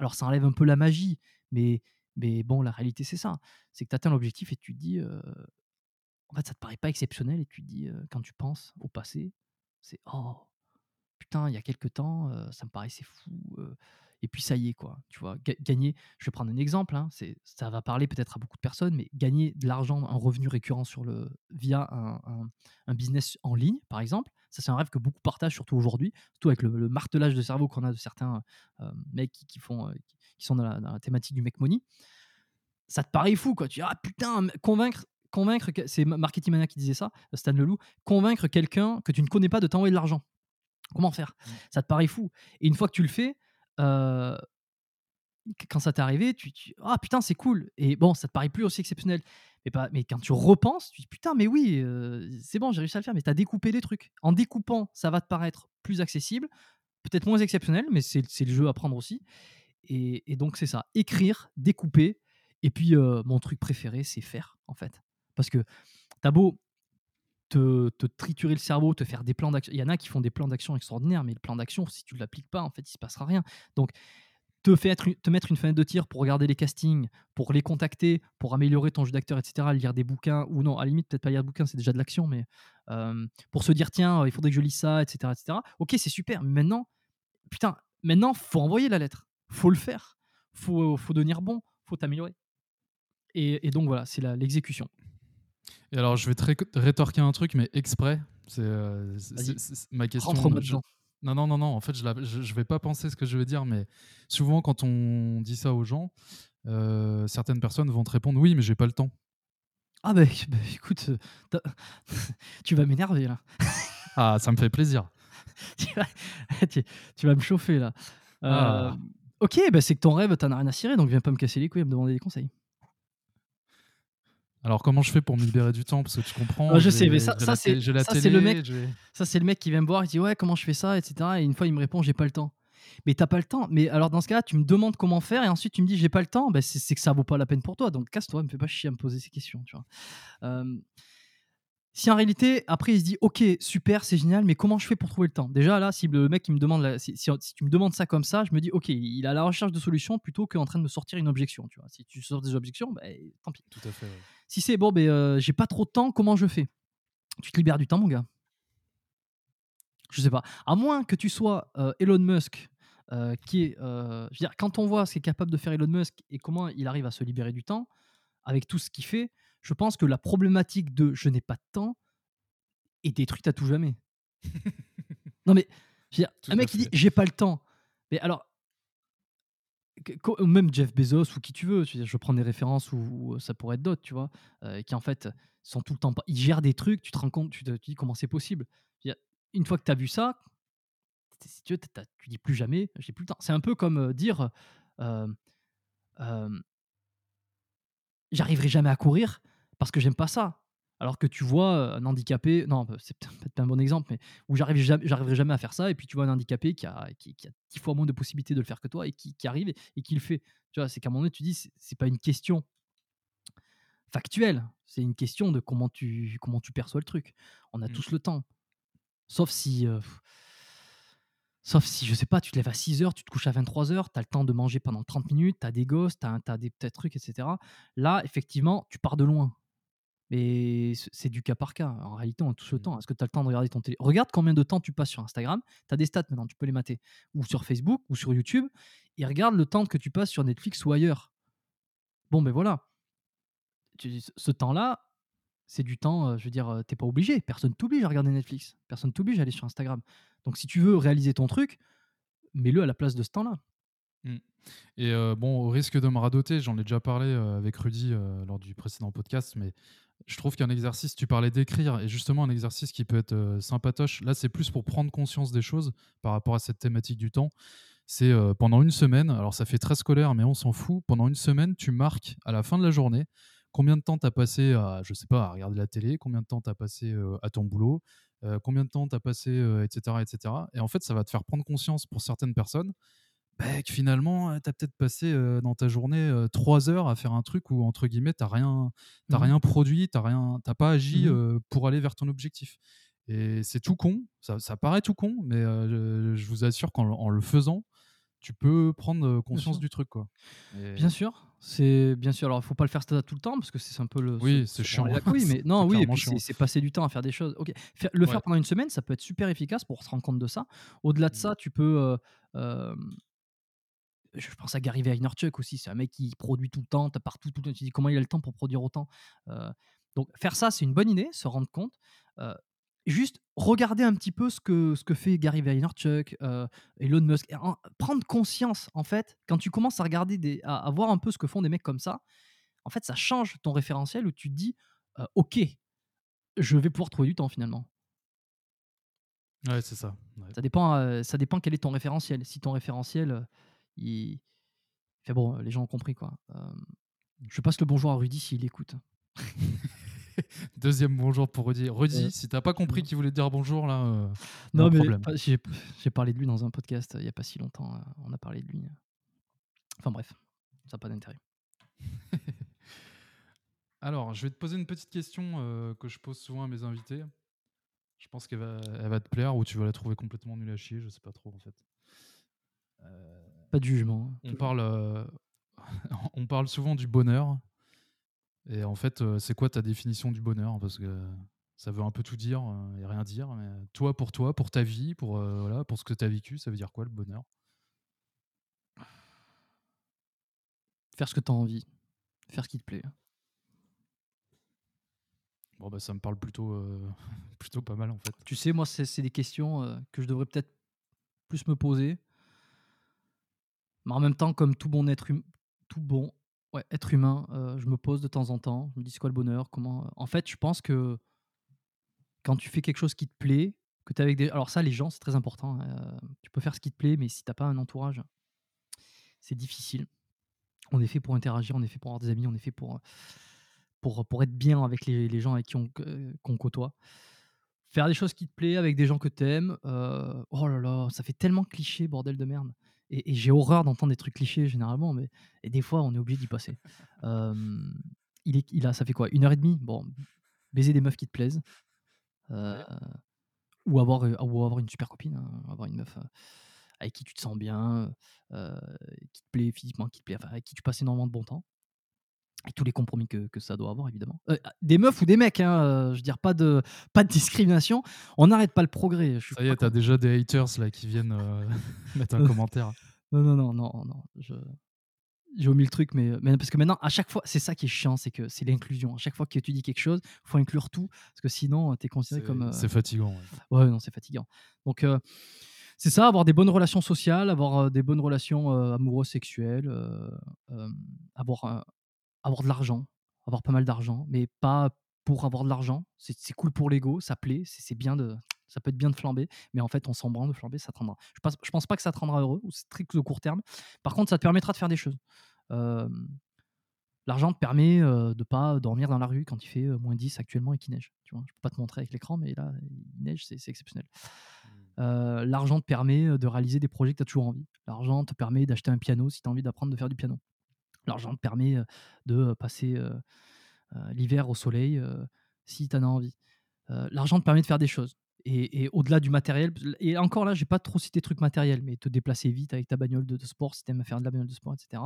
Alors, ça enlève un peu la magie, mais, mais bon, la réalité, c'est ça. C'est que tu atteins l'objectif et tu te dis, en fait, ça te paraît pas exceptionnel et tu dis, quand tu penses au passé, c'est oh putain, il y a quelques temps, ça me paraissait fou. et puis ça y est, quoi. Tu vois, ga- gagner, je vais prendre un exemple, hein, ça va parler peut-être à beaucoup de personnes, mais gagner de l'argent, un revenu récurrent sur le, via un, business en ligne, par exemple, ça c'est un rêve que beaucoup partagent, surtout aujourd'hui, surtout avec le, martelage de cerveau qu'on a de certains mecs qui, font, qui, sont dans la, dans la thématique du make money. Ça te paraît fou, quoi. Tu dis, ah putain, convaincre, convaincre, c'est Marketing Mania qui disait ça, Stan Leloup, convaincre quelqu'un que tu ne connais pas de t'envoyer de l'argent. Comment faire? Ça te paraît fou. Et une fois que tu le fais, euh, qu- quand ça t'est arrivé, tu, tu ah putain c'est cool. Et bon, ça te paraît plus aussi exceptionnel. Mais pas, mais quand tu repenses, tu dis putain mais oui, euh, c'est bon, j'ai réussi à le faire. Mais t'as découpé les trucs. En découpant, ça va te paraître plus accessible, peut-être moins exceptionnel, mais c'est c'est le jeu à prendre aussi. Et, et donc c'est ça, écrire, découper. Et puis euh, mon truc préféré, c'est faire en fait, parce que t'as beau te, triturer le cerveau, te faire des plans d'action. Il y en a qui font des plans d'action extraordinaires, mais le plan d'action, si tu ne l'appliques pas, en fait, il se passera rien. Donc, te, faire, te mettre une fenêtre de tir pour regarder les castings, pour les contacter, pour améliorer ton jeu d'acteur, etc., lire des bouquins, ou non, à la limite, peut-être pas lire des bouquins, c'est déjà de l'action, mais euh, pour se dire, tiens, il faudrait que je lise ça, etc., etc. Ok, c'est super, mais maintenant, putain, maintenant, faut envoyer la lettre, faut le faire, faut, faut devenir bon, faut t'améliorer. Et, donc voilà, c'est l'exécution. Et alors, je vais te ré- rétorquer un truc, mais exprès. C'est euh, ma question. Non, non, non, non. En fait, je, je vais pas penser ce que je veux dire, mais souvent, quand on dit ça aux gens, euh, certaines personnes vont te répondre Oui, mais j'ai pas le temps. Ah bah, bah, écoute, euh, tu vas m'énerver là. Ah, ça me fait plaisir. tu, vas, me chauffer là. Ah. Ok, bah c'est que ton rêve, t'en as rien à cirer, donc viens pas me casser les couilles et me demander des conseils. Alors comment je fais pour me libérer du temps? Parce que tu comprends. je sais, mais ça, ça c'est le mec. Ça c'est le mec qui vient me voir, il dit ouais comment je fais ça, etc. Et une fois il me répond j'ai pas le temps. Mais t'as pas le temps. Mais alors dans ce cas-là, tu me demandes comment faire et ensuite tu me dis j'ai pas le temps. Ben, c'est que ça vaut pas la peine pour toi. Donc casse-toi, me fais pas chier à me poser ces questions. Tu vois. Si en réalité, après, il se dit, ok, super, c'est génial, mais comment je fais pour trouver le temps? Déjà, là, si le mec qui me demande, si, tu me demandes ça comme ça, je me dis, ok, il a la recherche de solutions plutôt qu'en train de me sortir une objection. Tu vois. Si tu sors des objections, ben, tant pis. Tout à fait. Si c'est bon, ben, euh, j'ai pas trop de temps, comment je fais? Tu te libères du temps, mon gars. Je sais pas. À moins que tu sois euh, Elon Musk, euh, qui est. je veux dire, quand on voit ce qu'est capable de faire Elon Musk et comment il arrive à se libérer du temps, avec tout ce qu'il fait, je pense que la problématique de je n'ai pas de temps est détruite à tout jamais. non mais, je veux dire, un mec qui dit j'ai pas le temps. Mais alors, même Jeff Bezos ou qui tu veux, je prends des références où, ça pourrait être d'autres, tu vois, euh, qui en fait sont tout le temps. Ils gèrent des trucs, tu te rends compte, tu te, dis comment c'est possible. Une fois que tu as vu ça, si tu veux, tu dis plus jamais, j'ai plus le temps. C'est un peu comme euh, dire euh, j'arriverai jamais à courir parce que j'aime pas ça. Alors que tu vois un handicapé, non, bah, c'est peut-être pas un bon exemple, mais où j'arrive jamais, j'arriverai jamais à faire ça, et puis tu vois un handicapé qui a, qui, a dix fois moins de possibilités de le faire que toi et qui, arrive et, qui le fait. Tu vois, c'est qu'à un moment donné, tu dis, c'est pas une question factuelle, c'est une question de comment tu, comment tu perçois le truc. On a mmh. tous le temps. Sauf si. Sauf si, je sais pas, tu te lèves à 6 heures, tu te couches à 23 heures, tu as le temps de manger pendant 30 minutes, tu as des gosses, tu as, des petits trucs, etc. Là, effectivement, tu pars de loin. Mais c'est du cas par cas. En réalité, on a tout le mmh. temps. Est-ce que tu as le temps de regarder ton télé Regarde combien de temps tu passes sur Instagram. Tu as des stats maintenant, tu peux les mater. Ou sur Facebook, ou sur YouTube. Et regarde le temps que tu passes sur Netflix ou ailleurs. Bon, ben voilà. Ce temps-là, c'est du temps, je veux dire, t'es pas obligé. Personne t'oblige à regarder Netflix. Personne t'oblige à aller sur Instagram. Donc si tu veux réaliser ton truc, mets-le à la place de ce temps-là. Mmh. Et bon, au risque de me radoter, j'en ai déjà parlé avec Rudy lors du précédent podcast, mais je trouve qu'un exercice, tu parlais d'écrire, et justement un exercice qui peut être sympatoche, là c'est plus pour prendre conscience des choses par rapport à cette thématique du temps. C'est pendant une semaine, alors ça fait très scolaire, mais on s'en fout, pendant une semaine, tu marques à la fin de la journée combien de temps tu as passé à, je sais pas, à regarder la télé, combien de temps tu as passé à ton boulot, combien de temps tu as passé, etc., etc. Et en fait, ça va te faire prendre conscience pour certaines personnes bah, que finalement, tu as peut-être passé dans ta journée trois heures à faire un truc où, entre guillemets, tu n'as rien, mmh rien produit, tu n'as pas agi mmh pour aller vers ton objectif. Et c'est tout con, ça, ça, paraît tout con, mais je, vous assure qu'en le faisant, tu peux prendre conscience du truc. Quoi. Bien sûr, c'est bien sûr. Alors, il faut pas le faire tout le temps parce que c'est un peu le. Oui, c'est chiant. Oui, mais non, oui, c'est passer du temps à faire des choses. Ok, le faire pendant une semaine, ça peut être super efficace pour se rendre compte de ça. Au-delà de mmh. ça, tu peux. Je pense à Gary Vaynerchuk aussi. C'est un mec qui produit tout le temps, as partout, tout le temps. Tu dis comment il a le temps pour produire autant. donc, faire ça, c'est une bonne idée, se rendre compte juste regarder un petit peu ce que, ce que fait Gary Vaynerchuk, euh, Elon Musk, prendre conscience, en fait, quand tu commences à regarder, des, à, voir un peu ce que font des mecs comme ça, en fait, ça change ton référentiel où tu te dis, ok, je vais pouvoir trouver du temps finalement. Ouais, c'est ça. Ça, dépend, ça dépend quel est ton référentiel. Si ton référentiel, il... Fait bon, les gens ont compris, quoi. je passe le bonjour à Rudy s'il écoute. Deuxième bonjour pour Rudy. Rudy, si t'as pas compris qu'il voulait dire bonjour, là. Euh, non, mais j'ai parlé de lui dans un podcast il y a pas si longtemps. Euh, on a parlé de lui. Enfin bref, ça n'a pas d'intérêt. Alors, je vais te poser une petite question euh, que je pose souvent à mes invités. Je pense qu'elle va, elle va te plaire ou tu vas la trouver complètement nulle à chier, je sais pas trop en fait. Pas de jugement. Hein, on parle, on parle souvent du bonheur et en fait, euh, c'est quoi ta définition du bonheur? Parce que ça veut un peu tout dire euh, et rien dire. Mais toi, pour toi, pour ta vie, pour, euh, voilà, pour ce que tu as vécu, ça veut dire quoi le bonheur? Faire ce que tu as envie. Faire ce qui te plaît. Bon, bah, ça me parle plutôt, plutôt pas mal en fait. Tu sais, moi, c'est des questions que je devrais peut-être plus me poser. Mais en même temps, comme tout bon être, hum, tout bon être humain, je me pose de temps en temps, je me dis: «C'est quoi le bonheur? Comment» en fait, je pense que quand tu fais quelque chose qui te plaît, que tu avec des alors ça, les gens, c'est très important, hein, tu peux faire ce qui te plaît, mais si tu pas un entourage, c'est difficile. On est fait pour interagir, on est fait pour avoir des amis, on est fait pour, pour, pour être bien avec les, les gens avec qui on, qu'on côtoie. Faire des choses qui te plaisent avec des gens que tu aimes, oh là là, ça fait tellement cliché, bordel de merde. Et, j'ai horreur d'entendre des trucs clichés généralement, mais et des fois, on est obligé d'y passer. il, est, il a, ça fait quoi Une heure et demie? Bon, baiser des meufs qui te plaisent. ou, avoir, ou avoir une super copine, hein, avoir une meuf avec qui tu te sens bien, qui te plaît physiquement, qui te plaît, enfin, avec qui tu passes énormément de bon temps. Et tous les compromis que, que ça doit avoir, évidemment. Ah, des meufs ou des mecs, hein, je veux dire, pas de, pas de discrimination. On n'arrête pas le progrès. ça y est, t'as déjà des haters là qui viennent mettre un commentaire. Non, non, non, non, non. Je... J'ai omis le truc, mais, mais parce que maintenant, à chaque fois, c'est ça qui est chiant, c'est que c'est l'inclusion. À chaque fois que tu dis quelque chose, il faut inclure tout, parce que sinon, tu es considéré comme. C'est fatigant. Ouais. ouais, non, c'est fatigant. Donc, c'est ça, avoir des bonnes relations sociales, avoir des bonnes relations amoureuses, sexuelles, avoir, avoir de l'argent, avoir pas mal d'argent, mais pas pour avoir de l'argent. C'est cool pour l'ego, ça plaît, c'est bien de, ça peut être bien de flamber, mais en fait, on s'en branle de flamber, ça te rendra. Je pense, je pense pas que ça te rendra heureux, ou c'est très au court terme. Par contre, ça te permettra de faire des choses. L'argent te permet de de pas dormir dans la rue quand il fait moins 10 actuellement et qu'il neige. Tu vois, je peux pas te montrer avec l'écran, mais là, il neige, c'est exceptionnel. Euh, l'argent te permet de réaliser des projets que tu as toujours envie. L'argent te permet d'acheter un piano si tu as envie d'apprendre de faire du piano. L'argent te permet de passer l'hiver au soleil si tu en as envie. L'argent te permet de faire des choses. Et, au-delà du matériel, et encore là, j'ai pas trop cité trucs matériels, mais te déplacer vite avec ta bagnole de, sport si tu aimes faire de la bagnole de sport, etc.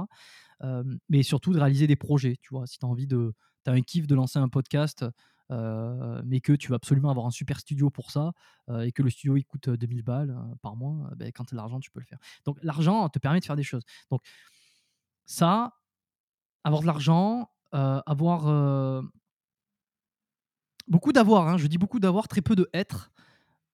mais surtout de réaliser des projets, tu vois. Si tu as envie de. Tu as un kiff de lancer un podcast, mais que tu vas absolument avoir un super studio pour ça, et que le studio il coûte 2000 balles par mois, ben, quand tu as de l'argent, tu peux le faire. Donc l'argent te permet de faire des choses. Donc ça, avoir de l'argent, avoir beaucoup d'avoir, hein, je dis beaucoup d'avoir, très peu de être.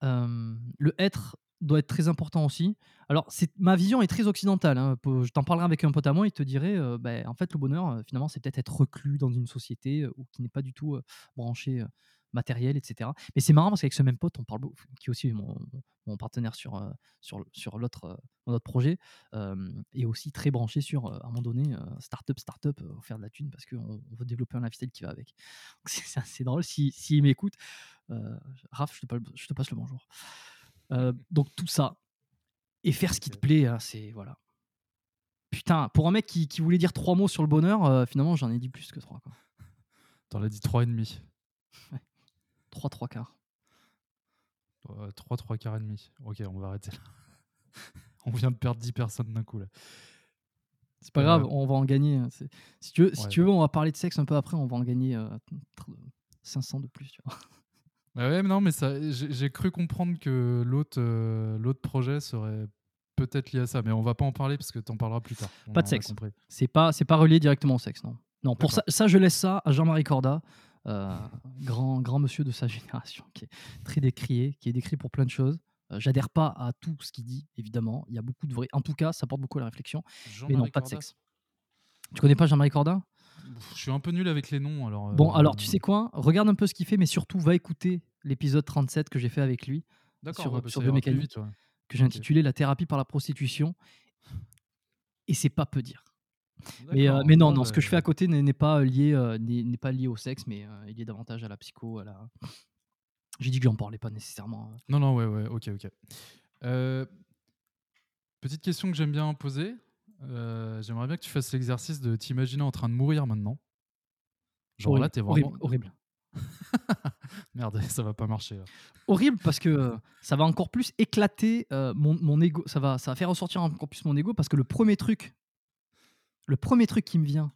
le être doit être très important aussi. Alors, c'est, ma vision est très occidentale. Hein. Je t'en parlerai avec un pote à moi, il te dirait, ben, en fait, le bonheur, finalement, c'est peut-être être reclus dans une société qui n'est pas du tout branché matériel, etc. Mais c'est marrant parce qu'avec ce même pote, on parle qui est aussi mon, mon partenaire sur, sur, sur l'autre, notre projet, est aussi très branché sur, à un moment donné, startup, startup, faire de la thune parce qu'on veut développer un lifestyle qui va avec. C'est assez drôle. S'il si, m'écoute, Raph, je te, je te passe le bonjour. donc tout ça, et faire ce qui te plaît, hein, c'est voilà. Putain, pour un mec qui, qui, voulait dire trois mots sur le bonheur, finalement j'en ai dit plus que trois. T'en as dit trois et demi. Trois, trois quarts. trois, trois quarts et demi. Ok, on va arrêter là. on vient de perdre 10 personnes d'un coup là. C'est pas grave, on va en gagner. Hein, si tu, veux, si tu veux, on va parler de sexe un peu après, on va en gagner 500 de plus. Tu vois. Bah ouais, mais non, mais ça, j'ai cru comprendre que l'autre l'autre projet serait peut-être lié à ça, mais on va pas en parler parce que tu en parleras plus tard. pas de sexe. C'est pas, pas relié directement au sexe, non. Non, pour ça, ça, je laisse ça à Jean-Marie Corda, grand, grand monsieur de sa génération, qui est très décrié, qui est décrit pour plein de choses. J'adhère pas à tout ce qu'il dit, évidemment. Il y a beaucoup de vrai. En tout cas, ça porte beaucoup à la réflexion. Mais non, pas de sexe. Tu connais pas Jean-Marie Corda? Je suis un peu nul avec les noms. Alors, bon, alors tu sais quoi? Regarde un peu ce qu'il fait, mais surtout va écouter l'épisode 37 que j'ai fait avec lui sur, ouais, bah, sur biomécanique, que j'ai intitulé La thérapie par la prostitution. Et c'est pas peu dire. Mais, mais non, non, ce que je fais à côté n'est pas lié, n'est pas lié au sexe, mais il est davantage à la psycho, à la. J'ai dit que j'en parlais pas nécessairement. Non, non, ouais, ouais, ok, ok. petite question que j'aime bien poser. J'aimerais bien que tu fasses l'exercice de t'imaginer en train de mourir maintenant. Genre là, t'es vraiment. Horrible. Merde, ça va pas marcher. Horrible parce que ça va encore plus éclater mon, mon ego. Ça va, ça va faire ressortir encore plus mon ego parce que le premier truc, le premier truc qui me vient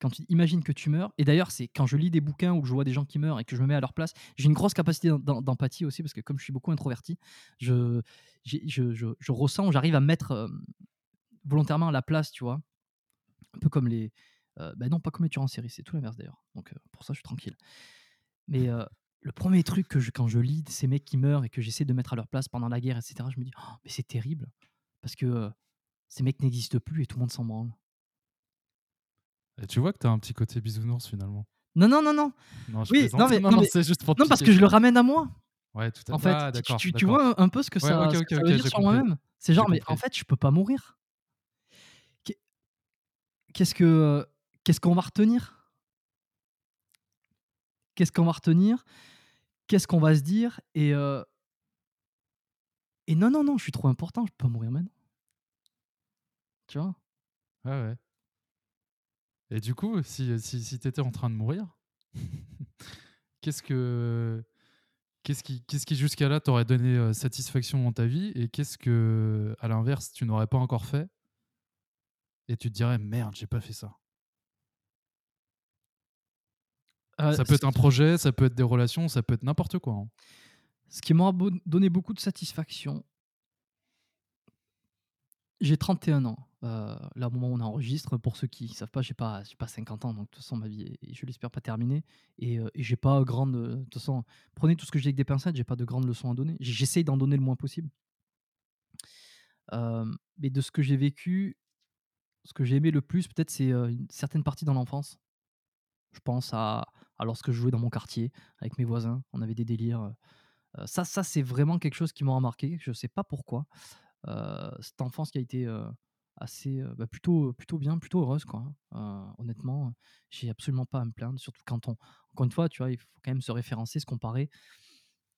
quand tu imagines que tu meurs, et d'ailleurs, c'est quand je lis des bouquins ou que je vois des gens qui meurent et que je me mets à leur place, j'ai une grosse capacité d'empathie aussi, parce que comme je suis beaucoup introverti, je, je, je, ressens, j'arrive à mettre volontairement à la place, tu vois. Un peu comme les. ben non, pas comme les tueurs en série, c'est tout l'inverse d'ailleurs. Donc pour ça, je suis tranquille. Mais le premier truc que je, quand je lis ces mecs qui meurent et que j'essaie de mettre à leur place pendant la guerre, etc., je me dis, «Oh, mais c'est terrible. Parce que ces mecs n'existent plus et tout le monde s'en branle. Et tu vois que t'as un petit côté bisounours finalement. Non, non, non, non. Non, je Oui, non, mais- non, non, mais- c'est juste pour te Non, parce que je le ramène à moi. Ouais, tout à En fait, Ah, tu- tu, tu vois un peu ce que Ouais, ça, ce que veut dire sur moi-même. C'est genre, mais en fait, je peux pas mourir. Qu'est- Qu'est-ce que, qu'est-ce qu'on va retenir? Qu'est-ce qu'on va retenir? Qu'est-ce qu'on va se dire? Et euh, et non, non, non, je suis trop important. Je peux pas mourir maintenant. Tu vois? Ouais, ouais. Et du coup, si, si, si tu étais en train de mourir, qu'est-ce que. Qu'est-ce qui, qu'est-ce qui jusqu'à là t'aurait donné euh, satisfaction dans ta vie et qu'est-ce que, à l'inverse, tu n'aurais pas encore fait et tu te dirais merde, j'ai pas fait ça? Euh, ça peut être un projet, ça peut être des relations, ça peut être n'importe quoi. hein. Ce qui m'a donné beaucoup de satisfaction. J'ai 31 ans. euh, là, au moment où on enregistre, pour ceux qui ne savent pas, j'ai pas, j'ai pas 50 ans, donc de toute façon, ma vie est, je l'espère, pas terminée. Et, euh, et j'ai pas grande. De toute façon, prenez tout ce que j'ai avec des pincettes, j'ai pas de grandes leçons à donner. J'essaye d'en donner le moins possible. Euh, mais de ce que j'ai vécu, ce que j'ai aimé le plus, peut-être, c'est euh, une certaine partie dans l'enfance. Je pense à, lorsque je jouais dans mon quartier avec mes voisins, on avait des délires. ça, ça c'est vraiment quelque chose qui m'a remarqué. Je sais pas pourquoi. Euh, cette enfance qui a été euh, assez euh, bah, plutôt plutôt bien, plutôt heureuse quoi. hein. Euh, honnêtement, j'ai absolument pas à me plaindre. Surtout quand on, encore une fois, tu vois, il faut quand même se référencer, se comparer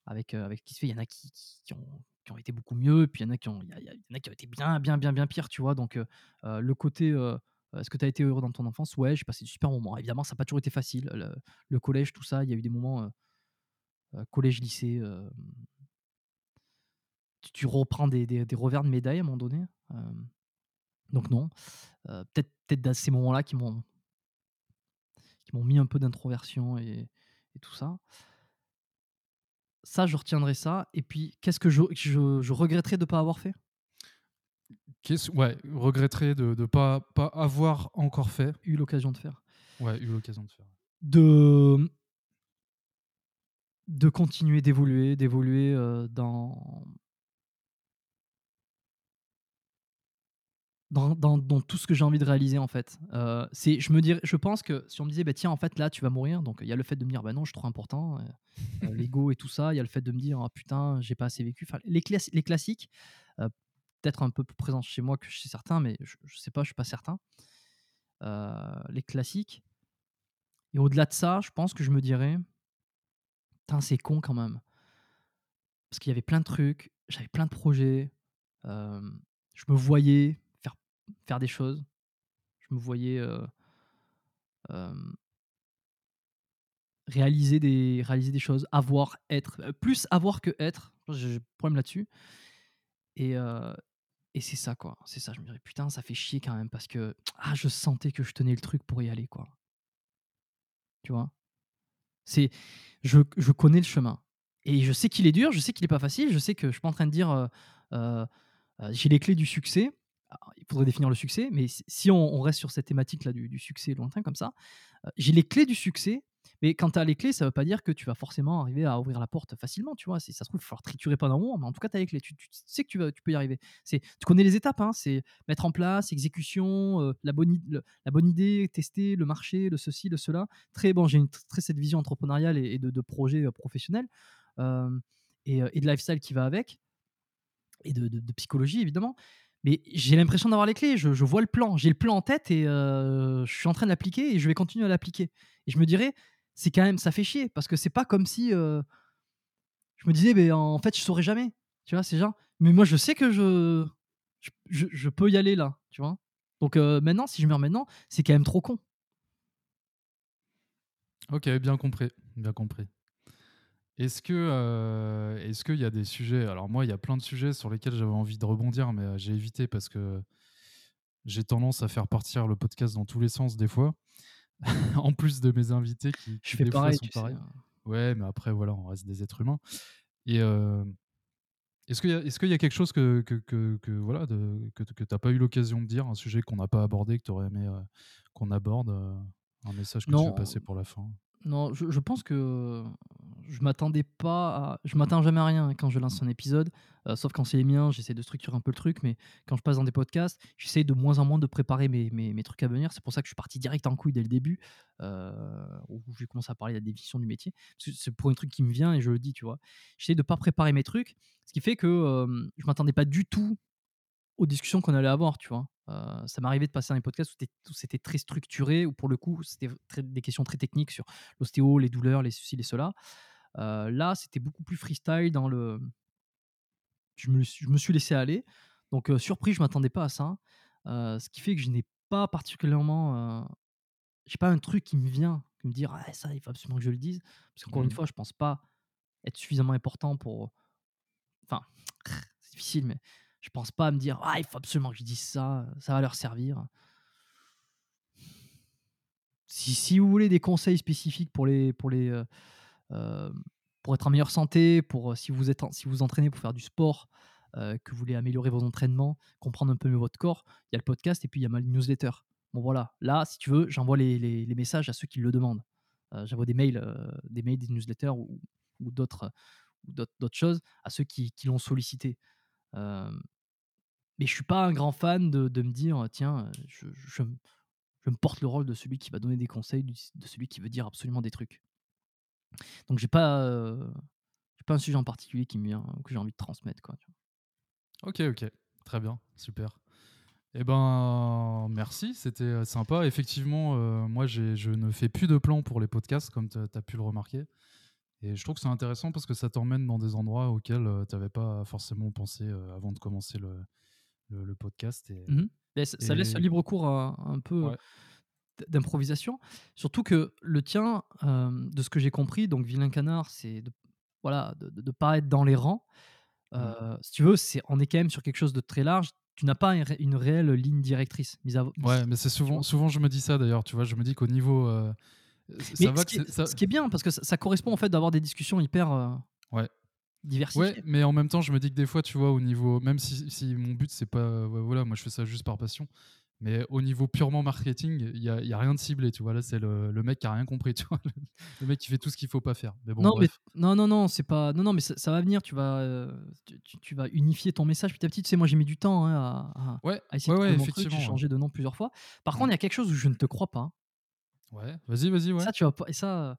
avec avec ce qui se fait. Il y en a qui, ont qui ont été beaucoup mieux, puis il y en a qui ont il y, en a qui ont été bien bien bien bien pire, tu vois. Donc le côté est-ce que tu as été heureux dans ton enfance? Ouais, j'ai passé de super moments. Évidemment, ça n'a pas toujours été facile. Le, le collège, tout ça, il y a eu des moments collège, lycée. Tu, tu reprends des, des- des revers de médaille à un moment donné. Donc non. Peut-être peut-être dans ces moments-là qui m'ont qui m'ont mis un peu d'introversion et, et tout ça. Ça, je retiendrai ça. Et puis, qu'est-ce que je, je, je regretterais de ne pas avoir fait? Qu'est-ce- ouais, regretterais de ne pas, pas avoir encore fait? Eu l'occasion de faire. Ouais, eu l'occasion de faire. De, de continuer d'évoluer, d'évoluer dans, dans, tout ce que j'ai envie de réaliser en fait. Euh, c'est, je me dirais, je pense que si on me disait bah tiens en fait là tu vas mourir, donc il y a le fait de me dire bah non je suis trop important, euh, euh, l'ego et tout ça, il y a le fait de me dire ah putain j'ai pas assez vécu, les, classi- les classiques, peut-être un peu plus présents chez moi que chez certains, mais je, je sais pas, je suis pas certain. Les classiques. Et au-delà de ça, je pense que je me dirais putain c'est con quand même, parce qu'il y avait plein de trucs, j'avais plein de projets, je me voyais faire des choses je me voyais réaliser, des, réaliser des choses, avoir, être, plus avoir que être. J'ai problème là-dessus. Et, et c'est ça, quoi. C'est ça. Je me dirais, putain, ça fait chier quand même parce que ah, je sentais que je tenais le truc pour y aller, quoi. Tu vois? C'est, je, je connais le chemin. Et je sais qu'il est dur, je sais qu'il est pas facile, je sais que je suis pas en train de dire j'ai les clés du succès. Il faudrait définir le succès, mais si- on, reste sur cette thématique-là du, du succès lointain comme ça, euh, j'ai les clés du succès, mais quand tu as les clés, ça veut pas dire que tu vas forcément arriver à ouvrir la porte facilement, tu vois. Si ça se trouve, il va falloir triturer pas d'un moment, mais en tout cas, tu as les clés. Tu, sais que tu, vas, tu peux y arriver. Tu connais les étapes, hein, c'est mettre en place, exécution, euh, la, bonne, la bonne idée, tester, le marché, le ceci, le cela. Très bon, j'ai très cette vision entrepreneuriale et, de, projet euh, professionnel et, de lifestyle qui va avec, et de psychologie évidemment. Mais j'ai l'impression d'avoir les clés, je, vois le plan, j'ai le plan en tête et euh, je suis en train de l'appliquer et je vais continuer à l'appliquer. Et je me dirais, c'est quand même, ça fait chier parce que c'est pas comme si euh, je me disais, mais en fait, je saurais jamais. Tu vois, c'est genre, mais moi, je sais que je- je peux y aller là, tu vois. Donc euh, maintenant, si je meurs maintenant, c'est quand même trop con. Ok, bien compris, bien compris. Est-ce que, euh, est-ce qu'il y a des sujets Alors moi, il y a plein de sujets sur lesquels j'avais envie de rebondir, mais euh, j'ai évité parce que j'ai tendance à faire partir le podcast dans tous les sens des fois. en plus de mes invités qui, Je qui fais des fois pareil, sont tu pareils. Ouais, mais après voilà, on reste des êtres humains. Et euh, est-ce qu'il y a, est-ce qu'il y a quelque chose que, que, que, que, voilà, de, que, que tu n'as pas eu l'occasion de dire, un sujet qu'on n'a pas abordé, que tu aurais aimé euh, qu'on aborde, un message que tu veux Non, passer pour la fin? Non, je, je pense que je m'attendais pas je m'attends jamais à rien quand je lance un épisode, heu, sauf quand c'est les miens, j'essaie de structurer un peu le truc, mais quand je passe dans des podcasts, j'essaie de moins en moins de préparer mes mes mes trucs à venir. C'est pour ça que je suis parti direct en couille dès le début, heu, où j'ai commencé à parler de la définition du métier. C'est pour un truc qui me vient et je le dis, tu vois? J'essaie de pas préparer mes trucs, ce qui fait que, hem, je m'attendais pas du tout aux discussions qu'on allait avoir, tu vois? Heu, ça m'arrivait de passer dans des podcasts où c'était très structuré, où pour le coup, c'était des questions très techniques sur l'ostéo, les douleurs, les ceci, les cela. Là, c'était beaucoup plus freestyle dans le je me suis je me suis laissé aller. Donc, surpris, je m'attendais pas à ça. Ce qui fait que je n'ai pas particulièrement, j'ai pas un truc qui me vient, qui me dire: «Ah ça, il faut absolument que je le dise». Parce qu'encore une Mmh. fois, je pense pas être suffisamment important pour enfin, c'est difficile, mais je pense pas à me dire: «Ah, il faut absolument que je dise ça, ça va leur servir». Si si vous voulez des conseils spécifiques pour les pour les, pour être en meilleure santé, pour, heu, si vous êtes si vous entraînez pour faire du sport, heu, que vous voulez améliorer vos entraînements, comprendre un peu mieux votre corps, il y a le podcast et puis il y a ma newsletter. Bon voilà, là, si tu veux, j'envoie les messages à ceux qui le demandent. J'envoie des mails, des mails, des newsletters ou ou d'autres, choses à ceux qui l'ont sollicité. Mais je suis pas un grand fan de me dire: «Tiens, je me porte le rôle de celui qui va donner des conseils, de celui qui veut dire absolument des trucs». Donc j'ai pas, pas un sujet en particulier qui me vient, que j'ai envie de transmettre, quoi, tu vois? OK, OK. Très bien, super. Et ben, merci, c'était, sympa. Effectivement, moi, je ne fais plus de plans pour les podcasts comme tu as pu le remarquer et je trouve que c'est intéressant parce que ça t'emmène dans des endroits auxquels, heu, tu avais pas forcément pensé, avant de commencer le le le podcast et Mmh mh. ça ça laisse libre cours à un peu ouais. D'improvisation. Surtout que le tien, hem, de ce que j'ai compris, donc Vilain Canard, c'est de voilà, de de de pas être dans les rangs. Heu, si tu veux, c'est on est quand même sur quelque chose de très large. Tu n'as pas une réelle ligne directrice, mis à mis Ouais, mais c'est souvent souvent je me dis ça d'ailleurs, tu vois? Je me dis qu'au niveau, Mais ça ce va que qui est c'est ça ce qui est bien parce que ça ça correspond, en fait, d'avoir des discussions hyper, ouais. Mais en même temps, je me dis que des fois, tu vois, au niveau même si si mon but c'est pas ouais, voilà, moi je fais ça juste par passion, mais au niveau purement marketing, il y a y a rien de ciblé, tu vois? Là, c'est le le mec qui a rien compris, tu vois? Le mec qui fait tout ce qu'il faut pas faire. Mais bon, Non, mais non, non, non, c'est pas non, non, mais ça ça va venir, tu vas, heu, tu vas unifier ton message petit à petit. Tu sais, moi, j'ai mis du temps, hein, à à Ouais, à essayer ouais, de ouais. J'ai changé de nom plusieurs fois. Par contre, Mmh. il y a quelque chose où je ne te crois pas. Ouais, vas-y, vas-y, ouais. Ça, tu vas pas et ça,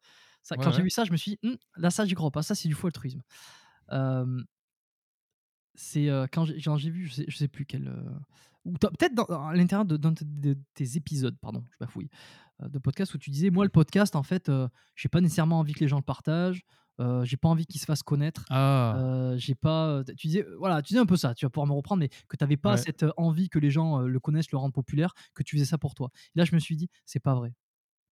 quand j'ai vu ça, je me suis dit: «Mmh, là, ça, j'y crois pas. Ça, c'est du faux altruisme». Hem, c'est, heu, quand j'ai vu, je sais je sais plus quel, heu, ou peut-être à l'intérieur de d'un de de tes épisodes, pardon, je bafouille, heu, de podcast où tu disais: «Moi, le podcast, en fait, heu, j'ai pas nécessairement envie que les gens le partagent, heu, j'ai pas envie qu'il se fasse connaître, Ah! heu, j'ai pas», heu, tu disais, voilà, tu disais un peu ça, tu vas pouvoir me reprendre, mais que tu avais pas Ouais. cette, envie que les gens, le connaissent, le rendent populaire, que tu faisais ça pour toi. Et là, je me suis dit: «C'est pas vrai».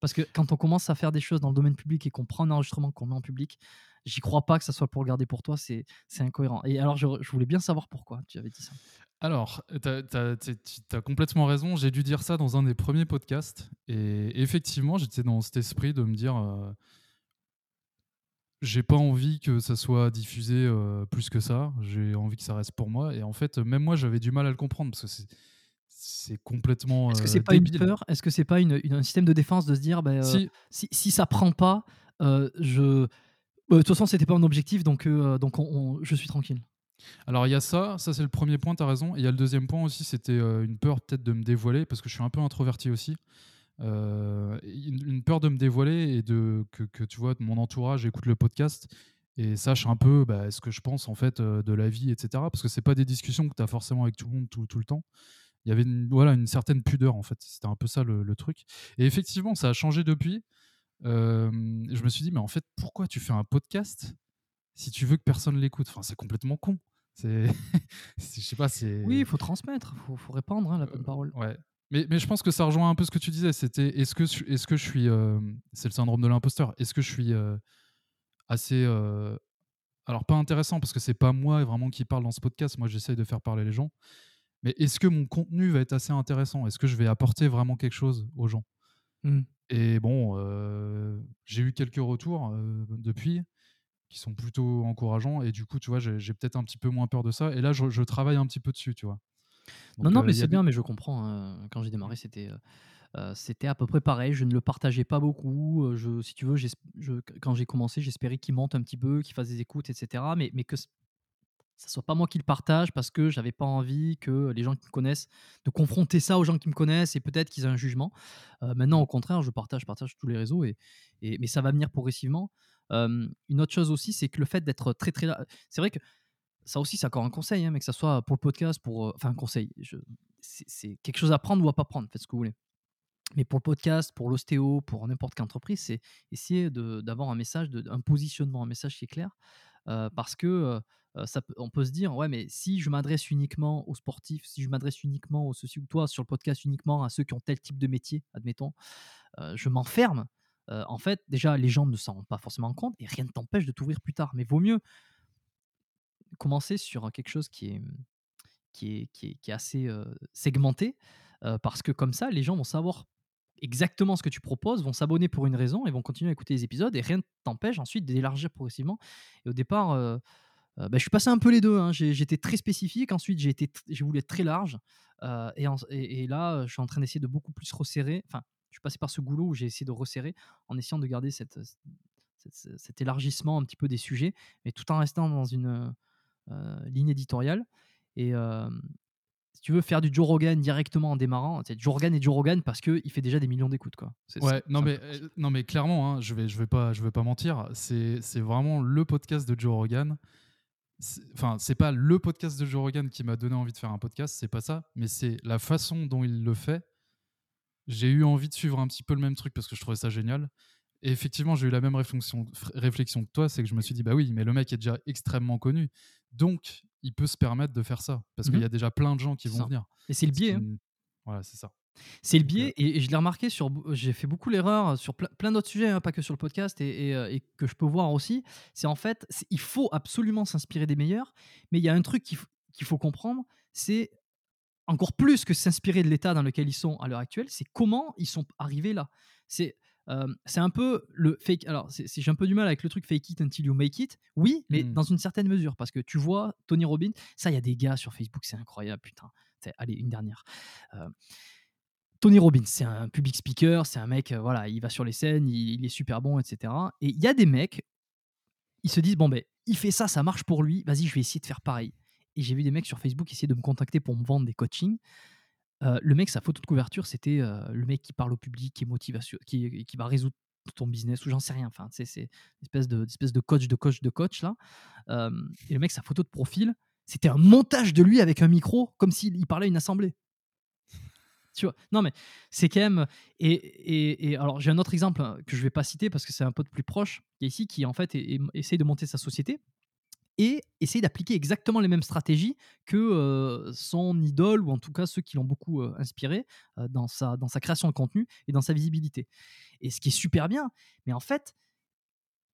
Parce que quand on commence à faire des choses dans le domaine public et qu'on prend un enregistrement qu'on met en public, j'y crois pas que ça soit pour le garder pour toi, c'est c'est incohérent. Et alors je je voulais bien savoir pourquoi tu avais dit ça? Alors, tu as complètement raison. J'ai dû dire ça dans un des premiers podcasts et effectivement, j'étais dans cet esprit de me dire, heu J'ai pas envie que ça soit diffusé, heu, plus que ça. J'ai envie que ça reste pour moi et en fait, même moi, j'avais du mal à le comprendre parce que c'est c'est complètement, Est-ce que c'est heu, pas une peur? Est-ce que c'est pas une une un système de défense de se dire: ben heu, Si, si si ça prend pas, je heu, de toute façon c'était pas mon objectif donc donc on on je suis tranquille»? Alors il y a ça, ça c'est le premier point, tu as raison et il y a le deuxième point aussi, c'était, heu, une peur peut-être de me dévoiler parce que je suis un peu introverti aussi. Heu, une peur de me dévoiler et de que tu vois, mon entourage écoute le podcast et sache un peu, bah, ce que je pense en fait, heu, de la vie et cetera. Parce que c'est pas des discussions que tu as forcément avec tout le monde tout le temps. Il y avait une voilà, une certaine pudeur en fait. C'était un peu ça le truc et effectivement, ça a changé depuis. Je me suis dit: «Mais en fait, pourquoi tu fais un podcast si tu veux que personne l'écoute?» enfin, c'est complètement con. C'est c'est je sais pas, Oui, il c'est faut transmettre, faut faut répandre, hein, la bonne Heu, parole. ouais. Mais mais je pense que ça rejoint un peu ce que tu disais, c'était est-ce que est-ce que je suis, c'est le syndrome de l'imposteur. Est-ce que je suis, assez, alors pas intéressant parce que c'est pas moi vraiment qui parle dans ce podcast, moi j'essaye de faire parler les gens. Mais est-ce que mon contenu va être assez intéressant? Est-ce que je vais apporter vraiment quelque chose aux gens? Mmh. Et bon, j'ai eu quelques retours, depuis qui sont plutôt encourageants et du coup, tu vois, j'ai peut-être un petit peu moins peur de ça et là je je travaille un petit peu dessus, tu vois? non, non, mais c'est bien, mais je comprends. Hein. Quand j'ai démarré, c'était c'était à peu près pareil. Je ne le partageais pas beaucoup. Je, si tu veux, quand j'ai commencé, j'espérais qu'il monte un petit peu, qu'il fasse des écoutes, etc. Mais, mais que ça soit pas moi qui le partage parce que j'avais pas envie que les gens qui me connaissent de confronter ça aux gens qui me connaissent et peut-être qu'ils aient un jugement. maintenant, au contraire, je partage, partage tous les réseaux et, et mais ça va venir progressivement. Une autre chose aussi, c'est que le fait d'être très très c'est vrai que ça aussi c'est encore un conseil, hein, mais que ça soit pour le podcast, pour enfin un conseil, c'est quelque chose à prendre ou à pas prendre, faites ce que vous voulez. Mais pour le podcast, pour l'ostéo, pour n'importe quelle entreprise, c'est essayer d'avoir un message, un positionnement, un message qui est clair, parce que ça on peut se dire, ouais, mais si je m'adresse uniquement aux sportifs, si je m'adresse uniquement aux ceci ou toi, sur le podcast uniquement à ceux qui ont tel type de métier, admettons, je m'enferme. En fait, déjà, les gens ne s'en rendent pas forcément compte et rien ne t'empêche de t'ouvrir plus tard. Mais vaut mieux commencer sur quelque chose qui est, qui est, qui est, qui est assez segmenté, parce que comme ça, les gens vont savoir exactement ce que tu proposes, vont s'abonner pour une raison et vont continuer à écouter les épisodes et rien ne t'empêche ensuite d'élargir progressivement. Et au départ, bah, je suis passé un peu les deux. Hein. J'étais très spécifique, ensuite j'ai voulu être très large. et, et, là, je suis en train d'essayer de beaucoup plus resserrer. Enfin, je suis passé par ce goulot où j'ai essayé de resserrer en essayant de garder cette, cet élargissement un petit peu des sujets, mais tout en restant dans une ligne éditoriale. Et, si tu veux faire du Joe Rogan directement en démarrant, c'est Joe Rogan et Joe Rogan parce qu'il fait déjà des millions d'écoutes. Quoi. Ouais, non, mais, non, mais clairement, hein, je vais, je vais, pas, je vais pas mentir, c'est, vraiment le podcast de Joe Rogan enfin c'est pas le podcast de Joe Rogan qui m'a donné envie de faire un podcast c'est pas ça mais c'est la façon dont il le fait j'ai eu envie de suivre un petit peu le même truc parce que je trouvais ça génial et effectivement j'ai eu la même réflexion, réflexion que toi c'est que je me suis dit bah oui mais le mec est déjà extrêmement connu donc il peut se permettre de faire ça parce qu'il y mmh a déjà plein de gens qui vont venir et c'est le biais hein. voilà c'est ça c'est le biais, et, je l'ai remarqué sur. J'ai fait beaucoup l'erreur sur plein, d'autres sujets, hein, pas que sur le podcast, euh, et, que je peux voir aussi. C'est en fait, il faut absolument s'inspirer des meilleurs, mais il y a un truc qu'il faut comprendre, c'est encore plus que s'inspirer de l'état dans lequel ils sont à l'heure actuelle, c'est comment ils sont arrivés là. C'est euh, c'est un peu le fake. Alors, j'ai un peu du mal avec le truc fake it until you make it. Oui, mais mmh. dans une certaine mesure, parce que tu vois, Tony Robbins, ça, il y a des gars sur Facebook, c'est incroyable, putain. Allez, une dernière. Euh, Tony Robbins, c'est un public speaker, c'est un mec, euh, voilà, il va sur les scènes, il, est super bon, etc. Et il y a des mecs, ils se disent, bon, ben, il fait ça, ça marche pour lui, vas-y, je vais essayer de faire pareil. Et j'ai vu des mecs sur Facebook essayer de me contacter pour me vendre des coachings. Euh, le mec, sa photo de couverture, c'était euh, le mec qui parle au public, qui est qui, qui va résoudre ton business ou j'en sais rien. Enfin, c'est une espèce de, espèce de coach, de coach, de coach là. et le mec, sa photo de profil, c'était un montage de lui avec un micro, comme s'il parlait à une assemblée. Tu vois? Non, mais c'est quand même. Et, et, alors, j'ai un autre exemple hein, que je vais pas citer parce que c'est un peu plus proche, qui est ici, qui en fait essaye de monter sa société et essaye d'appliquer exactement les mêmes stratégies que son idole, ou en tout cas ceux qui l'ont beaucoup inspiré dans, sa, dans sa création de contenu et dans sa visibilité. Et ce qui est super bien, mais en fait,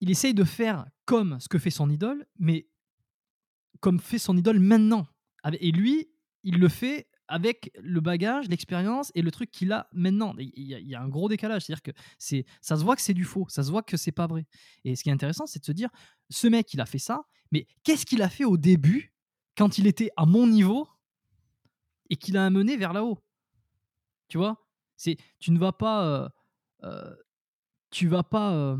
il essaye de faire comme ce que fait son idole, mais comme fait son idole maintenant. Et lui, il le fait avec le bagage, l'expérience et le truc qu'il a maintenant. Il y, a, un gros décalage. C'est-à-dire que c'est, ça se voit que c'est du faux, ça se voit que c'est pas vrai. Et ce qui est intéressant, c'est de se dire, ce mec, il a fait ça, mais qu'est-ce qu'il a fait au début, quand il était à mon niveau, et qu'il a amené vers là-haut? Tu vois? C'est, Tu ne vas pas... Euh, euh, tu vas pas euh,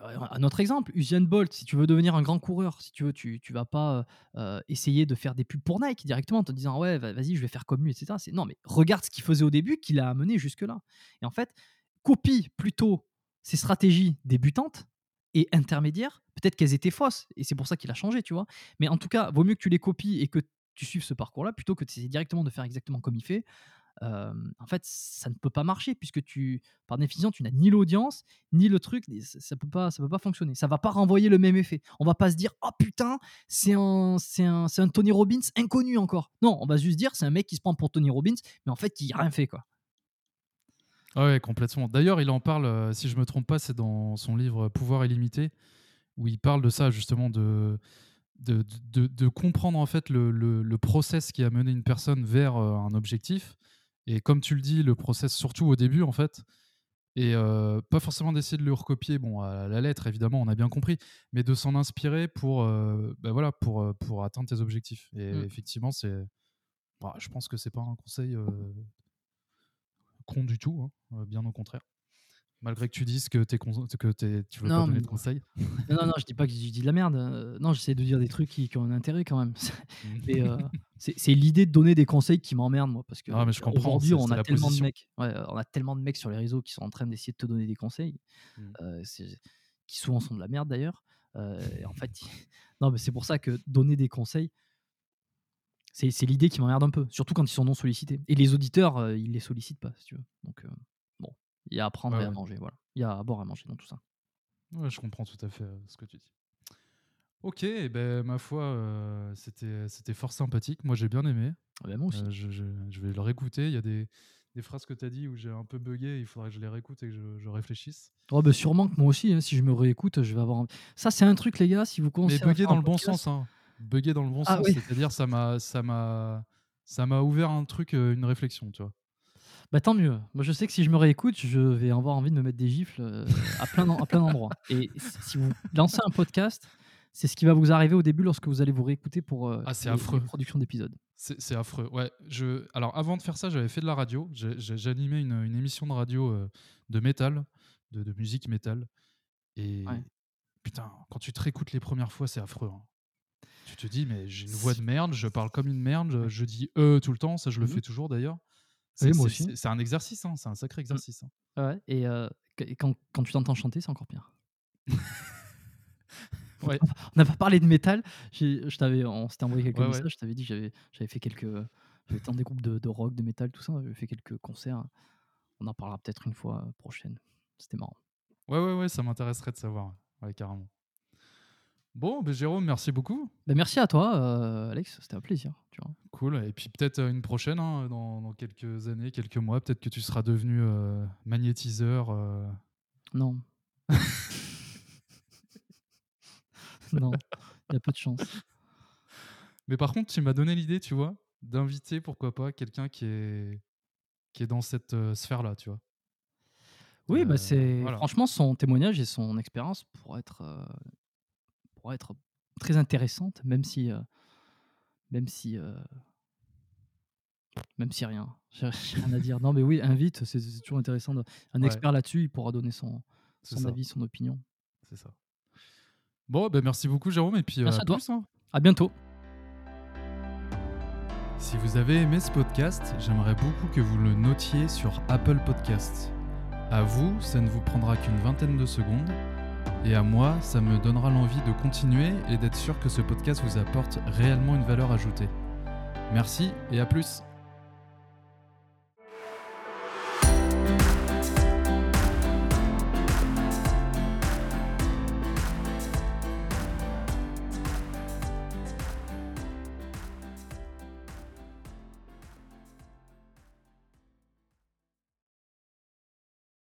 un autre exemple, Usain Bolt, si tu veux devenir un grand coureur, si tu veux, tu, tu vas pas euh, essayer de faire des pubs pour Nike directement en te disant ouais, vas-y, je vais faire comme lui, etc. Non, mais regarde ce qu'il faisait au début, qu'il a amené jusque-là. Et en fait, copie plutôt ses stratégies débutantes et intermédiaires. Peut-être qu'elles étaient fausses et c'est pour ça qu'il a changé, tu vois. Mais en tout cas, vaut mieux que tu les copies et que tu suives ce parcours-là plutôt que de essayer directement de faire exactement comme il fait en fait, ça ne peut pas marcher puisque tu, par définition, tu n'as ni l'audience ni le truc. Ça peut pas, ça peut pas fonctionner. Ça va pas renvoyer le même effet. On va pas se dire, oh putain, c'est un, c'est un, un Tony Robbins inconnu encore. Non, on va juste dire, c'est un mec qui se prend pour Tony Robbins, mais en fait, qui a rien fait quoi. Ouais, complètement. D'ailleurs, il en parle, si je me trompe pas, c'est dans son livre Pouvoir illimité, où il parle de ça justement de de, de, de, comprendre en fait le, le, le, process qui a mené une personne vers un objectif et comme tu le dis, le process, surtout au début, en fait, et euh, pas forcément d'essayer de le recopier, bon, à la lettre, évidemment, on a bien compris, mais de s'en inspirer pour, euh, bah voilà, pour, pour atteindre tes objectifs. Et mmh. effectivement, c'est Bah, je pense que c'est pas un conseil euh, con du tout, hein, bien au contraire. Malgré que tu dises que, con- tu veux Non, pas donner mais- de conseils. Non, non, non, je dis pas que je dis de la merde. euh, non, j'essaie de dire des trucs qui, qui ont un intérêt quand même. Mais euh, c'est l'idée de donner des conseils qui m'emmerde, moi. Parce que Ah, aujourd'hui, on a de mecs. ouais, euh, on a tellement de mecs sur les réseaux qui sont en train d'essayer de te donner des conseils, Mm. euh, c'est- qui souvent sont de la merde d'ailleurs. Euh, en fait, non, mais c'est pour ça que donner des conseils, c'est l'idée qui m'emmerde un peu, surtout quand ils sont non sollicités. Et les auditeurs, ils les sollicitent pas, si tu veux. Donc, il y a à prendre Ouais, et à ouais. manger, voilà. Il y a à boire et à manger dans tout ça. Ouais, je comprends tout à fait euh, ce que tu dis. Ok, eh ben, ma foi, euh, c'était c'était fort sympathique. Moi, j'ai bien aimé. Ah ben, moi aussi. Euh, je, je- je vais le réécouter. Il y a des, des phrases que tu as dit où j'ai un peu bugué. Il faudrait que je les réécoute et que je, je réfléchisse. Oh, bah, sûrement que moi aussi, hein, si je me réécoute, je vais avoir. Ça, c'est un truc, les gars, si vous commencez Mais faire dans le bon sens. Hein. Bugger dans le bon Ah sens, c'est-à-dire ça m'a ça m'a ça m'a ouvert un truc, une réflexion, tu vois. Bah tant mieux. Moi, je sais que si je me réécoute, je vais avoir envie de me mettre des gifles euh, à plein, d'en- à plein d'endroits. Et si vous lancez un podcast, c'est ce qui va vous arriver au début lorsque vous allez vous réécouter pour euh, Ah, c'est les- affreux. les productions d'épisodes. C'est c'est affreux. Ouais, je... Alors, avant de faire ça, j'avais fait de la radio. J'ai- j'ai- J'animais une, une émission de radio euh, de métal, de, de musique métal. Et Ouais. putain, quand tu te réécoutes les premières fois, c'est affreux. hein. Tu te dis, mais j'ai une voix de merde, je parle comme une merde, je, je dis euh tout le temps, ça je le Mhm. fais toujours d'ailleurs. C'est un exercice, hein, c'est un sacré exercice. hein. Ouais, et, euh, quand, quand tu t'entends chanter, c'est encore pire. Ouais. On n'a pas parlé de métal. Je t'avais, on s'était envoyé quelques Ouais, messages. Je t'avais dit que j'avais, fait quelques, j'avais dans des groupes de, de rock, de métal, tout ça. J'avais fait quelques concerts. On en parlera peut-être une fois euh, prochaine. C'était marrant. Ouais, ouais, ouais, ça m'intéresserait de savoir. Ouais, carrément. Bon, ben, Jérôme, merci beaucoup. Bah, merci à toi, euh, Alex. C'était un plaisir. Tu vois. Cool. Et puis peut-être euh, une prochaine, hein, dans, dans quelques années, quelques mois, peut-être que tu seras devenu euh, magnétiseur. euh. Non. non, il y a peu de chance. Mais par contre, tu m'as donné l'idée, tu vois, d'inviter, pourquoi pas, quelqu'un qui est, qui est dans cette sphère-là, tu vois. Oui, bah c'est voilà. franchement son témoignage et son expérience pour être être très intéressante, même si euh, même si euh, même si rien, j'ai rien à dire. Non, mais oui, invite, c'est toujours intéressant. de- un Ouais. expert là-dessus, il pourra donner son avis, son opinion. C'est ça. Bon, ben merci beaucoup, Jérôme, et puis Merci euh, à toi. plus, hein. À bientôt. Si vous avez aimé ce podcast, j'aimerais beaucoup que vous le notiez sur Apple Podcasts. À vous, ça ne vous prendra qu'une vingtaine de secondes. Et à moi, ça me donnera l'envie de continuer et d'être sûr que ce podcast vous apporte réellement une valeur ajoutée. Merci et à plus